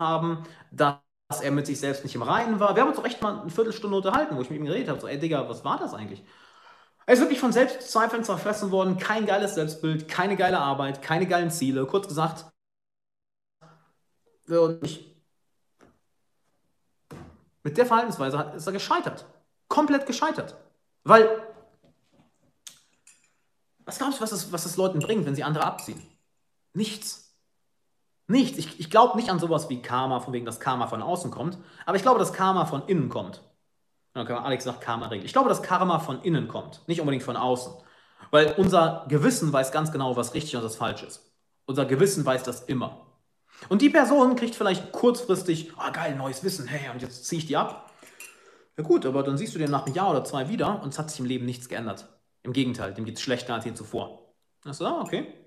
haben, dass dass er mit sich selbst nicht im Reinen war. Wir haben uns doch echt mal eine Viertelstunde unterhalten, wo ich mit ihm geredet habe. So, ey Digga, was war das eigentlich? Er ist wirklich von Selbstzweifeln zerfressen worden, kein geiles Selbstbild, keine geile Arbeit, keine geilen Ziele. Kurz gesagt, mit der Verhaltensweise ist er gescheitert. Komplett gescheitert. Weil, was glaubst du, was es, was es Leuten bringt, wenn sie andere abziehen? Nichts. Nichts. Ich, ich glaube nicht an sowas wie Karma, von wegen, dass Karma von außen kommt, aber ich glaube, dass Karma von innen kommt. Okay, Alex sagt Karma-Regel. Ich glaube, dass Karma von innen kommt, nicht unbedingt von außen. Weil unser Gewissen weiß ganz genau, was richtig und was falsch ist. Unser Gewissen weiß das immer. Und die Person kriegt vielleicht kurzfristig, ah oh, geil, neues Wissen, hey, und jetzt ziehe ich die ab. Ja gut, aber dann siehst du den nach einem Jahr oder zwei wieder und es hat sich im Leben nichts geändert. Im Gegenteil, dem geht es schlechter als je zuvor. Achso, okay.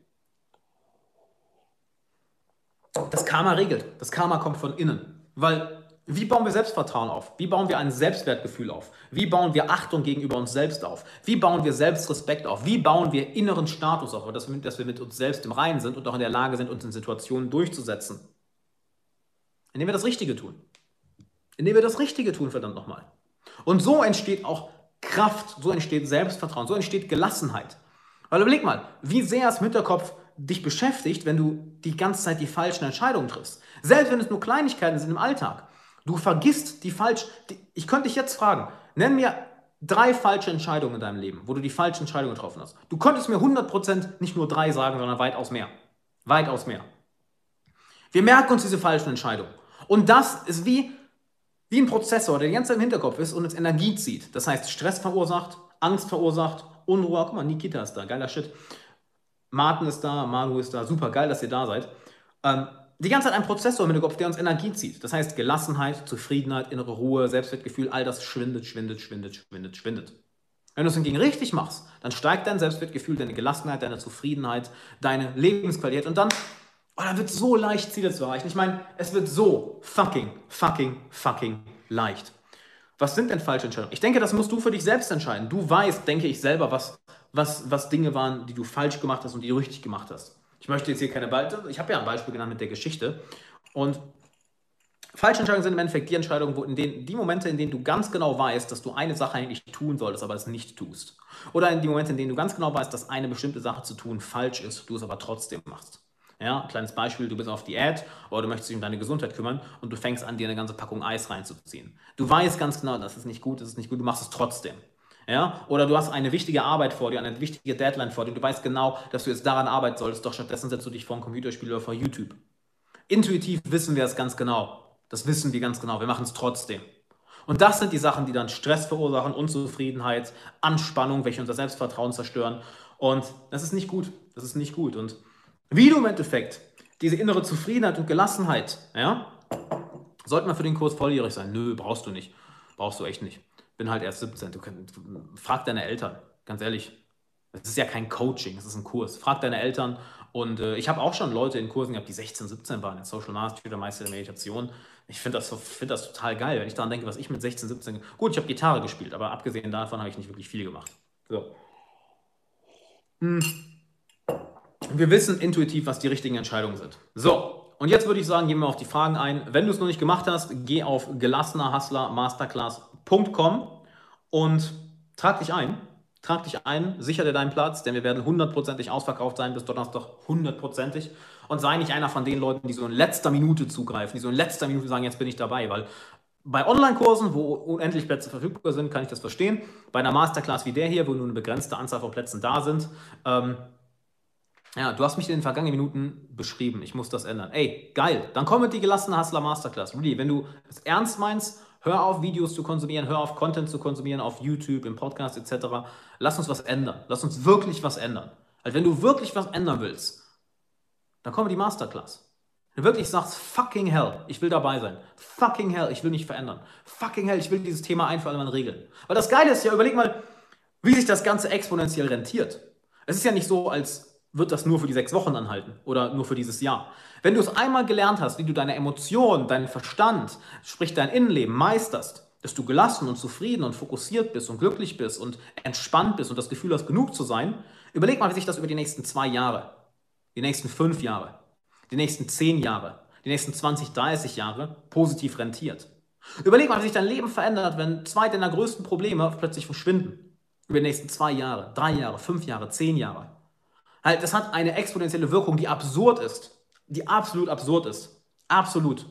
Das Karma regelt. Das Karma kommt von innen. Weil wie bauen wir Selbstvertrauen auf? Wie bauen wir ein Selbstwertgefühl auf? Wie bauen wir Achtung gegenüber uns selbst auf? Wie bauen wir Selbstrespekt auf? Wie bauen wir inneren Status auf, dass wir, dass wir mit uns selbst im Reinen sind und auch in der Lage sind, uns in Situationen durchzusetzen? Indem wir das Richtige tun. Indem wir das Richtige tun, verdammt nochmal. Und so entsteht auch Kraft, so entsteht Selbstvertrauen, so entsteht Gelassenheit. Weil überleg mal, wie sehr es im Hinterkopf dich beschäftigt, wenn du die ganze Zeit die falschen Entscheidungen triffst. Selbst wenn es nur Kleinigkeiten sind im Alltag. Du vergisst die falsch. Die, ich könnte dich jetzt fragen, nenn mir drei falsche Entscheidungen in deinem Leben, wo du die falsche Entscheidung getroffen hast. Du könntest mir 100% nicht nur drei sagen, sondern weitaus mehr. Weitaus mehr. Wir merken uns diese falschen Entscheidungen. Und das ist wie, wie ein Prozessor, der die ganze Zeit im Hinterkopf ist und uns Energie zieht. Das heißt, Stress verursacht, Angst verursacht, Unruhe. Guck mal, Nikita ist da, geiler Shit. Martin ist da, Manu ist da, super geil, dass ihr da seid. Ähm, die ganze Zeit ein Prozessor im Hinterkopf, der uns Energie zieht. Das heißt Gelassenheit, Zufriedenheit, innere Ruhe, Selbstwertgefühl, all das schwindet, schwindet, schwindet, schwindet, schwindet. Wenn du es hingegen richtig machst, dann steigt dein Selbstwertgefühl, deine Gelassenheit, deine Zufriedenheit, deine Lebensqualität und dann, oh, dann wird es so leicht, Ziele zu erreichen. Ich meine, es wird so fucking, fucking, fucking leicht. Was sind denn falsche Entscheidungen? Ich denke, das musst du für dich selbst entscheiden. Du weißt, denke ich selber, was, was, was Dinge waren, die du falsch gemacht hast und die du richtig gemacht hast. Ich möchte jetzt hier keine Beispiele, ich habe ja ein Beispiel genannt mit der Geschichte. Und falsche Entscheidungen sind im Endeffekt die Entscheidungen, wo in denen, die Momente, in denen du ganz genau weißt, dass du eine Sache eigentlich tun solltest, aber es nicht tust. Oder in die Momente, in denen du ganz genau weißt, dass eine bestimmte Sache zu tun falsch ist, du es aber trotzdem machst. Ja, ein kleines Beispiel, du bist auf Diät oder du möchtest dich um deine Gesundheit kümmern und du fängst an, dir eine ganze Packung Eis reinzuziehen. Du weißt ganz genau, das ist nicht gut, das ist nicht gut, du machst es trotzdem. Ja? Oder du hast eine wichtige Arbeit vor dir, eine wichtige Deadline vor dir und du weißt genau, dass du jetzt daran arbeiten solltest, doch stattdessen setzt du dich vor ein Computerspiel oder vor YouTube. Intuitiv wissen wir es ganz genau. Das wissen wir ganz genau. Wir machen es trotzdem. Und das sind die Sachen, die dann Stress verursachen, Unzufriedenheit, Anspannung, welche unser Selbstvertrauen zerstören. Und das ist nicht gut. Das ist nicht gut. Und wie du im Endeffekt diese innere Zufriedenheit und Gelassenheit, ja, sollte man für den Kurs volljährig sein? Nö, brauchst du nicht. Brauchst du echt nicht bin halt erst 17. Du kannst, frag deine Eltern, ganz ehrlich. Es ist ja kein Coaching, es ist ein Kurs. Frag deine Eltern. Und äh, ich habe auch schon Leute in Kursen gehabt, die 16, 17 waren, in Social Mastery Meister der Meditation. Ich finde das, find das total geil, wenn ich daran denke, was ich mit 16, 17. Gut, ich habe Gitarre gespielt, aber abgesehen davon habe ich nicht wirklich viel gemacht. So. Hm. Wir wissen intuitiv, was die richtigen Entscheidungen sind. So, und jetzt würde ich sagen, gehen wir auf die Fragen ein. Wenn du es noch nicht gemacht hast, geh auf gelassenerhustlermasterclass.com und trag dich ein. Trag dich ein, sicher dir deinen Platz, denn wir werden hundertprozentig ausverkauft sein bis Donnerstag, hundertprozentig. Und sei nicht einer von den Leuten, die so in letzter Minute zugreifen, die so in letzter Minute sagen, jetzt bin ich dabei, weil bei Online-Kursen, wo unendlich Plätze verfügbar sind, kann ich das verstehen. Bei einer Masterclass wie der hier, wo nur eine begrenzte Anzahl von Plätzen da sind, ähm, ja, du hast mich in den vergangenen Minuten beschrieben. Ich muss das ändern. Ey, geil. Dann komm mit die gelassene Hustler Masterclass. Really, wenn du es ernst meinst, hör auf, Videos zu konsumieren, hör auf, Content zu konsumieren auf YouTube, im Podcast etc. Lass uns was ändern. Lass uns wirklich was ändern. Also wenn du wirklich was ändern willst, dann komm mit die Masterclass. Wenn du wirklich sagst, fucking hell, ich will dabei sein. Fucking hell, ich will mich verändern. Fucking hell, ich will dieses Thema ein für alle Mal regeln. Weil das Geile ist ja, überleg mal, wie sich das Ganze exponentiell rentiert. Es ist ja nicht so, als wird das nur für die sechs Wochen anhalten oder nur für dieses Jahr. Wenn du es einmal gelernt hast, wie du deine Emotionen, deinen Verstand, sprich dein Innenleben meisterst, dass du gelassen und zufrieden und fokussiert bist und glücklich bist und entspannt bist und das Gefühl hast, genug zu sein, überleg mal, wie sich das über die nächsten zwei Jahre, die nächsten fünf Jahre, die nächsten zehn Jahre, die nächsten 20, 30 Jahre positiv rentiert. Überleg mal, wie sich dein Leben verändert, wenn zwei deiner größten Probleme plötzlich verschwinden. Über die nächsten zwei Jahre, drei Jahre, fünf Jahre, zehn Jahre. Halt, das hat eine exponentielle Wirkung, die absurd ist. Die absolut absurd ist. Absolut.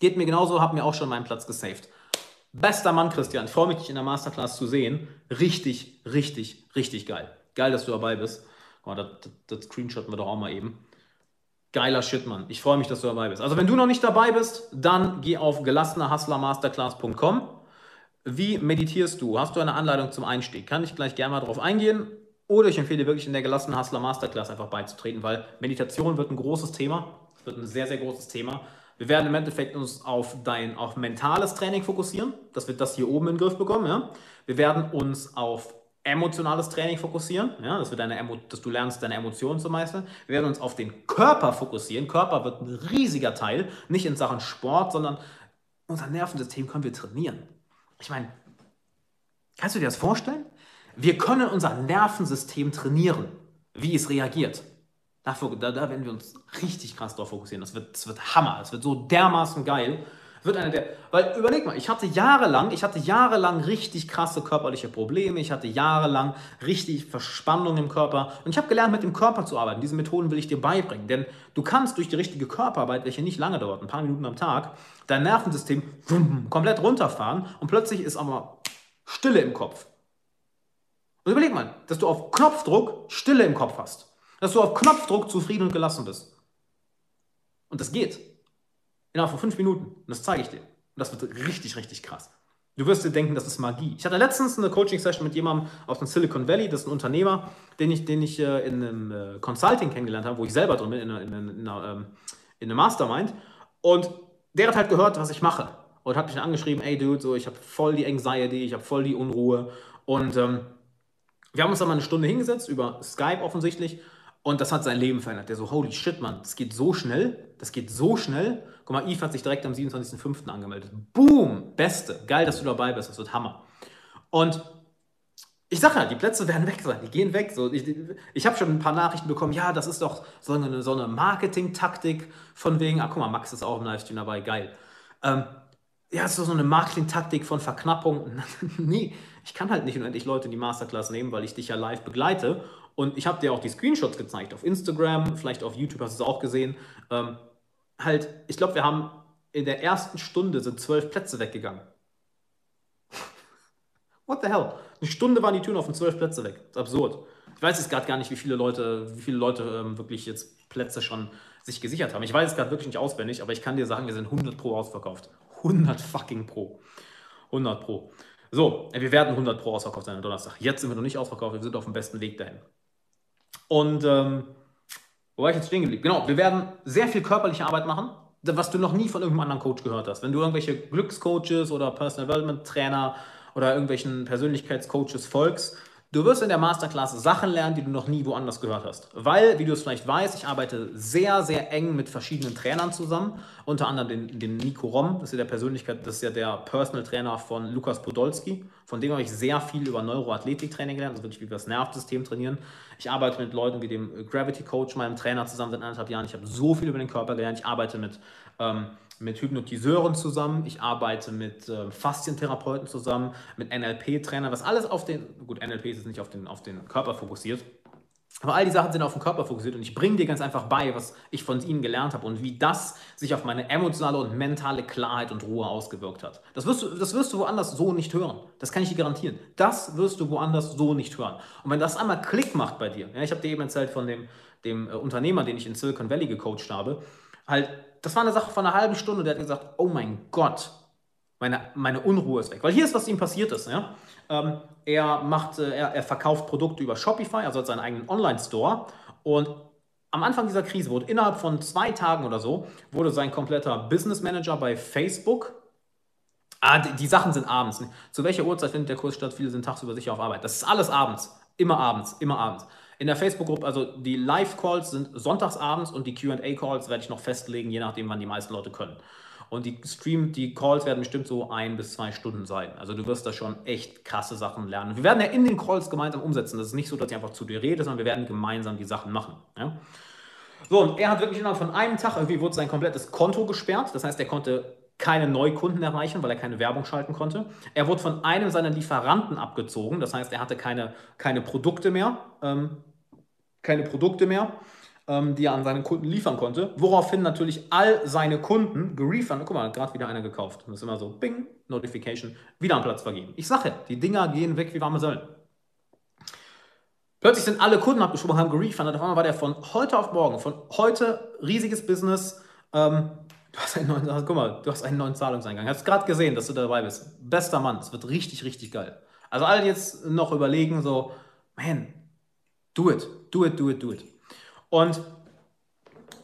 Geht mir genauso, hab mir auch schon meinen Platz gesaved. Bester Mann, Christian. Ich freue mich, dich in der Masterclass zu sehen. Richtig, richtig, richtig geil. Geil, dass du dabei bist. Oh, das, das, das screenshotten wir doch auch mal eben. Geiler Shit, Mann. Ich freue mich, dass du dabei bist. Also, wenn du noch nicht dabei bist, dann geh auf gelassenerhustlermasterclass.com. Wie meditierst du? Hast du eine Anleitung zum Einstieg? Kann ich gleich gerne mal drauf eingehen. Oder ich empfehle wirklich in der gelassenen Hustler Masterclass einfach beizutreten, weil Meditation wird ein großes Thema. Es wird ein sehr, sehr großes Thema. Wir werden im Endeffekt uns auf dein auf mentales Training fokussieren, dass wir das hier oben in den Griff bekommen. Ja? Wir werden uns auf emotionales Training fokussieren, ja? dass, wir deine Emo dass du lernst, deine Emotionen zu meistern. Wir werden uns auf den Körper fokussieren. Körper wird ein riesiger Teil, nicht in Sachen Sport, sondern unser Nervensystem können wir trainieren. Ich meine, kannst du dir das vorstellen? Wir können unser Nervensystem trainieren, wie es reagiert. Da, da werden wir uns richtig krass drauf fokussieren. Das wird, das wird Hammer. Das wird so dermaßen geil. Wird einer der. Weil überleg mal, ich hatte jahrelang, ich hatte jahrelang richtig krasse körperliche Probleme. Ich hatte jahrelang richtig Verspannung im Körper. Und ich habe gelernt, mit dem Körper zu arbeiten. Diese Methoden will ich dir beibringen. Denn du kannst durch die richtige Körperarbeit, welche nicht lange dauert, ein paar Minuten am Tag, dein Nervensystem komplett runterfahren und plötzlich ist aber Stille im Kopf. Und überleg mal, dass du auf Knopfdruck Stille im Kopf hast dass du auf Knopfdruck zufrieden und gelassen bist. Und das geht. Innerhalb von fünf Minuten. Und das zeige ich dir. Und das wird richtig, richtig krass. Du wirst dir denken, das ist Magie. Ich hatte letztens eine Coaching-Session mit jemandem aus dem Silicon Valley, das ist ein Unternehmer, den ich, den ich äh, in einem äh, Consulting kennengelernt habe, wo ich selber drin bin, in einer, in einer, in einer, ähm, in einer Mastermind. Und der hat halt gehört, was ich mache. Und hat mich dann angeschrieben, ey Dude, so, ich habe voll die Anxiety, ich habe voll die Unruhe. Und ähm, wir haben uns dann mal eine Stunde hingesetzt, über Skype offensichtlich. Und das hat sein Leben verändert. Der so, holy shit, Mann, das geht so schnell, das geht so schnell. Guck mal, Yves hat sich direkt am 27.05. angemeldet. Boom, beste, geil, dass du dabei bist, das wird Hammer. Und ich sage ja, die Plätze werden weg sein, die gehen weg. So, ich ich habe schon ein paar Nachrichten bekommen, ja, das ist doch so eine, so eine Marketing-Taktik von wegen, ah, guck mal, Max ist auch im Livestream dabei, geil. Ähm, ja, das ist doch so eine Marketing-Taktik von Verknappung. nee, ich kann halt nicht unendlich Leute in die Masterclass nehmen, weil ich dich ja live begleite und ich habe dir auch die Screenshots gezeigt auf Instagram, vielleicht auf YouTube hast du es auch gesehen. Ähm, halt, ich glaube, wir haben in der ersten Stunde sind zwölf Plätze weggegangen. What the hell? Eine Stunde waren die Türen auf und zwölf Plätze weg. Das ist absurd. Ich weiß jetzt gerade gar nicht, wie viele Leute, wie viele Leute ähm, wirklich jetzt Plätze schon sich gesichert haben. Ich weiß es gerade wirklich nicht auswendig, aber ich kann dir sagen, wir sind 100 pro ausverkauft. 100 fucking pro. 100 pro. So, wir werden 100 pro ausverkauft sein am Donnerstag. Jetzt sind wir noch nicht ausverkauft, wir sind auf dem besten Weg dahin. Und ähm, wo war ich jetzt stehen geblieben? Genau, wir werden sehr viel körperliche Arbeit machen, was du noch nie von irgendeinem anderen Coach gehört hast. Wenn du irgendwelche Glückscoaches oder Personal Development Trainer oder irgendwelchen Persönlichkeitscoaches folgst, Du wirst in der Masterclass Sachen lernen, die du noch nie woanders gehört hast. Weil, wie du es vielleicht weißt, ich arbeite sehr, sehr eng mit verschiedenen Trainern zusammen. Unter anderem den, den Nico Rom, das ist ja der Persönlichkeit, das ist ja der Personal Trainer von Lukas Podolski. Von dem habe ich sehr viel über Neuroathletiktraining gelernt, also wirklich wie wir das Nervensystem trainieren. Ich arbeite mit Leuten wie dem Gravity Coach, meinem Trainer, zusammen seit anderthalb Jahren. Ich habe so viel über den Körper gelernt. Ich arbeite mit ähm, mit Hypnotiseuren zusammen, ich arbeite mit äh, Faszientherapeuten zusammen, mit NLP-Trainern, was alles auf den, gut, NLP ist nicht auf den, auf den Körper fokussiert, aber all die Sachen sind auf den Körper fokussiert und ich bringe dir ganz einfach bei, was ich von ihnen gelernt habe und wie das sich auf meine emotionale und mentale Klarheit und Ruhe ausgewirkt hat. Das wirst, du, das wirst du woanders so nicht hören. Das kann ich dir garantieren. Das wirst du woanders so nicht hören. Und wenn das einmal Klick macht bei dir, ja, ich habe dir eben erzählt von dem, dem äh, Unternehmer, den ich in Silicon Valley gecoacht habe, halt das war eine Sache von einer halben Stunde. Der hat gesagt, oh mein Gott, meine, meine Unruhe ist weg. Weil hier ist, was ihm passiert ist. Ja? Ähm, er, macht, äh, er, er verkauft Produkte über Shopify, also hat seinen eigenen Online-Store. Und am Anfang dieser Krise wurde innerhalb von zwei Tagen oder so, wurde sein kompletter Business Manager bei Facebook Ah, die, die, Sachen sind abends. Zu welcher Uhrzeit findet der Kurs statt? Viele sind tagsüber sicher auf Arbeit. Das ist alles abends. Immer abends, immer abends. In der Facebook-Gruppe, also die Live-Calls sind sonntagsabends und die QA-Calls werde ich noch festlegen, je nachdem, wann die meisten Leute können. Und die Stream, die Calls werden bestimmt so ein bis zwei Stunden sein. Also du wirst da schon echt krasse Sachen lernen. Wir werden ja in den Calls gemeinsam umsetzen. Das ist nicht so, dass ich einfach zu dir rede, sondern wir werden gemeinsam die Sachen machen. Ja? So, und er hat wirklich innerhalb von einem Tag, irgendwie wurde sein komplettes Konto gesperrt. Das heißt, er konnte keine Neukunden erreichen, weil er keine Werbung schalten konnte. Er wurde von einem seiner Lieferanten abgezogen, das heißt, er hatte keine, keine Produkte mehr, ähm, keine Produkte mehr, ähm, die er an seine Kunden liefern konnte, woraufhin natürlich all seine Kunden gerefundet, guck mal, gerade wieder einer gekauft. Das ist immer so, bing, Notification, wieder am Platz vergeben. Ich sage, die Dinger gehen weg wie warme Säulen. Plötzlich sind alle Kunden abgeschoben, haben gerefundet. Auf einmal war der von heute auf morgen, von heute riesiges Business. Ähm, du hast einen neuen, guck mal, du hast einen neuen Zahlungseingang. Hast gerade gesehen, dass du dabei bist. Bester Mann, es wird richtig, richtig geil. Also alle jetzt noch überlegen, so, man, do it, do it, do it, do it. Und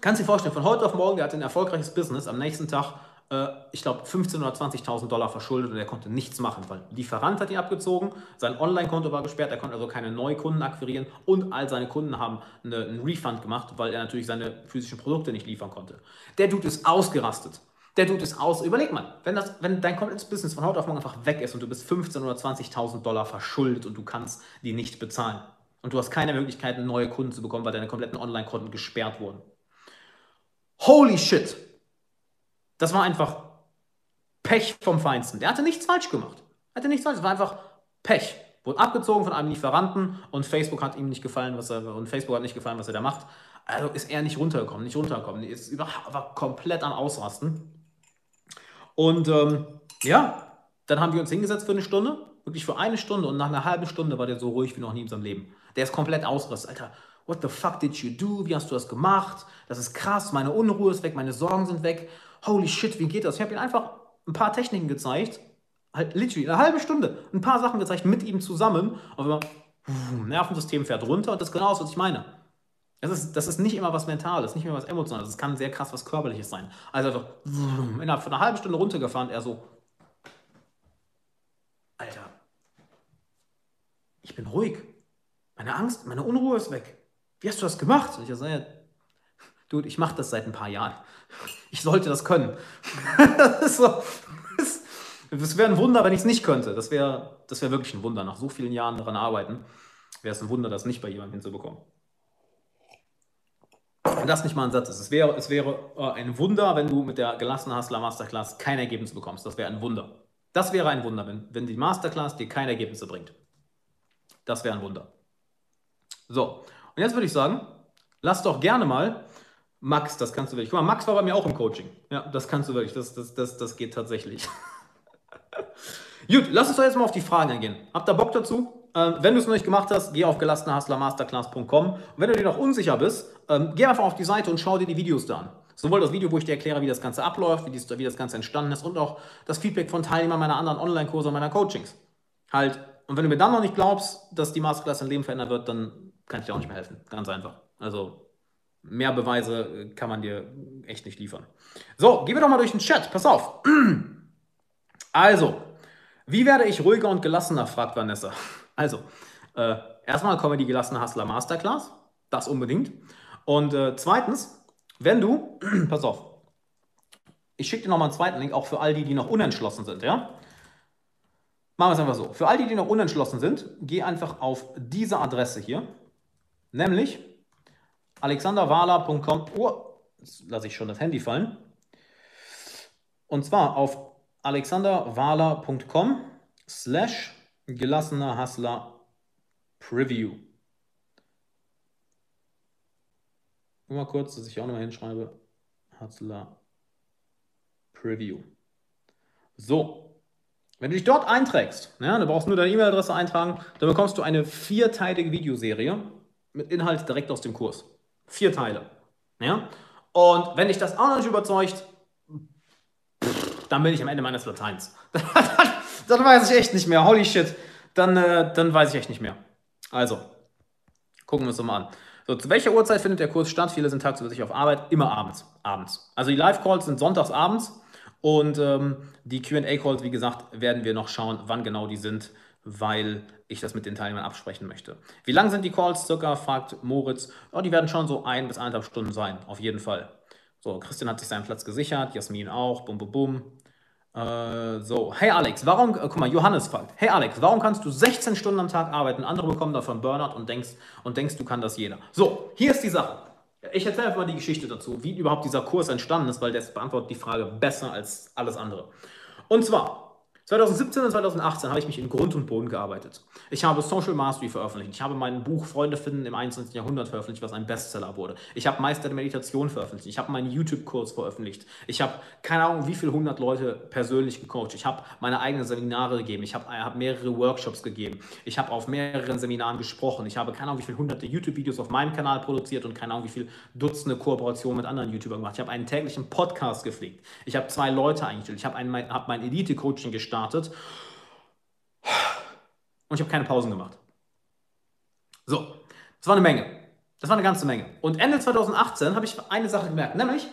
kannst dir vorstellen, von heute auf morgen, der hat ein erfolgreiches Business, am nächsten Tag äh, ich glaube, 15.000 oder 20.000 Dollar verschuldet und er konnte nichts machen, weil Lieferant hat ihn abgezogen, sein Online-Konto war gesperrt, er konnte also keine neuen Kunden akquirieren und all seine Kunden haben eine, einen Refund gemacht, weil er natürlich seine physischen Produkte nicht liefern konnte. Der Dude ist ausgerastet. Der Dude ist aus. Überleg mal, wenn, das, wenn dein komplettes Business von heute auf morgen einfach weg ist und du bist 15.000 oder 20.000 Dollar verschuldet und du kannst die nicht bezahlen und du hast keine Möglichkeit, neue Kunden zu bekommen, weil deine kompletten Online-Konten gesperrt wurden. Holy shit! Das war einfach Pech vom Feinsten. Der hatte nichts falsch gemacht. Er hatte nichts falsch. Es war einfach Pech. Wurde abgezogen von einem Lieferanten und Facebook hat ihm nicht gefallen, was er und Facebook hat nicht gefallen, was er da macht. Also ist er nicht runtergekommen, nicht runtergekommen. Er ist über, war komplett am Ausrasten. Und ähm, ja, dann haben wir uns hingesetzt für eine Stunde, wirklich für eine Stunde und nach einer halben Stunde war der so ruhig wie noch nie in seinem Leben. Der ist komplett ausrastet. Alter, what the fuck did you do? Wie hast du das gemacht? Das ist krass, meine Unruhe ist weg, meine Sorgen sind weg holy shit, wie geht das? Ich habe ihm einfach ein paar Techniken gezeigt, halt literally eine halbe Stunde, ein paar Sachen gezeigt mit ihm zusammen. Und wenn man, Nervensystem fährt runter und das ist genau das, was ich meine. Das ist, das ist nicht immer was Mentales, nicht immer was Emotionales. Es kann sehr krass was Körperliches sein. Also einfach innerhalb von einer halben Stunde runtergefahren, er so, Alter, ich bin ruhig. Meine Angst, meine Unruhe ist weg. Wie hast du das gemacht? Und ich so, ja, Dude, ich mache das seit ein paar Jahren. Ich sollte das können. das, so, wäre ein Wunder, wenn ich es nicht könnte. Das wäre das wär wirklich ein Wunder. Nach so vielen Jahren daran arbeiten, wäre es ein Wunder, das nicht bei jemandem hinzubekommen. Wenn das nicht mal ein Satz ist. Es wäre, es wäre äh, ein Wunder, wenn du mit der gelassenen Hustler Masterclass kein Ergebnis bekommst. Das wäre ein Wunder. Das wäre ein Wunder, wenn, wenn die Masterclass dir keine Ergebnisse bringt. Das wäre ein Wunder. So, und jetzt würde ich sagen, lass doch gerne mal Max, das kannst du wirklich. Guck mal, Max war bei mir auch im Coaching. Ja, das kannst du wirklich. Das, das, das, das geht tatsächlich. Gut, lass uns doch jetzt mal auf die Fragen eingehen. Habt ihr Bock dazu? Ähm, wenn du es noch nicht gemacht hast, geh auf gelassenehustlermasterclass.com. Und wenn du dir noch unsicher bist, ähm, geh einfach auf die Seite und schau dir die Videos da an. Sowohl das Video, wo ich dir erkläre, wie das Ganze abläuft, wie, dies, wie das Ganze entstanden ist und auch das Feedback von Teilnehmern meiner anderen Online-Kurse und meiner Coachings. Halt, und wenn du mir dann noch nicht glaubst, dass die Masterclass dein Leben verändern wird, dann kann ich dir auch nicht mehr helfen. Ganz einfach. Also Mehr Beweise äh, kann man dir echt nicht liefern. So, gehen wir doch mal durch den Chat. Pass auf. Also, wie werde ich ruhiger und gelassener, fragt Vanessa. Also, äh, erstmal die gelassene Hustler Masterclass. Das unbedingt. Und äh, zweitens, wenn du, pass auf, ich schicke dir nochmal einen zweiten Link, auch für all die, die noch unentschlossen sind, ja? Machen wir es einfach so. Für all die, die noch unentschlossen sind, geh einfach auf diese Adresse hier, nämlich alexanderwahler.com. Oh, jetzt lasse ich schon das Handy fallen. Und zwar auf alexanderwahler.com slash gelassener Hassler Preview. Nur mal kurz, dass ich auch nochmal hinschreibe. Hassler Preview. So, wenn du dich dort einträgst, ja, du brauchst nur deine E-Mail-Adresse eintragen, dann bekommst du eine vierteilige Videoserie mit Inhalt direkt aus dem Kurs. Vier Teile. Ja? Und wenn dich das auch noch nicht überzeugt, dann bin ich am Ende meines Lateins. dann weiß ich echt nicht mehr. Holy shit. Dann, äh, dann weiß ich echt nicht mehr. Also, gucken wir uns mal an. So, zu welcher Uhrzeit findet der Kurs statt? Viele sind tagsüber sich auf Arbeit. Immer abends. Abends. Also die Live-Calls sind sonntags abends. Und ähm, die QA-Calls, wie gesagt, werden wir noch schauen, wann genau die sind weil ich das mit den Teilnehmern absprechen möchte. Wie lang sind die Calls circa, fragt Moritz. Oh, die werden schon so ein bis eineinhalb Stunden sein, auf jeden Fall. So, Christian hat sich seinen Platz gesichert, Jasmin auch, bum, bum, bum. Äh, so, hey Alex, warum, äh, guck mal, Johannes fragt, hey Alex, warum kannst du 16 Stunden am Tag arbeiten, andere bekommen davon Burnout und denkst, und denkst, du kann das jeder. So, hier ist die Sache. Ich erzähle einfach mal die Geschichte dazu, wie überhaupt dieser Kurs entstanden ist, weil das beantwortet die Frage besser als alles andere. Und zwar, 2017 und 2018 habe ich mich in Grund und Boden gearbeitet. Ich habe Social Mastery veröffentlicht. Ich habe mein Buch Freunde finden im 21. Jahrhundert veröffentlicht, was ein Bestseller wurde. Ich habe Meister der Meditation veröffentlicht. Ich habe meinen YouTube-Kurs veröffentlicht. Ich habe keine Ahnung, wie viele hundert Leute persönlich gecoacht. Ich habe meine eigenen Seminare gegeben. Ich habe hab mehrere Workshops gegeben. Ich habe auf mehreren Seminaren gesprochen. Ich habe keine Ahnung, wie viele hunderte YouTube-Videos auf meinem Kanal produziert und keine Ahnung, wie viele Dutzende Kooperationen mit anderen YouTubern gemacht. Ich habe einen täglichen Podcast gepflegt. Ich habe zwei Leute eingestellt. Ich habe hab mein Elite-Coaching gestartet gestartet. Und ich habe keine Pausen gemacht. So, das war eine Menge. Das war eine ganze Menge. Und Ende 2018 habe ich eine Sache gemerkt, nämlich,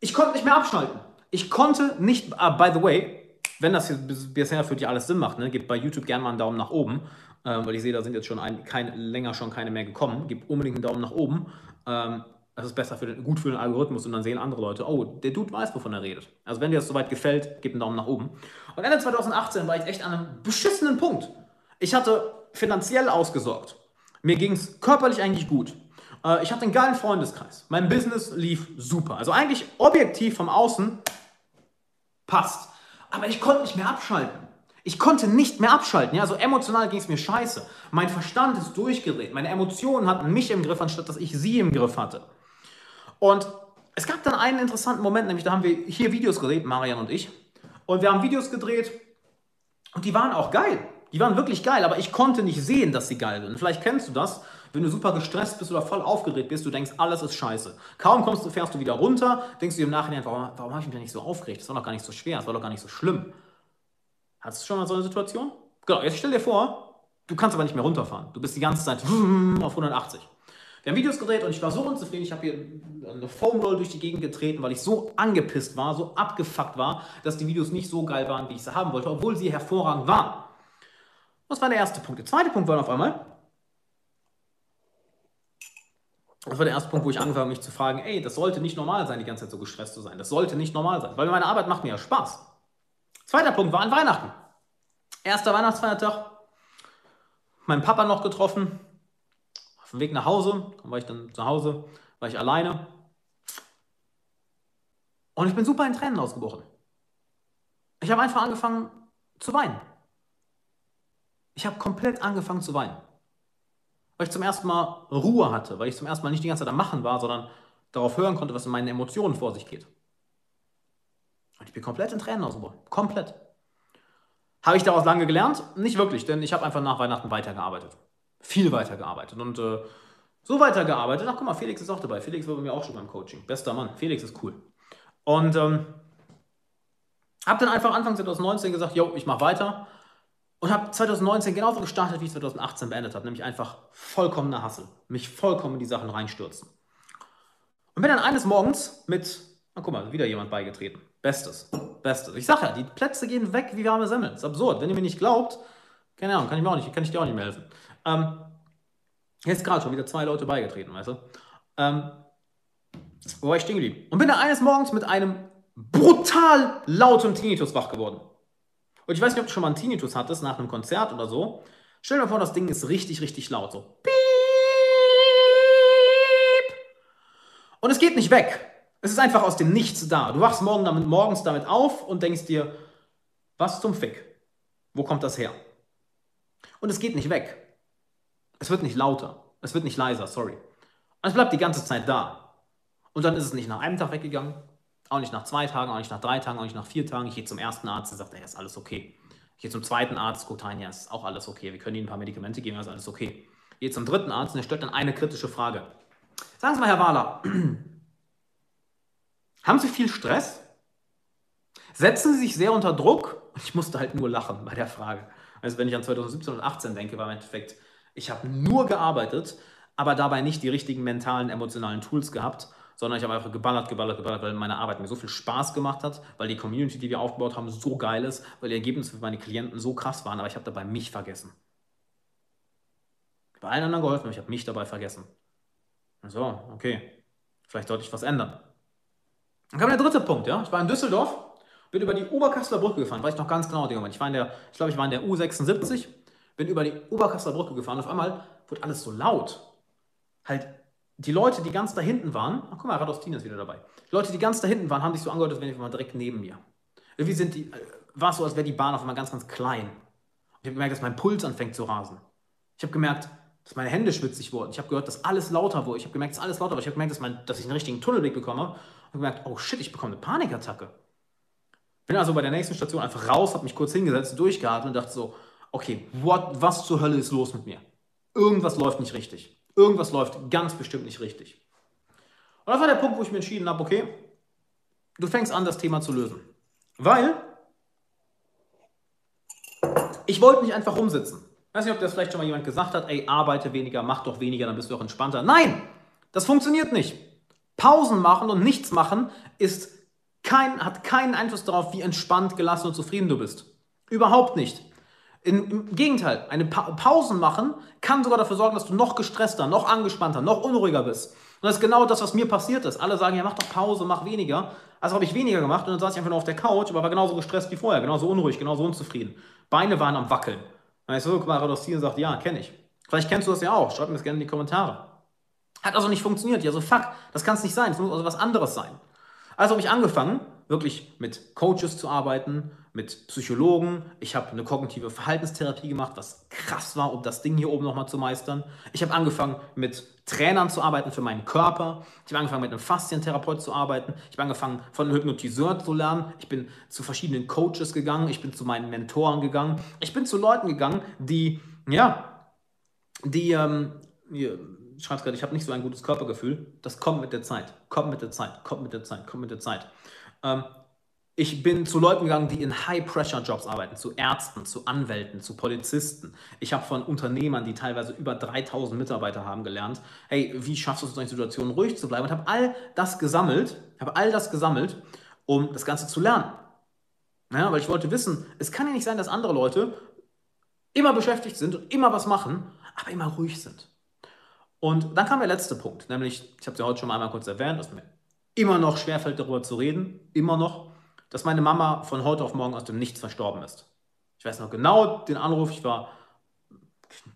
ich konnte nicht mehr abschalten. Ich konnte nicht, uh, by the way, wenn das hier bisher für dich alles Sinn macht, ne, gebt bei YouTube gerne mal einen Daumen nach oben, äh, weil ich sehe, da sind jetzt schon ein, kein, länger schon keine mehr gekommen. Gebt unbedingt einen Daumen nach oben. Ähm, das ist besser für den, gut für den Algorithmus und dann sehen andere Leute, oh, der Dude weiß, wovon er redet. Also wenn dir das soweit gefällt, gib einen Daumen nach oben. Und Ende 2018 war ich echt an einem beschissenen Punkt. Ich hatte finanziell ausgesorgt. Mir ging es körperlich eigentlich gut. Äh, ich hatte einen geilen Freundeskreis. Mein Business lief super. Also eigentlich objektiv vom Außen passt. Aber ich konnte nicht mehr abschalten. Ich konnte nicht mehr abschalten. Ja? Also emotional ging es mir scheiße. Mein Verstand ist durchgedreht. Meine Emotionen hatten mich im Griff, anstatt dass ich sie im Griff hatte. Und es gab dann einen interessanten Moment, nämlich da haben wir hier Videos gedreht, Marian und ich. Und wir haben Videos gedreht und die waren auch geil. Die waren wirklich geil, aber ich konnte nicht sehen, dass sie geil sind. Vielleicht kennst du das, wenn du super gestresst bist oder voll aufgeregt bist, du denkst, alles ist scheiße. Kaum kommst du, fährst du wieder runter, denkst du im Nachhinein, warum, warum habe ich mich da nicht so aufgeregt? Das war doch gar nicht so schwer, das war doch gar nicht so schlimm. Hattest du schon mal so eine Situation? Genau, jetzt stell dir vor, du kannst aber nicht mehr runterfahren. Du bist die ganze Zeit auf 180. Wir haben Videos gedreht und ich war so unzufrieden. Ich habe hier eine Foam Roll durch die Gegend getreten, weil ich so angepisst war, so abgefuckt war, dass die Videos nicht so geil waren, wie ich sie haben wollte, obwohl sie hervorragend waren. Das war der erste Punkt. Der zweite Punkt war auf einmal, das war der erste Punkt, wo ich angefangen habe, mich zu fragen, ey, das sollte nicht normal sein, die ganze Zeit so gestresst zu sein. Das sollte nicht normal sein, weil meine Arbeit macht mir ja Spaß. Zweiter Punkt war an Weihnachten. Erster Weihnachtsfeiertag. Mein Papa noch getroffen. Auf dem Weg nach Hause, war ich dann zu Hause, war ich alleine. Und ich bin super in Tränen ausgebrochen. Ich habe einfach angefangen zu weinen. Ich habe komplett angefangen zu weinen. Weil ich zum ersten Mal Ruhe hatte, weil ich zum ersten Mal nicht die ganze Zeit am Machen war, sondern darauf hören konnte, was in meinen Emotionen vor sich geht. Und ich bin komplett in Tränen ausgebrochen. Komplett. Habe ich daraus lange gelernt? Nicht wirklich, denn ich habe einfach nach Weihnachten weitergearbeitet viel weitergearbeitet und äh, so weitergearbeitet. Ach, guck mal, Felix ist auch dabei. Felix war bei mir auch schon beim Coaching. Bester Mann. Felix ist cool. Und ähm, habe dann einfach Anfang 2019 gesagt, yo, ich mache weiter. Und habe 2019 genauso gestartet, wie ich 2018 beendet habe. Nämlich einfach vollkommener Hassel. Mich vollkommen in die Sachen reinstürzen. Und bin dann eines Morgens mit, na guck mal, wieder jemand beigetreten. Bestes. Bestes. Ich sage ja, die Plätze gehen weg wie warme Semmeln. Das ist absurd. Wenn ihr mir nicht glaubt, keine Ahnung, kann ich mir auch nicht, kann ich dir auch nicht mehr helfen. Ähm, jetzt gerade schon wieder zwei Leute beigetreten, weißt du? Ähm, wo war ich stehen geblieben? Und bin da eines Morgens mit einem brutal lauten Tinnitus wach geworden. Und ich weiß nicht, ob du schon mal einen Tinnitus hattest nach einem Konzert oder so. Stell dir vor, das Ding ist richtig, richtig laut. So. Piep. Und es geht nicht weg. Es ist einfach aus dem Nichts da. Du wachst morgen damit, morgens damit auf und denkst dir, was zum Fick? Wo kommt das her? Und es geht nicht weg. Es wird nicht lauter. Es wird nicht leiser, sorry. Und es bleibt die ganze Zeit da. Und dann ist es nicht nach einem Tag weggegangen, auch nicht nach zwei Tagen, auch nicht nach drei Tagen, auch nicht nach vier Tagen. Ich gehe zum ersten Arzt, der sagt, ja, ist alles okay. Ich gehe zum zweiten Arzt, guckt rein, ja, ist auch alles okay. Wir können Ihnen ein paar Medikamente geben, ist alles okay. Ich gehe zum dritten Arzt und er stellt dann eine kritische Frage. Sagen Sie mal, Herr Wahler, haben Sie viel Stress? Setzen Sie sich sehr unter Druck? Ich musste halt nur lachen bei der Frage. Also wenn ich an 2017 und 2018 denke, war im Endeffekt ich habe nur gearbeitet, aber dabei nicht die richtigen mentalen, emotionalen Tools gehabt, sondern ich habe einfach geballert, geballert, geballert, weil meine Arbeit mir so viel Spaß gemacht hat, weil die Community, die wir aufgebaut haben, so geil ist, weil die Ergebnisse für meine Klienten so krass waren, aber ich habe dabei mich vergessen. Ich habe allen anderen geholfen, aber ich habe mich dabei vergessen. So, okay, vielleicht sollte ich was ändern. Dann kam der dritte Punkt, ja. Ich war in Düsseldorf, bin über die Oberkasseler Brücke gefahren, weiß ich noch ganz genau, Ich war in der, ich glaube, ich war in der U76 bin über die Oberkasseler Brücke gefahren. Auf einmal wurde alles so laut. Halt die Leute, die ganz da hinten waren, ach guck mal, Radostin ist wieder dabei. Die Leute, die ganz da hinten waren, haben sich so angehört, als wären die mal direkt neben mir. Irgendwie sind die, äh, war es so, als wäre die Bahn auf einmal ganz, ganz klein. Ich habe gemerkt, dass mein Puls anfängt zu rasen. Ich habe gemerkt, dass meine Hände schwitzig wurden. Ich habe gehört, dass alles lauter wurde. Ich habe gemerkt, dass alles lauter wurde. Ich habe gemerkt, dass, mein, dass ich einen richtigen Tunnelblick bekommen habe. Und gemerkt, oh shit, ich bekomme eine Panikattacke. Bin also bei der nächsten Station einfach raus, habe mich kurz hingesetzt, durchgeatmet und dachte so, okay, what, was zur Hölle ist los mit mir? Irgendwas läuft nicht richtig. Irgendwas läuft ganz bestimmt nicht richtig. Und das war der Punkt, wo ich mir entschieden habe, okay, du fängst an, das Thema zu lösen. Weil ich wollte nicht einfach rumsitzen. Ich weiß nicht, ob das vielleicht schon mal jemand gesagt hat, ey, arbeite weniger, mach doch weniger, dann bist du auch entspannter. Nein, das funktioniert nicht. Pausen machen und nichts machen ist kein, hat keinen Einfluss darauf, wie entspannt, gelassen und zufrieden du bist. Überhaupt nicht. Im, Gegenteil, eine pa Pausen machen kann sogar dafür sorgen, dass du noch gestresster, noch angespannter, noch unruhiger bist. Und das ist genau das, was mir passiert ist. Alle sagen, ja, mach doch Pause, mach weniger. Also habe ich weniger gemacht und dann saß ich einfach nur auf der Couch, aber war genauso gestresst wie vorher, genauso unruhig, genauso unzufrieden. Beine waren am Wackeln. Dann ich so, guck mal, Radostin sagt, ja, kenne ich. Vielleicht kennst du das ja auch. Schreib mir das gerne in die Kommentare. Hat also nicht funktioniert. Ja, so fuck, das kann es nicht sein. Es muss also was anderes sein. Also habe ich angefangen, wirklich mit Coaches zu arbeiten, mit Psychologen. Ich habe eine kognitive Verhaltenstherapie gemacht, was krass war, um das Ding hier oben nochmal zu meistern. Ich habe angefangen, mit Trainern zu arbeiten für meinen Körper. Ich habe angefangen, mit einem Faszientherapeut zu arbeiten. Ich habe angefangen, von einem Hypnotiseur zu lernen. Ich bin zu verschiedenen Coaches gegangen. Ich bin zu meinen Mentoren gegangen. Ich bin zu Leuten gegangen, die, ja, die, ähm, schreibe es gerade, ich habe nicht so ein gutes Körpergefühl. Das kommt mit der Zeit, kommt mit der Zeit, kommt mit der Zeit, kommt mit der Zeit. Ähm, ich bin zu Leuten gegangen, die in High-Pressure-Jobs arbeiten, zu Ärzten, zu Anwälten, zu Polizisten. Ich habe von Unternehmern, die teilweise über 3000 Mitarbeiter haben, gelernt, hey, wie schaffst du es in solchen Situationen ruhig zu bleiben? Und habe all das gesammelt, habe all das gesammelt, um das Ganze zu lernen. Ja, weil ich wollte wissen, es kann ja nicht sein, dass andere Leute immer beschäftigt sind und immer was machen, aber immer ruhig sind. Und dann kam der letzte Punkt, nämlich, ich habe es ja heute schon einmal kurz erwähnt, dass mir immer noch schwerfällt, darüber zu reden, immer noch dass meine Mama von heute auf morgen aus dem Nichts verstorben ist. Ich weiß noch genau den Anruf, ich war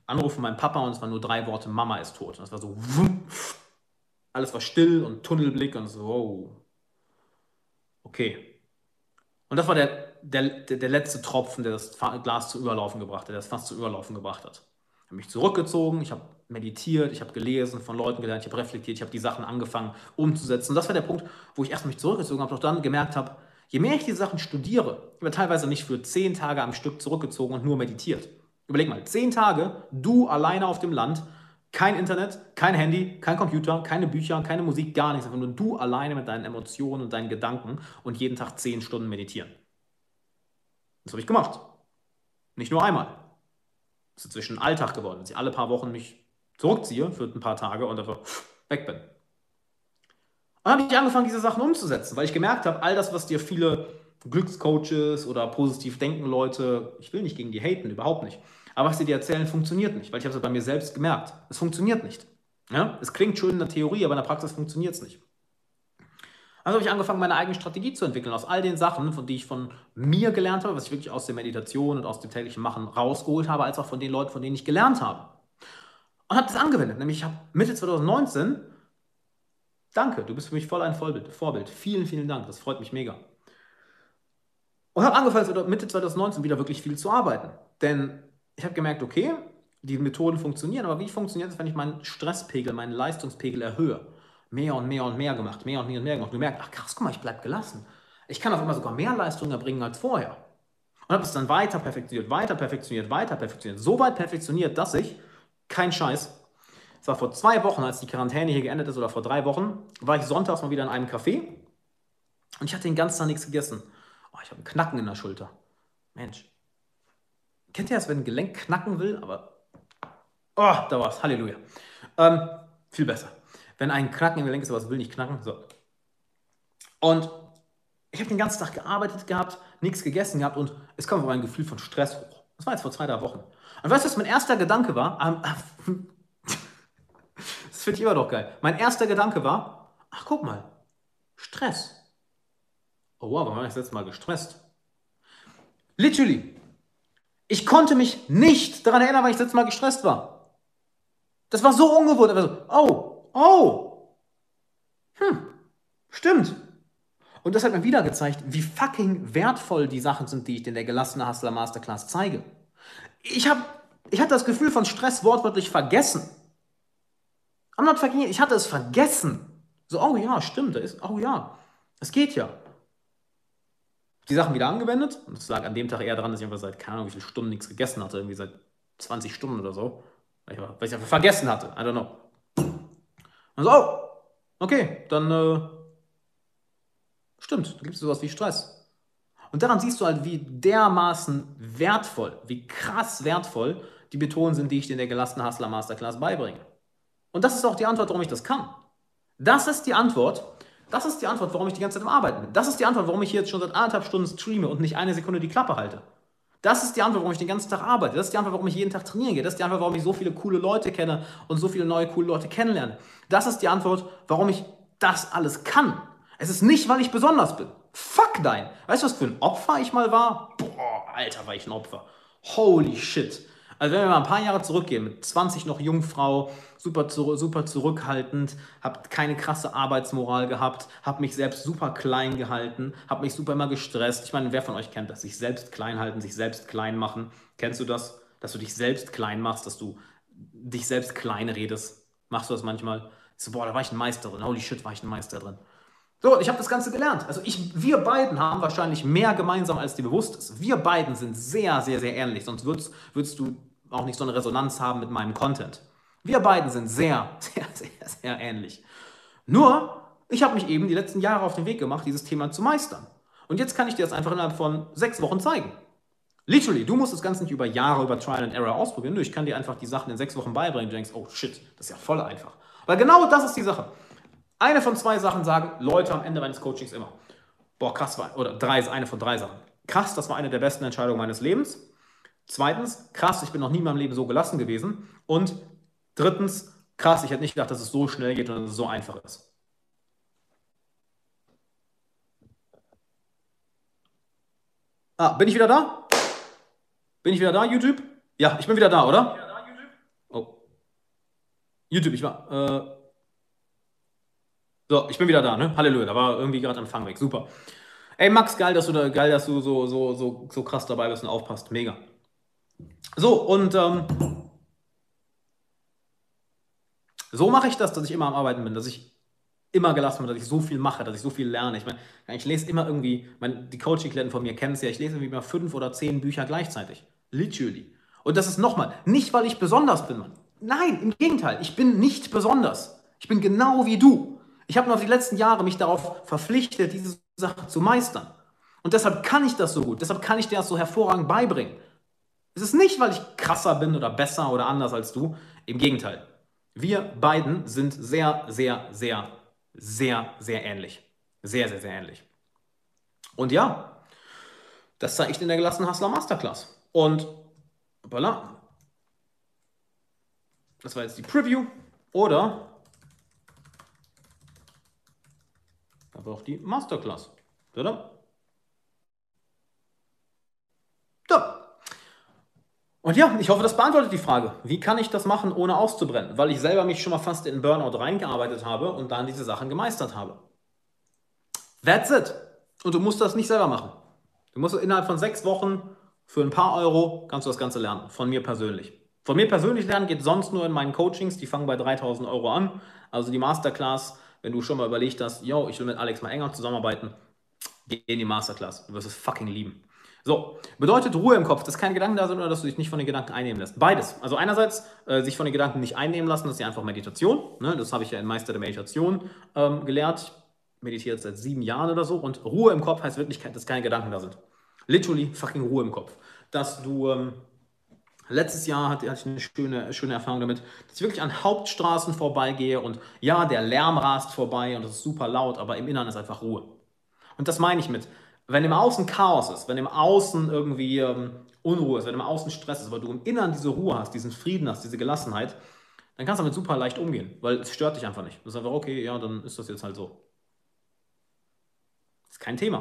Anruf von meinem Papa und es waren nur drei Worte, Mama ist tot. Und es war so, alles war still und Tunnelblick und so, wow. Okay. Und das war der, der, der letzte Tropfen, der das Glas zu überlaufen gebracht hat, der das fast zu überlaufen gebracht hat. Ich habe mich zurückgezogen, ich habe meditiert, ich habe gelesen, von Leuten gelernt, ich habe reflektiert, ich habe die Sachen angefangen umzusetzen. Und das war der Punkt, wo ich erst mich zurückgezogen habe, doch dann gemerkt habe, Je mehr ich die Sachen studiere, ich habe teilweise nicht für zehn Tage am Stück zurückgezogen und nur meditiert. Überleg mal, zehn Tage, du alleine auf dem Land, kein Internet, kein Handy, kein Computer, keine Bücher, keine Musik, gar nichts, einfach nur du alleine mit deinen Emotionen und deinen Gedanken und jeden Tag zehn Stunden meditieren. Das habe ich gemacht. Nicht nur einmal. Das ist inzwischen Alltag geworden, dass ich alle paar Wochen mich zurückziehe für ein paar Tage und einfach weg bin. Und habe ich angefangen, diese Sachen umzusetzen, weil ich gemerkt habe, all das, was dir viele Glückscoaches oder positiv denken Leute, ich will nicht gegen die haten, überhaupt nicht, aber was sie dir erzählen, funktioniert nicht, weil ich habe es bei mir selbst gemerkt. Es funktioniert nicht. Ja? Es klingt schön in der Theorie, aber in der Praxis funktioniert es nicht. Also habe ich angefangen, meine eigene Strategie zu entwickeln, aus all den Sachen, von die ich von mir gelernt habe, was ich wirklich aus der Meditation und aus dem täglichen Machen rausgeholt habe, als auch von den Leuten, von denen ich gelernt habe. Und habe das angewendet. Nämlich ich habe Mitte 2019 Danke, du bist für mich voll ein Vorbild. Vielen, vielen Dank. Das freut mich mega. Und habe angefangen, Mitte 2019 wieder wirklich viel zu arbeiten. Denn ich habe gemerkt, okay, die Methoden funktionieren, aber wie funktioniert es, wenn ich meinen Stresspegel, meinen Leistungspegel erhöhe? Mehr und mehr und mehr gemacht, mehr und mehr und mehr gemacht. Und du merkst, ach krass, guck mal, ich bleibe gelassen. Ich kann auf einmal sogar mehr Leistung erbringen als vorher. Und habe es dann weiter perfektioniert, weiter perfektioniert, weiter perfektioniert. So weit perfektioniert, dass ich, kein Scheiß, es war vor zwei Wochen, als die Quarantäne hier geendet ist, oder vor drei Wochen, war ich sonntags mal wieder in einem Café und ich hatte den ganzen Tag nichts gegessen. Oh, ich habe einen Knacken in der Schulter. Mensch. Kennt ihr das, wenn ein Gelenk knacken will? Aber. Oh, da war's. Halleluja. Ähm, viel besser. Wenn ein Knacken im Gelenk ist, aber es will nicht knacken. So. Und ich habe den ganzen Tag gearbeitet gehabt, nichts gegessen gehabt und es kam aber ein Gefühl von Stress hoch. Das war jetzt vor zwei, drei Wochen. Und weißt du, was mein erster Gedanke war? Das finde ich immer doch geil. Mein erster Gedanke war, ach guck mal, Stress. Oh wow, warum habe ich das letzte Mal gestresst? Literally. Ich konnte mich nicht daran erinnern, weil ich das letzte Mal gestresst war. Das war so ungewohnt. So, oh, oh, hm, stimmt. Und das hat mir wieder gezeigt, wie fucking wertvoll die Sachen sind, die ich in der gelassene Hustler Masterclass zeige. Ich habe ich hatte das Gefühl von Stress wortwörtlich vergessen. I'm not fucking, ich hatte es vergessen. So, oh ja, stimmt, da ist, oh ja, es geht ja. Die Sachen wieder angewendet und es lag an dem Tag eher daran, dass ich einfach seit, keine Ahnung, wie viele Stunden nichts gegessen hatte, irgendwie seit 20 Stunden oder so. Weil ich, weil ich einfach vergessen hatte, I don't know. Und so, oh, okay, dann, äh, stimmt, da gibt es sowas wie Stress. Und daran siehst du halt, wie dermaßen wertvoll, wie krass wertvoll die Methoden sind, die ich dir in der gelassenen Hustler Masterclass beibringe. Und das ist auch die Antwort, warum ich das kann. Das ist die Antwort, das ist die Antwort, warum ich die ganze Zeit am Arbeiten bin. Das ist die Antwort, warum ich hier jetzt schon seit anderthalb Stunden streame und nicht eine Sekunde die Klappe halte. Das ist die Antwort, warum ich den ganzen Tag arbeite. Das ist die Antwort, warum ich jeden Tag trainieren gehe. Das ist die Antwort, warum ich so viele coole Leute kenne und so viele neue coole Leute kennenlerne. Das ist die Antwort, warum ich das alles kann. Es ist nicht, weil ich besonders bin. Fuck dein. Weißt du, was für ein Opfer ich mal war? Boah, Alter, war ich ein Opfer. Holy shit. Also wenn wir mal ein paar Jahre zurückgehen, mit 20 noch Jungfrau, super, super zurückhaltend, habe keine krasse Arbeitsmoral gehabt, habe mich selbst super klein gehalten, habe mich super immer gestresst. Ich meine, wer von euch kennt das? Sich selbst klein halten, sich selbst klein machen. Kennst du das? Dass du dich selbst klein machst, dass du dich selbst klein redest. Machst du das manchmal? So, boah, da war ich ein Meister drin. Holy shit, war ich ein Meister drin. So, ich habe das Ganze gelernt. Also ich, wir beiden haben wahrscheinlich mehr gemeinsam, als dir bewusst ist. Wir beiden sind sehr, sehr, sehr ähnlich. Sonst würdest, würdest du auch nicht so eine Resonanz haben mit meinem Content. Wir beiden sind sehr, sehr, sehr, sehr ähnlich. Nur, ich habe mich eben die letzten Jahre auf den Weg gemacht, dieses Thema zu meistern. Und jetzt kann ich dir das einfach innerhalb von sechs Wochen zeigen. Literally, du musst das Ganze nicht über Jahre, über Trial and Error ausprobieren. Ich kann dir einfach die Sachen in sechs Wochen beibringen. Du denkst, oh shit, das ist ja voll einfach. Weil genau das ist die Sache. Eine von zwei Sachen sagen Leute am Ende meines Coachings immer. Boah, krass war, oder drei eine von drei Sachen. Krass, das war eine der besten Entscheidungen meines Lebens. Zweitens, krass, ich bin noch nie in meinem Leben so gelassen gewesen. Und drittens, krass, ich hätte nicht gedacht, dass es so schnell geht und dass es so einfach ist. Ah, bin ich wieder da? Bin ich wieder da, YouTube? Ja, ich bin wieder da, oder? Oh. YouTube, ich war. Äh, so, ich bin wieder da, ne? Halleluja, da war irgendwie gerade Empfang weg. Super. Ey, Max, geil, dass du da, geil, dass du so, so, so, so krass dabei bist und aufpasst. Mega. So, und ähm, so mache ich das, dass ich immer am Arbeiten bin, dass ich immer gelassen bin, dass ich so viel mache, dass ich so viel lerne. Ich meine, ich lese immer irgendwie, mein, die Coaching-Klienten von mir kennen es ja, ich lese irgendwie mal fünf oder zehn Bücher gleichzeitig. Literally. Und das ist nochmal, nicht weil ich besonders bin, Mann. Nein, im Gegenteil, ich bin nicht besonders. Ich bin genau wie du. Ich habe noch die letzten Jahre mich darauf verpflichtet, diese Sache zu meistern. Und deshalb kann ich das so gut. Deshalb kann ich dir das so hervorragend beibringen. Es ist nicht, weil ich krasser bin oder besser oder anders als du. Im Gegenteil. Wir beiden sind sehr, sehr, sehr, sehr, sehr ähnlich. Sehr, sehr, sehr ähnlich. Und ja, das zeige ich dir in der gelassenen Hustler Masterclass. Und voilà. Das war jetzt die Preview. Oder aber auch die Masterclass. Oder? Und ja, ich hoffe, das beantwortet die Frage. Wie kann ich das machen, ohne auszubrennen? Weil ich selber mich schon mal fast in Burnout reingearbeitet habe und dann diese Sachen gemeistert habe. That's it. Und du musst das nicht selber machen. Du musst innerhalb von sechs Wochen für ein paar Euro kannst du das Ganze lernen. Von mir persönlich. Von mir persönlich lernen geht sonst nur in meinen Coachings. Die fangen bei 3000 Euro an. Also die Masterclass, wenn du schon mal überlegt hast, yo, ich will mit Alex mal enger zusammenarbeiten, geh in die Masterclass. Du wirst es fucking lieben. So, bedeutet Ruhe im Kopf, dass keine Gedanken da sind oder dass du dich nicht von den Gedanken einnehmen lässt. Beides. Also einerseits äh, sich von den Gedanken nicht einnehmen lassen, das ist ja einfach Meditation. Ne? Das habe ich ja in Meister der Meditation ähm, gelehrt. Ich meditiere jetzt seit sieben Jahren oder so. Und Ruhe im Kopf heißt wirklich, dass keine Gedanken da sind. Literally fucking Ruhe im Kopf. Dass du, ähm, letztes Jahr hatte, hatte ich eine schöne, schöne Erfahrung damit, dass ich wirklich an Hauptstraßen vorbeigehe und ja, der Lärm rast vorbei und es ist super laut, aber im Inneren ist einfach Ruhe. Und das meine ich mit, wenn im Außen Chaos ist, wenn im Außen irgendwie ähm, Unruhe ist, wenn im Außen Stress ist, aber du im Inneren diese Ruhe hast, diesen Frieden hast, diese Gelassenheit, dann kannst du damit super leicht umgehen, weil es stört dich einfach nicht. Du sagst einfach, okay, ja, dann ist das jetzt halt so. Das ist kein Thema.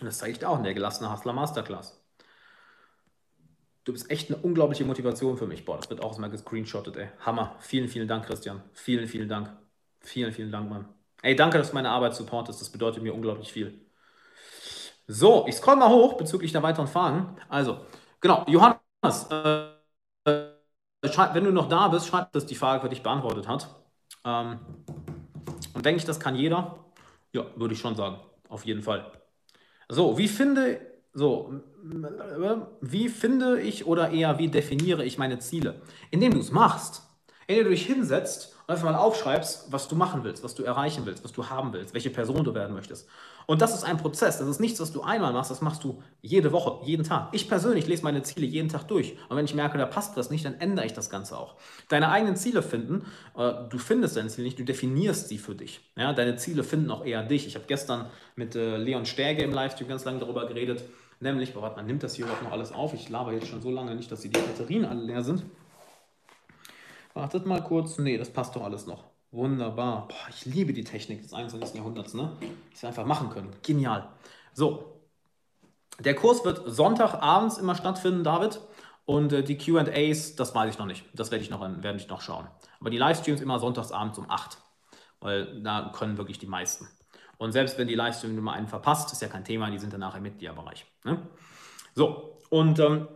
Und das zeige ich dir auch in der gelassene Hustler Masterclass. du bist echt eine unglaubliche Motivation für mich. Boah, das wird auch mal gescreenshottet, ey. Hammer. Vielen, vielen Dank, Christian. Vielen, vielen Dank. Vielen, vielen Dank, Mann. Ey, danke, dass du meine Arbeit supportest. Das bedeutet mir unglaublich viel. So, ich scroll mal hoch bezüglich der weiteren Fragen. Also, genau, Johannes, äh, schreib, wenn du noch da bist, schreib, dass die Frage für dich beantwortet hat. Ähm, und denke ich, das kann jeder? Ja, würde ich schon sagen. Auf jeden Fall. So, wie finde, so, wie finde ich oder eher wie definiere ich meine Ziele? Indem du es machst. Indem du dich hinsetzt und einfach mal aufschreibst, was du machen willst, was du erreichen willst, was du haben willst, welche Person du werden möchtest. Und das ist ein Prozess. Das ist nichts, was du einmal machst, das machst du jede Woche, jeden Tag. Ich persönlich lese meine Ziele jeden Tag durch. Und wenn ich merke, da passt was nicht, dann ändere ich das Ganze auch. Deine eigenen Ziele finden, äh, du findest deine Ziele nicht, du definierst sie für dich. Ja, deine Ziele finden auch eher dich. Ich habe gestern mit äh, Leon Stärke im Livestream ganz lange darüber geredet. Nämlich, warte, man nimmt das hier überhaupt noch alles auf. Ich laber jetzt schon so lange nicht, dass die Batterien alle leer sind. Wartet mal kurz. Nee, das passt doch alles noch. Wunderbar. Boah, ich liebe die Technik des 21. Jahrhunderts, ne? Dass wir einfach machen können. Genial. So. Der Kurs wird Sonntagabends immer stattfinden, David. Und äh, die QAs, das weiß ich noch nicht. Das werde ich, noch, werde ich noch schauen. Aber die Livestreams immer sonntagsabends um 8. Weil da können wirklich die meisten. Und selbst wenn die Livestreams mal einen verpasst, ist ja kein Thema, die sind dann nachher im Mitgliederbereich. Ne? So, und ähm,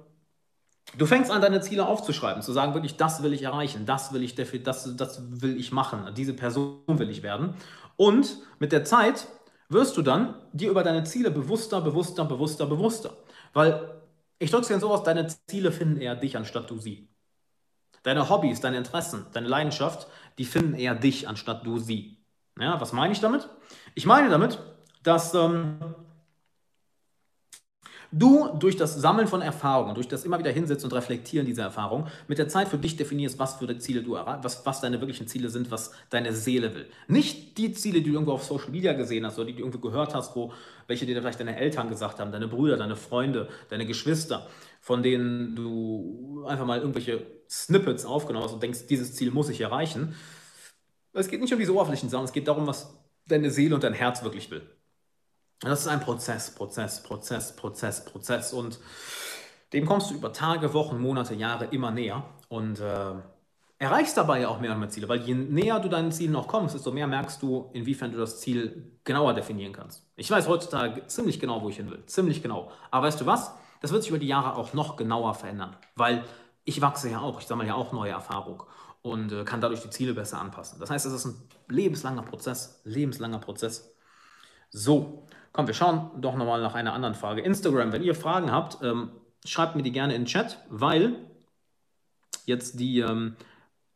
Du fängst an, deine Ziele aufzuschreiben, zu sagen, wirklich, das will ich erreichen, das will ich, das, das will ich machen, diese Person will ich werden. Und mit der Zeit wirst du dann dir über deine Ziele bewusster, bewusster, bewusster, bewusster. Weil ich drücke es dir so aus, deine Ziele finden eher dich, anstatt du sie. Deine Hobbys, deine Interessen, deine Leidenschaft, die finden eher dich, anstatt du sie. Ja, was meine ich damit? Ich meine damit, dass ähm, du durch das Sammeln von Erfahrungen, durch das immer wieder hinsetzen und reflektieren dieser Erfahrung, mit der Zeit für dich definierst, was für Ziele du erreichst, was, was deine wirklichen Ziele sind, was deine Seele will. Nicht die Ziele, die du irgendwo auf Social Media gesehen hast oder die du irgendwo gehört hast, wo welche dir vielleicht deine Eltern gesagt haben, deine Brüder, deine Freunde, deine Geschwister, von denen du einfach mal irgendwelche Snippets aufgenommen hast und denkst, dieses Ziel muss ich erreichen. Es geht nicht um diese oberflächlichen Sachen, es geht darum, was deine Seele und dein Herz wirklich will. Das ist ein Prozess, Prozess, Prozess, Prozess, Prozess. Und dem kommst du über Tage, Wochen, Monate, Jahre immer näher und äh, erreichst dabei auch mehr und mehr Ziele. Weil je näher du deinen Zielen noch kommst, desto mehr merkst du, inwiefern du das Ziel genauer definieren kannst. Ich weiß heutzutage ziemlich genau, wo ich hin will. Ziemlich genau. Aber weißt du was? Das wird sich über die Jahre auch noch genauer verändern. Weil ich wachse ja auch. Ich sammle ja auch neue Erfahrung und äh, kann dadurch die Ziele besser anpassen. Das heißt, es ist ein lebenslanger Prozess. Lebenslanger Prozess. So, Komm, wir schauen doch nochmal nach einer anderen Frage. Instagram, wenn ihr Fragen habt, ähm, schreibt mir die gerne in den Chat, weil jetzt die ähm,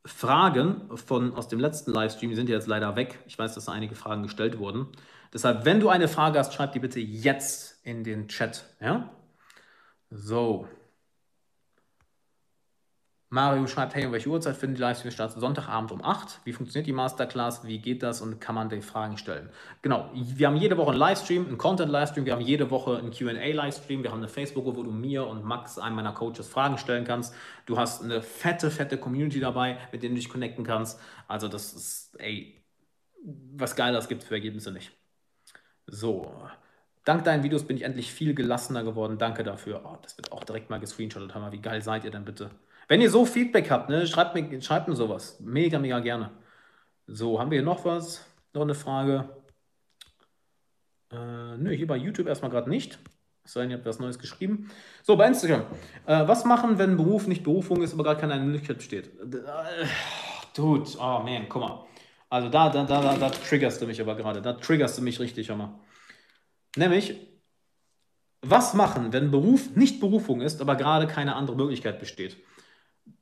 Fragen von, aus dem letzten Livestream, sind jetzt leider weg. Ich weiß, dass da einige Fragen gestellt wurden. Deshalb, wenn du eine Frage hast, schreib die bitte jetzt in den Chat. Ja? So. Mario schreibt, hey, um welche Uhrzeit finden die Livestreams statt? Sonntagabend um 8. Wie funktioniert die Masterclass? Wie geht das? Und kann man die Fragen stellen? Genau, wir haben jede Woche einen Livestream, einen Content-Livestream. Wir haben jede Woche einen Q&A-Livestream. Wir haben eine Facebook, wo du mir und Max, einem meiner Coaches, Fragen stellen kannst. Du hast eine fette, fette Community dabei, mit denen du dich connecten kannst. Also das ist, ey, was Geiles gibt es für Ergebnisse nicht. So, Dank deinen Videos bin ich endlich viel gelassener geworden. Danke dafür. Oh, das wird auch direkt mal gescreenshottet. Hör mal, wie geil seid ihr denn bitte? Wenn ihr so Feedback habt, ne, schreibt, mir, schreibt mir sowas. Mega, mega gerne. So, haben wir hier noch was? Noch eine Frage? Äh, nö, hier bei YouTube erstmal gerade nicht. Es sei denn, ihr habt was Neues geschrieben. So, bei Instagram. Äh, was machen, wenn Beruf nicht Berufung ist, aber gar keine Möglichkeit besteht? Äh, Dude, oh man, guck mal. Also da, da, da, da, da triggerst du mich aber gerade. Da triggerst du mich richtig, hör. Nämlich, was machen, wenn Beruf nicht Berufung ist, aber gerade keine andere Möglichkeit besteht?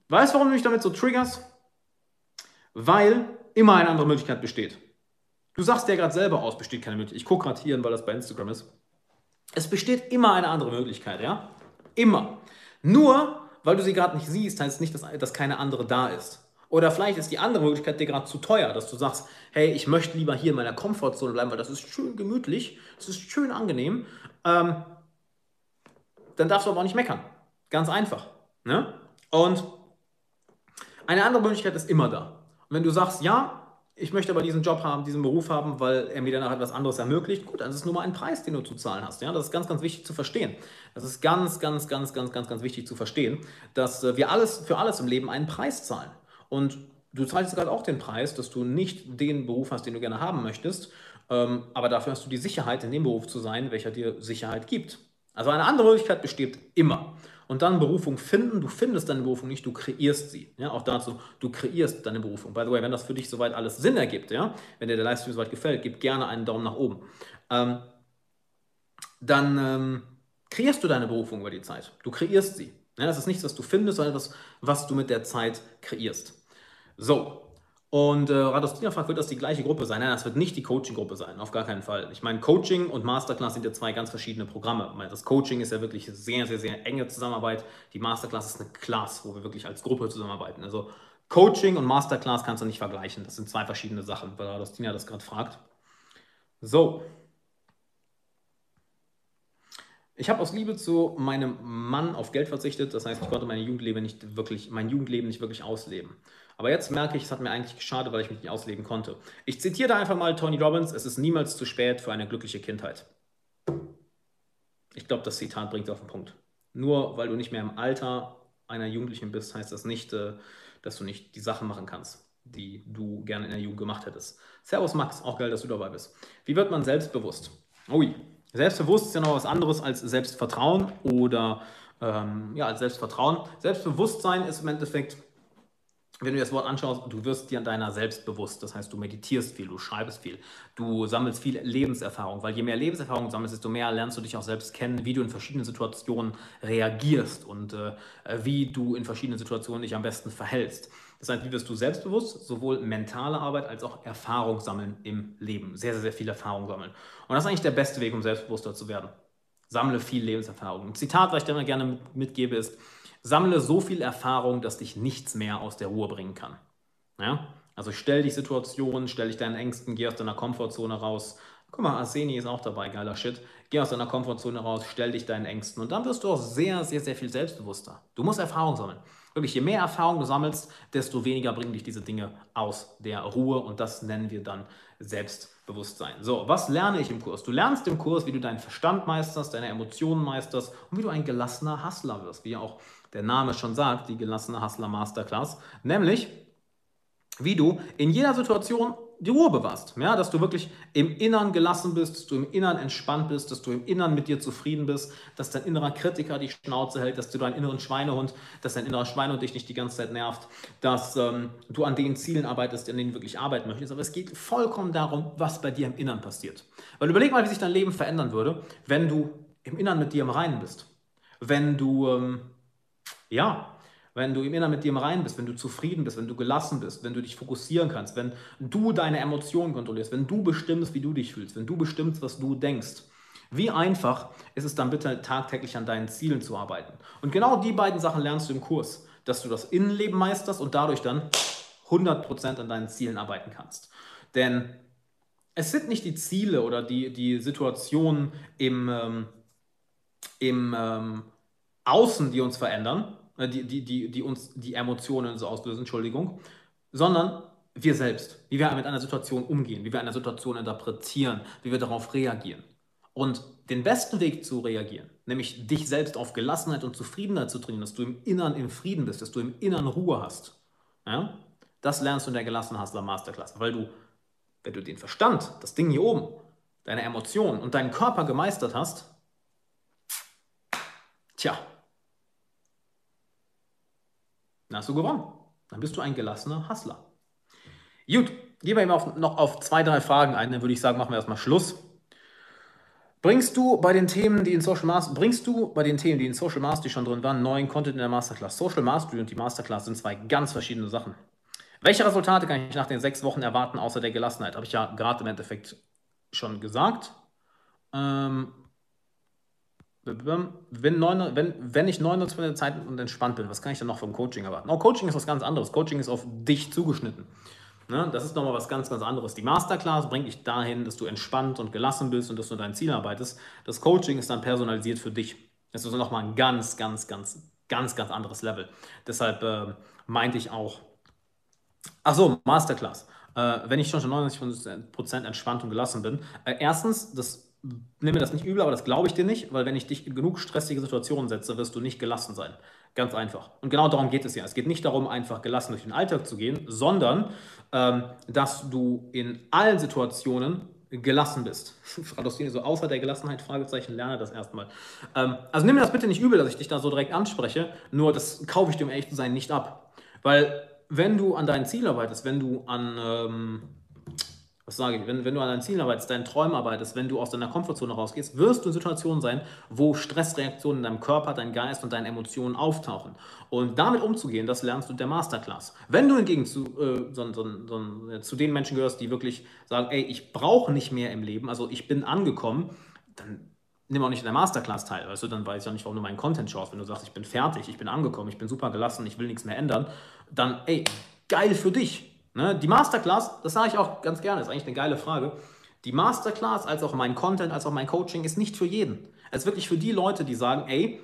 Weißt du, warum du mich damit so triggerst? Weil immer eine andere Möglichkeit besteht. Du sagst dir gerade selber aus, besteht keine Möglichkeit. Ich gucke gerade hier, weil das bei Instagram ist. Es besteht immer eine andere Möglichkeit, ja? Immer. Nur, weil du sie gerade nicht siehst, heißt es nicht, dass, dass keine andere da ist. Oder vielleicht ist die andere Möglichkeit dir gerade zu teuer, dass du sagst, hey, ich möchte lieber hier in meiner Komfortzone bleiben, weil das ist schön gemütlich, das ist schön angenehm. Ähm, dann darfst du aber auch nicht meckern. Ganz einfach. Ne? Und eine andere Möglichkeit ist immer da. Und wenn du sagst, ja, ich möchte aber diesen Job haben, diesen Beruf haben, weil er mir danach etwas anderes ermöglicht. Gut, dann ist es nur mal ein Preis, den du zu zahlen hast. Ja, das ist ganz, ganz wichtig zu verstehen. Das ist ganz, ganz, ganz, ganz, ganz, ganz wichtig zu verstehen, dass äh, wir alles für alles im Leben einen Preis zahlen. Und du zahlst gerade auch den Preis, dass du nicht den Beruf hast, den du gerne haben möchtest, ähm, aber dafür hast du die Sicherheit, in dem Beruf zu sein, welcher dir Sicherheit gibt. Also eine andere Möglichkeit besteht immer und dann Berufung finden. Du findest deine Berufung nicht, du kreierst sie. Ja, auch dazu, du kreierst deine Berufung. By the way, wenn das für dich soweit alles Sinn ergibt, ja, wenn dir der Livestream soweit gefällt, gib gerne einen Daumen nach oben. Ähm, dann ähm, kreierst du deine Berufung über die Zeit. Du kreierst sie. Ja, das ist nichts, was du findest, sondern etwas, was du mit der Zeit kreierst. So, und äh, Radostina fragt, wird das die gleiche Gruppe sein? Nein, das wird nicht die Coaching-Gruppe sein, auf gar keinen Fall. Ich meine, Coaching und Masterclass sind ja zwei ganz verschiedene Programme. Das Coaching ist ja wirklich sehr, sehr, sehr enge Zusammenarbeit. Die Masterclass ist eine Class, wo wir wirklich als Gruppe zusammenarbeiten. Also Coaching und Masterclass kannst du nicht vergleichen. Das sind zwei verschiedene Sachen, weil Radostina das gerade fragt. So. Ich habe aus Liebe zu meinem Mann auf Geld verzichtet. Das heißt, ich konnte mein Jugendleben nicht wirklich, mein Jugendleben nicht wirklich ausleben. Aber jetzt merke ich, es hat mir eigentlich geschadet, weil ich mich nicht ausleben konnte. Ich zitiere da einfach mal Tony Robbins, es ist niemals zu spät für eine glückliche Kindheit. Ich glaube, das Zitat bringt es auf den Punkt. Nur weil du nicht mehr im Alter einer Jugendlichen bist, heißt das nicht, äh, dass du nicht die Sachen machen kannst, die du gerne in der Jugend gemacht hättest. Servus Max, auch geil, dass du dabei bist. Wie wird man selbstbewusst? Ui, selbstbewusst ist ja noch was anderes als Selbstvertrauen oder ähm, ja, als Selbstvertrauen. Selbstbewusstsein ist im Endeffekt wenn du das Wort anschaust, du wirst dir deiner selbst bewusst. Das heißt, du meditierst viel, du schreibst viel, du sammelst viel Lebenserfahrung, weil je mehr Lebenserfahrung du sammelst, desto mehr lernst du dich auch selbst kennen, wie du in verschiedenen Situationen reagierst und äh, wie du in verschiedenen Situationen dich am besten verhältst. Das heißt, wie wirst du selbstbewusst, sowohl mentale Arbeit als auch Erfahrung sammeln im Leben. Sehr, sehr, sehr viel Erfahrung sammeln. Und das ist eigentlich der beste Weg, um selbstbewusster zu werden. Sammle viel Lebenserfahrung. Ein Zitat, was ich dir immer gerne mitgebe, ist, Sammle so viel Erfahrung, dass dich nichts mehr aus der Ruhe bringen kann. Ja? Also stell dich Situationen, stell dich deinen Ängsten, geh aus deiner Komfortzone raus. Guck mal, Arseni ist auch dabei, geiler Shit. Geh aus deiner Komfortzone raus, stell dich deinen Ängsten und dann wirst du auch sehr, sehr, sehr viel selbstbewusster. Du musst Erfahrung sammeln. Wirklich, je mehr Erfahrung du sammelst, desto weniger bringen dich diese Dinge aus der Ruhe und das nennen wir dann Selbstbewusstsein. So, was lerne ich im Kurs? Du lernst im Kurs, wie du deinen Verstand meisterst, deine Emotionen meisterst und wie du ein gelassener Hustler wirst, wie auch der Name schon sagt, die gelassene Hustler Masterclass, nämlich wie du in jeder Situation die Ruhe bewahrst. Ja, dass du wirklich im Innern gelassen bist, dass du im Innern entspannt bist, dass du im Innern mit dir zufrieden bist, dass dein innerer Kritiker die Schnauze hält, dass du deinen inneren Schweinehund, dass dein innerer Schweinehund dich nicht die ganze Zeit nervt, dass ähm, du an den Zielen arbeitest, an denen du wirklich arbeiten möchtest. Aber es geht vollkommen darum, was bei dir im Innern passiert. Weil überleg mal, wie sich dein Leben verändern würde, wenn du im Innern mit dir im Reinen bist. Wenn du ähm, ja, wenn du im Inneren mit dir im Rein bist, wenn du zufrieden bist, wenn du gelassen bist, wenn du dich fokussieren kannst, wenn du deine Emotionen kontrollierst, wenn du bestimmst, wie du dich fühlst, wenn du bestimmst, was du denkst. Wie einfach ist es dann bitte tagtäglich an deinen Zielen zu arbeiten? Und genau die beiden Sachen lernst du im Kurs, dass du das Innenleben meisterst und dadurch dann 100% an deinen Zielen arbeiten kannst. Denn es sind nicht die Ziele oder die, die Situationen im, ähm, im ähm, Außen, die uns verändern, die, die, die, die uns die Emotionen so auslösen, Entschuldigung, sondern wir selbst, wie wir mit einer Situation umgehen, wie wir eine Situation interpretieren, wie wir darauf reagieren. Und den besten Weg zu reagieren, nämlich dich selbst auf Gelassenheit und Zufriedenheit zu trainieren, dass du im Innern im Frieden bist, dass du im Innern Ruhe hast, ja, das lernst du in der Gelassen Hustler Masterclass, weil du, wenn du den Verstand, das Ding hier oben, deine Emotionen und deinen Körper gemeistert hast, tja, dann hast du gewonnen. Dann bist du ein gelassener Hustler. Gut, gehen wir eben auf, noch auf zwei, drei Fragen ein. Dann würde ich sagen, machen wir erstmal Schluss. Bringst du bei den Themen, die in Social Mastery, bringst du bei den Themen, die in Social Mastery schon drin waren, neuen Content in der Masterclass? Social Mastery und die Masterclass sind zwei ganz verschiedene Sachen. Welche Resultate kann ich nach den sechs Wochen erwarten, außer der Gelassenheit? Habe ich ja gerade im Endeffekt schon gesagt. Ähm, wenn, neun, wenn, wenn ich 99% der Zeit und entspannt bin, was kann ich dann noch vom Coaching erwarten? Oh, Coaching ist was ganz anderes. Coaching ist auf dich zugeschnitten. Ne? Das ist nochmal was ganz, ganz anderes. Die Masterclass bringt dich dahin, dass du entspannt und gelassen bist und dass du dein Ziel arbeitest. Das Coaching ist dann personalisiert für dich. Das ist nochmal ein ganz, ganz, ganz, ganz, ganz anderes Level. Deshalb äh, meinte ich auch, ach so, Masterclass. äh, wenn ich schon schon 99% entspannt und gelassen bin. Äh, erstens, das nimm mir das nicht übel, aber das glaube ich dir nicht, weil wenn ich dich in genug stressige Situationen setze, wirst du nicht gelassen sein. Ganz einfach. Und genau darum geht es ja. Es geht nicht darum, einfach gelassen durch den Alltag zu gehen, sondern ähm, dass du in allen Situationen gelassen bist. Radostini, so außer der Gelassenheit, Fragezeichen, lerne das erstmal. Ähm, also nimm mir das bitte nicht übel, dass ich dich da so direkt anspreche, nur das kaufe ich dir, um ehrlich zu sein, nicht ab. Weil wenn du an dein Ziel arbeitest, wenn du an, ähm, was sage ich, wenn, wenn du an deinen Zielen arbeitest, deinen Träumen arbeitest, wenn du aus deiner Komfortzone rausgehst, wirst du in Situationen sein, wo Stressreaktionen in deinem Körper, dein Geist und deine Emotionen auftauchen. Und damit umzugehen, das lernst du in der Masterclass. Wenn du hingegen zu, äh, so, so, so, zu den Menschen gehörst, die wirklich sagen, ey, ich brauche nicht mehr im Leben, also ich bin angekommen, dann nimm auch nicht in der Masterclass teil, weißt du, dann weiß ich auch nicht, warum du meinen Content schaust. Wenn du sagst, ich bin fertig, ich bin angekommen, ich bin super gelassen, ich will nichts mehr ändern, dann, ey, geil für dich. Ne? Die Masterclass, das sage ich auch ganz gerne, ist eigentlich eine geile Frage. Die Masterclass, als auch mein Content, als auch mein Coaching ist nicht für jeden. Es ist wirklich für die Leute, die sagen, ey,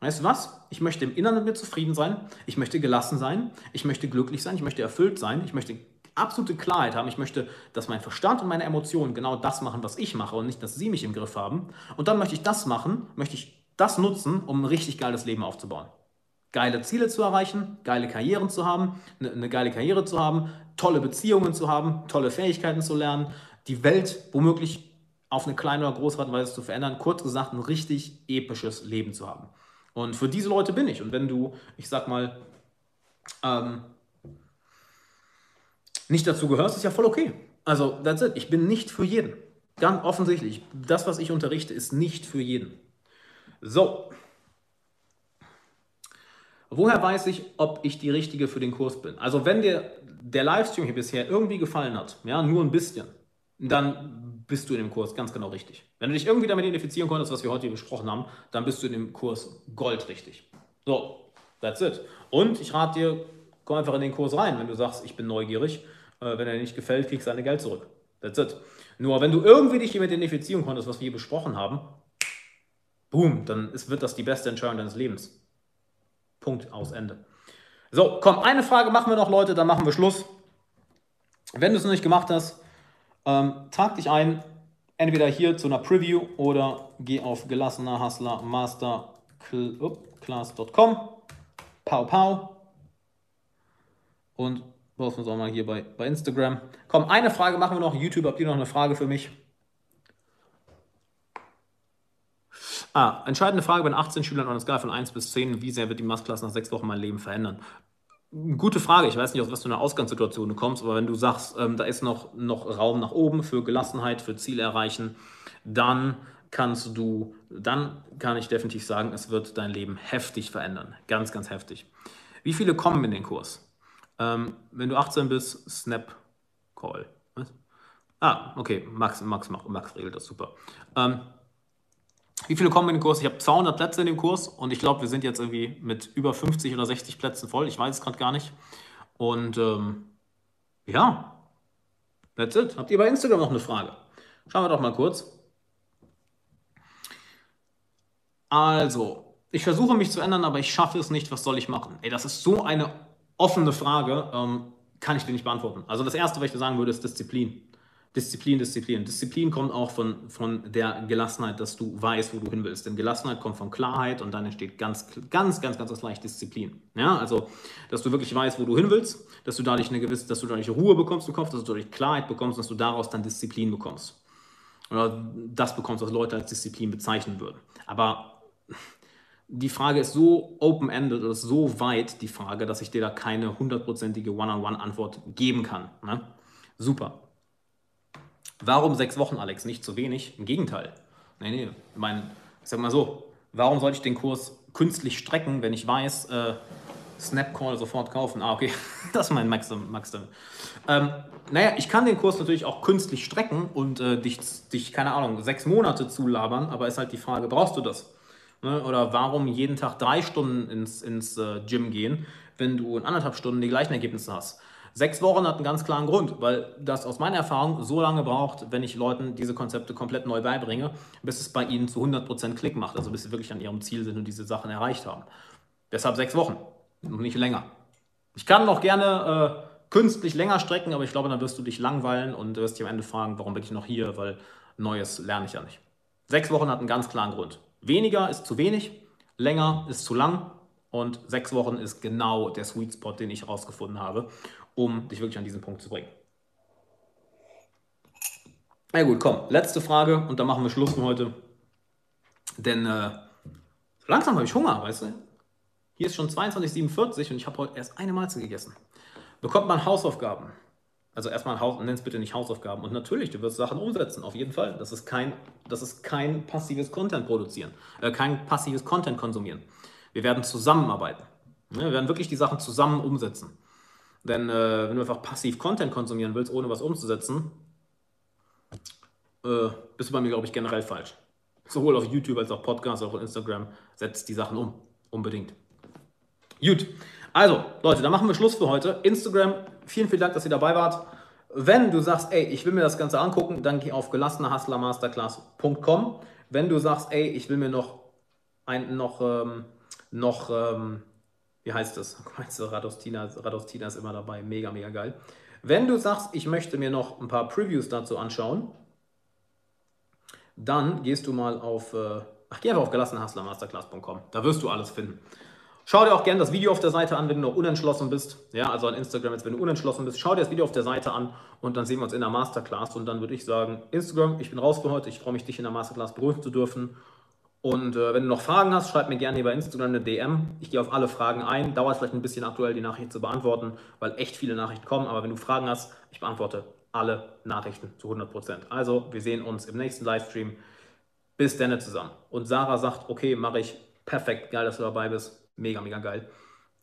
weißt du was? Ich möchte im Inneren mit mir zufrieden sein, ich möchte gelassen sein, ich möchte glücklich sein, ich möchte erfüllt sein, ich möchte absolute Klarheit haben, ich möchte, dass mein Verstand und meine Emotionen genau das machen, was ich mache und nicht, dass sie mich im Griff haben. Und dann möchte ich das machen, möchte ich das nutzen, um ein richtig geiles Leben aufzubauen geile Ziele zu erreichen, geile Karrieren zu haben, eine, eine geile Karriere zu haben, tolle Beziehungen zu haben, tolle Fähigkeiten zu lernen, die Welt womöglich auf eine kleine oder große Art und Weise zu verändern, kurz gesagt ein richtig episches Leben zu haben. Und für diese Leute bin ich. Und wenn du, ich sag mal, ähm, nicht dazu gehörst, ist ja voll okay. Also, that's it. Ich bin nicht für jeden. Ganz offensichtlich. Das, was ich unterrichte, ist nicht für jeden. So, Woher weiß ich, ob ich die Richtige für den Kurs bin? Also wenn dir der Livestream hier bisher irgendwie gefallen hat, ja, nur ein bisschen, dann bist du in dem Kurs ganz genau richtig. Wenn du dich irgendwie damit identifizieren konntest, was wir heute hier besprochen haben, dann bist du in dem Kurs goldrichtig. So, that's it. Und ich rate dir, komm einfach in den Kurs rein, wenn du sagst, ich bin neugierig. Äh, wenn er dir nicht gefällt, kriegst du deine Geld zurück. That's it. Nur wenn du irgendwie dich hiermit identifizieren konntest, was wir hier besprochen haben, boom, dann ist, wird das die beste Entscheidung deines Lebens. Punkt, aus, Ende. So, komm, eine Frage machen wir noch, Leute, dann machen wir Schluss. Wenn du es noch nicht gemacht hast, ähm, trag dich ein, entweder hier zu einer Preview oder geh auf gelassener Hustler Masterclass.com. Pau, pau. Und posten uns auch mal hier bei, bei Instagram. Komm, eine Frage machen wir noch. YouTube, habt ihr noch eine Frage für mich? Ah, entscheidende Frage bei 18 Schülern auf einer Skala von 1 bis 10. Wie sehr wird die Masterclass nach sechs Wochen mein Leben verändern? Gute Frage. Ich weiß nicht, aus was für einer Ausgangssituation du kommst, aber wenn du sagst, ähm, da ist noch, noch Raum nach oben für Gelassenheit, für Ziele erreichen, dann kannst du, dann kann ich definitiv sagen, es wird dein Leben heftig verändern. Ganz, ganz heftig. Wie viele kommen in den Kurs? Ähm, wenn du 18 bist, Snap Call. Was? Ah, okay, Max, Max, Max regelt das super. Ähm, wie viele kommen in den Kurs? Ich habe 200 Plätze in dem Kurs und ich glaube, wir sind jetzt irgendwie mit über 50 oder 60 Plätzen voll. Ich weiß es gerade gar nicht. Und ähm, ja, that's it. Habt ihr bei Instagram noch eine Frage? Schauen wir doch mal kurz. Also, ich versuche mich zu ändern, aber ich schaffe es nicht. Was soll ich machen? Ey, das ist so eine offene Frage, ähm, kann ich dir nicht beantworten. Also das Erste, was ich dir sagen würde, ist Disziplin. Disziplin, Disziplin. Disziplin kommt auch von, von der Gelassenheit, dass du weißt, wo du hin willst. Denn Gelassenheit kommt von Klarheit und dann entsteht ganz, ganz, ganz, ganz, leicht Disziplin. Ja, also, dass du wirklich weißt, wo du hin willst, dass du dadurch eine gewisse, dass du dadurch Ruhe bekommst im Kopf, dass du dadurch Klarheit bekommst, dass du daraus dann Disziplin bekommst. Oder das bekommst, was Leute als Disziplin bezeichnen würden. Aber die Frage ist so open-ended oder so weit, die Frage, dass ich dir da keine hundertprozentige One-on-One-Antwort geben kann. Ne? Super. Warum sechs Wochen, Alex? Nicht zu wenig? Im Gegenteil. Nee, nee. Ich meine, ich sag mal so, warum sollte ich den Kurs künstlich strecken, wenn ich weiß, äh, Snapcall sofort kaufen? Ah, okay, das ist mein Maxim. Maxim. Ähm, naja, ich kann den Kurs natürlich auch künstlich strecken und äh, dich, dich, keine Ahnung, sechs Monate zulabern, aber ist halt die Frage, brauchst du das? Ne? Oder warum jeden Tag drei Stunden ins, ins äh, Gym gehen, wenn du in anderthalb Stunden die gleichen Ergebnisse hast? Sechs Wochen hat einen ganz klaren Grund, weil das aus meiner Erfahrung so lange braucht, wenn ich Leuten diese Konzepte komplett neu beibringe, bis es bei ihnen zu 100% Klick macht, also bis sie wirklich an ihrem Ziel sind und diese Sachen erreicht haben. Deshalb sechs Wochen und nicht länger. Ich kann noch gerne äh, künstlich länger strecken, aber ich glaube, dann wirst du dich langweilen und wirst dich am Ende fragen, warum bin ich noch hier, weil Neues lerne ich ja nicht. Sechs Wochen hat einen ganz klaren Grund. Weniger ist zu wenig, länger ist zu lang und sechs Wochen ist genau der Sweet Spot, den ich herausgefunden habe, um dich wirklich an diesen Punkt zu bringen. Na gut, komm, letzte Frage und dann machen wir Schluss für heute. Denn äh, langsam habe ich Hunger, weißt du? Hier ist schon 22,47 und ich habe heute erst eine Mahlzeit gegessen. Bekommt man Hausaufgaben? Also erstmal Haus, nenn es bitte nicht Hausaufgaben. Und natürlich, du wirst Sachen umsetzen, auf jeden Fall. Das ist kein, das ist kein passives Content produzieren, äh, kein passives Content konsumieren. Wir werden zusammenarbeiten. Ne? Wir werden wirklich die Sachen zusammen umsetzen. Denn äh, wenn du einfach passiv Content konsumieren willst, ohne was umzusetzen, äh, bist du bei mir, glaube ich, generell falsch. Sowohl auf YouTube als auch Podcast, auch auf Instagram. Setzt die Sachen um. Unbedingt. Gut. Also, Leute, dann machen wir Schluss für heute. Instagram, vielen, vielen Dank, dass ihr dabei wart. Wenn du sagst, ey, ich will mir das Ganze angucken, dann geh auf gelassenerhustlermasterclass.com. Wenn du sagst, ey, ich will mir noch ein, noch, ähm, noch, ähm, wie heißt das? Radostina, Radostina ist immer dabei, mega, mega geil. Wenn du sagst, ich möchte mir noch ein paar Previews dazu anschauen, dann gehst du mal auf, äh, ach, geh einfach auf gelassenhustlermasterclass.com. Da wirst du alles finden. Schau dir auch gerne das Video auf der Seite an, wenn du noch unentschlossen bist. Ja, also an Instagram jetzt, wenn du unentschlossen bist. Schau dir das Video auf der Seite an und dann sehen wir uns in der Masterclass. Und dann würde ich sagen, Instagram, ich bin raus für heute. Ich freue mich, dich in der Masterclass begrüßen zu dürfen. Und äh, wenn du noch Fragen hast, schreib mir gerne bei Instagram eine DM. Ich gehe auf alle Fragen ein. Dauert vielleicht ein bisschen aktuell, die Nachricht zu beantworten, weil echt viele Nachrichten kommen. Aber wenn du Fragen hast, ich beantworte alle Nachrichten zu 100%. Also, wir sehen uns im nächsten Livestream. Bis dann zusammen. Und Sarah sagt, okay, mache ich. Perfekt, geil, dass du dabei bist. Mega, mega geil.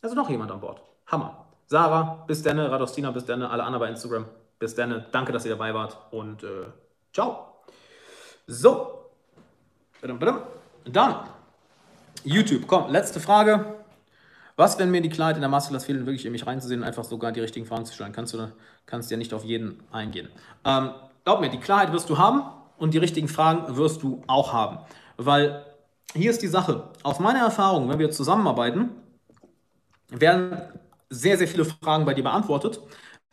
Also noch jemand an Bord. Hammer. Sarah, bis dann, Radostina, bis dann, alle anderen bei Instagram. Bis dann. Danke, dass ihr dabei wart und äh, ciao. So. Dann, YouTube, komm, letzte Frage. Was, wenn mir die Klarheit in der Masterclass fehlt, wirklich in mich reinzusehen und einfach sogar die richtigen Fragen zu stellen? Kannst du kannst ja nicht auf jeden eingehen. Ähm, glaub mir, die Klarheit wirst du haben und die richtigen Fragen wirst du auch haben. Weil hier ist die Sache. Aus meiner Erfahrung, wenn wir zusammenarbeiten, werden sehr, sehr viele Fragen bei dir beantwortet,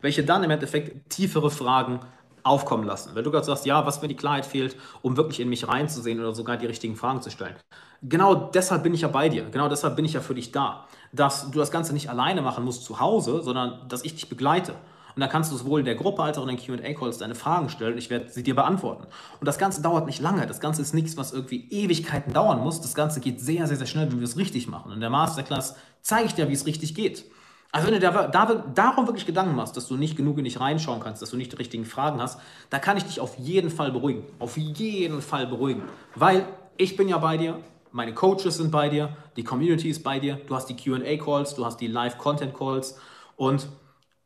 welche dann im Endeffekt tiefere Fragen aufkommen lassen. Wenn du gerade sagst, ja, was, wenn die Klarheit fehlt, um wirklich in mich reinzusehen oder sogar die richtigen Fragen zu stellen. Genau deshalb bin ich ja bei dir. Genau deshalb bin ich ja für dich da. Dass du das Ganze nicht alleine machen musst zu Hause, sondern dass ich dich begleite. Und da kannst du sowohl in der Gruppe als auch in den QA-Calls deine Fragen stellen und ich werde sie dir beantworten. Und das Ganze dauert nicht lange. Das Ganze ist nichts, was irgendwie Ewigkeiten dauern muss. Das Ganze geht sehr, sehr, sehr schnell, wenn wir es richtig machen. Und in der Masterclass zeige ich dir, wie es richtig geht. Also wenn du da, da, darum wirklich Gedanken machst, dass du nicht genug in dich reinschauen kannst, dass du nicht die richtigen Fragen hast, da kann ich dich auf jeden Fall beruhigen. Auf jeden Fall beruhigen. Weil ich bin ja bei dir, meine Coaches sind bei dir, die Community ist bei dir, du hast die QA-Calls, du hast die Live-Content-Calls und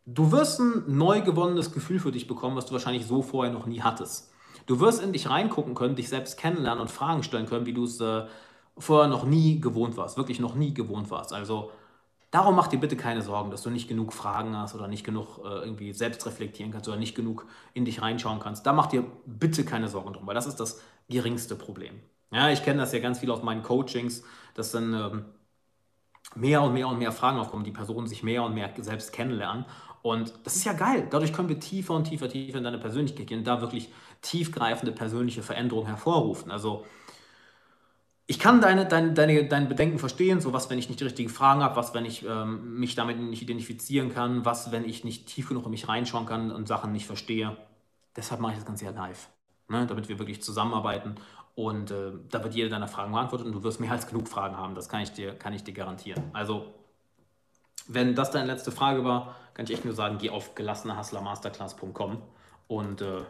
Du wirst ein neu gewonnenes Gefühl für dich bekommen, was du wahrscheinlich so vorher noch nie hattest. Du wirst in dich reingucken können, dich selbst kennenlernen und Fragen stellen können, wie du es äh, vorher noch nie gewohnt warst, wirklich noch nie gewohnt warst. Also darum mach dir bitte keine Sorgen, dass du nicht genug Fragen hast oder nicht genug äh, irgendwie selbst reflektieren kannst oder nicht genug in dich reinschauen kannst. Da mach dir bitte keine Sorgen drum, weil das ist das geringste Problem. Ja, ich kenne das ja ganz viel aus meinen Coachings, dass dann ähm, mehr und mehr und mehr Fragen aufkommen, die Personen sich mehr und mehr selbst kennenlernen und das ist ja geil. Dadurch können wir tiefer und tiefer, tiefer in deine Persönlichkeit gehen und da wirklich tiefgreifende persönliche Veränderungen hervorrufen. Also ich kann deine, deine, deine, deine Bedenken verstehen, so was, wenn ich nicht die richtigen Fragen habe, was, wenn ich ähm, mich damit nicht identifizieren kann, was, wenn ich nicht tief genug in mich reinschauen kann und Sachen nicht verstehe. Deshalb mache ich das Ganze ja live, ne? damit wir wirklich zusammenarbeiten und äh, da wird jede deiner Fragen beantwortet und du wirst mehr als genug Fragen haben, das kann ich dir, kann ich dir garantieren. Also wenn das deine letzte Frage war, kann ich echt nur sagen, geh auf gelassenerhustlermasterclass.com und äh,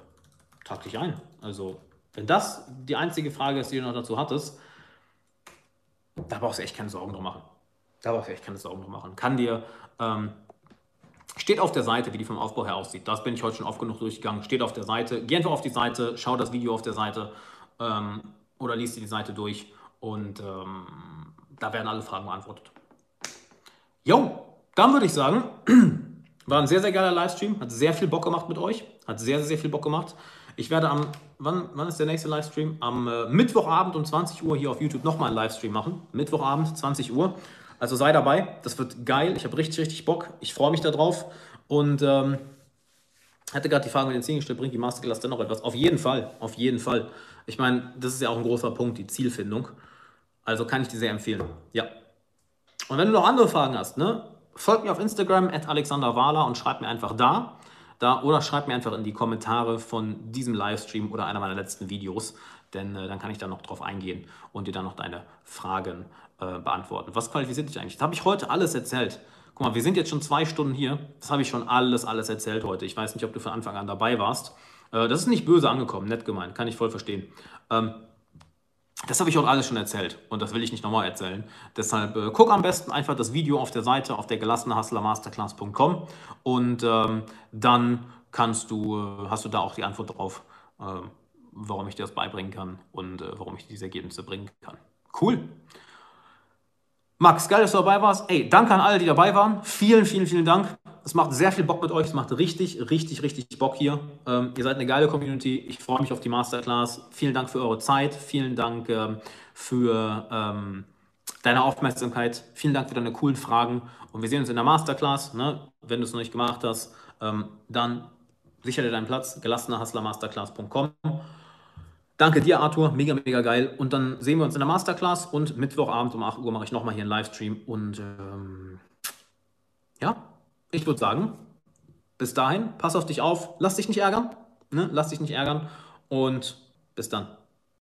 trag dich ein. Also, wenn das die einzige Frage ist, die du noch dazu hattest, da brauchst du echt keine Sorgen drum machen. Da brauchst du echt keine Sorgen drum machen. Kann dir, ähm, steht auf der Seite, wie die vom Aufbau her aussieht. Das bin ich heute schon oft genug durchgegangen. Steht auf der Seite. Geh einfach auf die Seite, schau das Video auf der Seite ähm, oder liest dir die Seite durch und ähm, da werden alle Fragen beantwortet. Jo, dann würde ich sagen, war ein sehr, sehr geiler Livestream. Hat sehr viel Bock gemacht mit euch. Hat sehr, sehr, sehr viel Bock gemacht. Ich werde am, wann, wann ist der nächste Livestream? Am äh, Mittwochabend um 20 Uhr hier auf YouTube nochmal einen Livestream machen. Mittwochabend, 20 Uhr. Also sei dabei. Das wird geil. Ich habe richtig, richtig Bock. Ich freue mich darauf. Und ähm, hatte gerade die Frage mit den Zehen gestellt, bringt die Masterclass dennoch etwas? Auf jeden Fall, auf jeden Fall. Ich meine, das ist ja auch ein großer Punkt, die Zielfindung. Also kann ich dir sehr empfehlen. Ja. Und wenn du noch andere Fragen hast, ne, folg mir auf Instagram at Alexander Wahler und schreib mir einfach da. Da oder schreib mir einfach in die Kommentare von diesem Livestream oder einer meiner letzten Videos, denn äh, dann kann ich da noch drauf eingehen und dir dann noch deine Fragen äh, beantworten. Was qualifiziert dich eigentlich? Das habe ich heute alles erzählt. Guck mal, wir sind jetzt schon zwei Stunden hier. Das habe ich schon alles, alles erzählt heute. Ich weiß nicht, ob du von Anfang an dabei warst. Äh, das ist nicht böse angekommen, nett gemeint, kann ich voll verstehen. Ähm, das habe ich auch alles schon erzählt und das will ich nicht nochmal erzählen. Deshalb äh, guck am besten einfach das Video auf der Seite auf der gelassenehustlermasterclass.com und ähm, dann kannst du, äh, hast du da auch die Antwort darauf, äh, warum ich dir das beibringen kann und äh, warum ich diese Ergebnisse bringen kann. Cool. Max, geil, dass du dabei warst. Ey, danke an alle, die dabei waren. Vielen, vielen, vielen Dank. Es macht sehr viel Bock mit euch. Es macht richtig, richtig, richtig Bock hier. Ähm, ihr seid eine geile Community. Ich freue mich auf die Masterclass. Vielen Dank für eure Zeit. Vielen Dank ähm, für ähm, deine Aufmerksamkeit. Vielen Dank für deine coolen Fragen. Und wir sehen uns in der Masterclass. Ne? Wenn du es noch nicht gemacht hast, ähm, dann sicher dir deinen Platz. gelassenerhustlermasterclass.com. Danke dir, Arthur. Mega, mega geil. Und dann sehen wir uns in der Masterclass und Mittwochabend um 8 Uhr mache ich nochmal hier einen Livestream. Und ähm, ja, ich würde sagen, bis dahin, pass auf dich auf, lass dich nicht ärgern, ne? lass dich nicht ärgern und bis dann.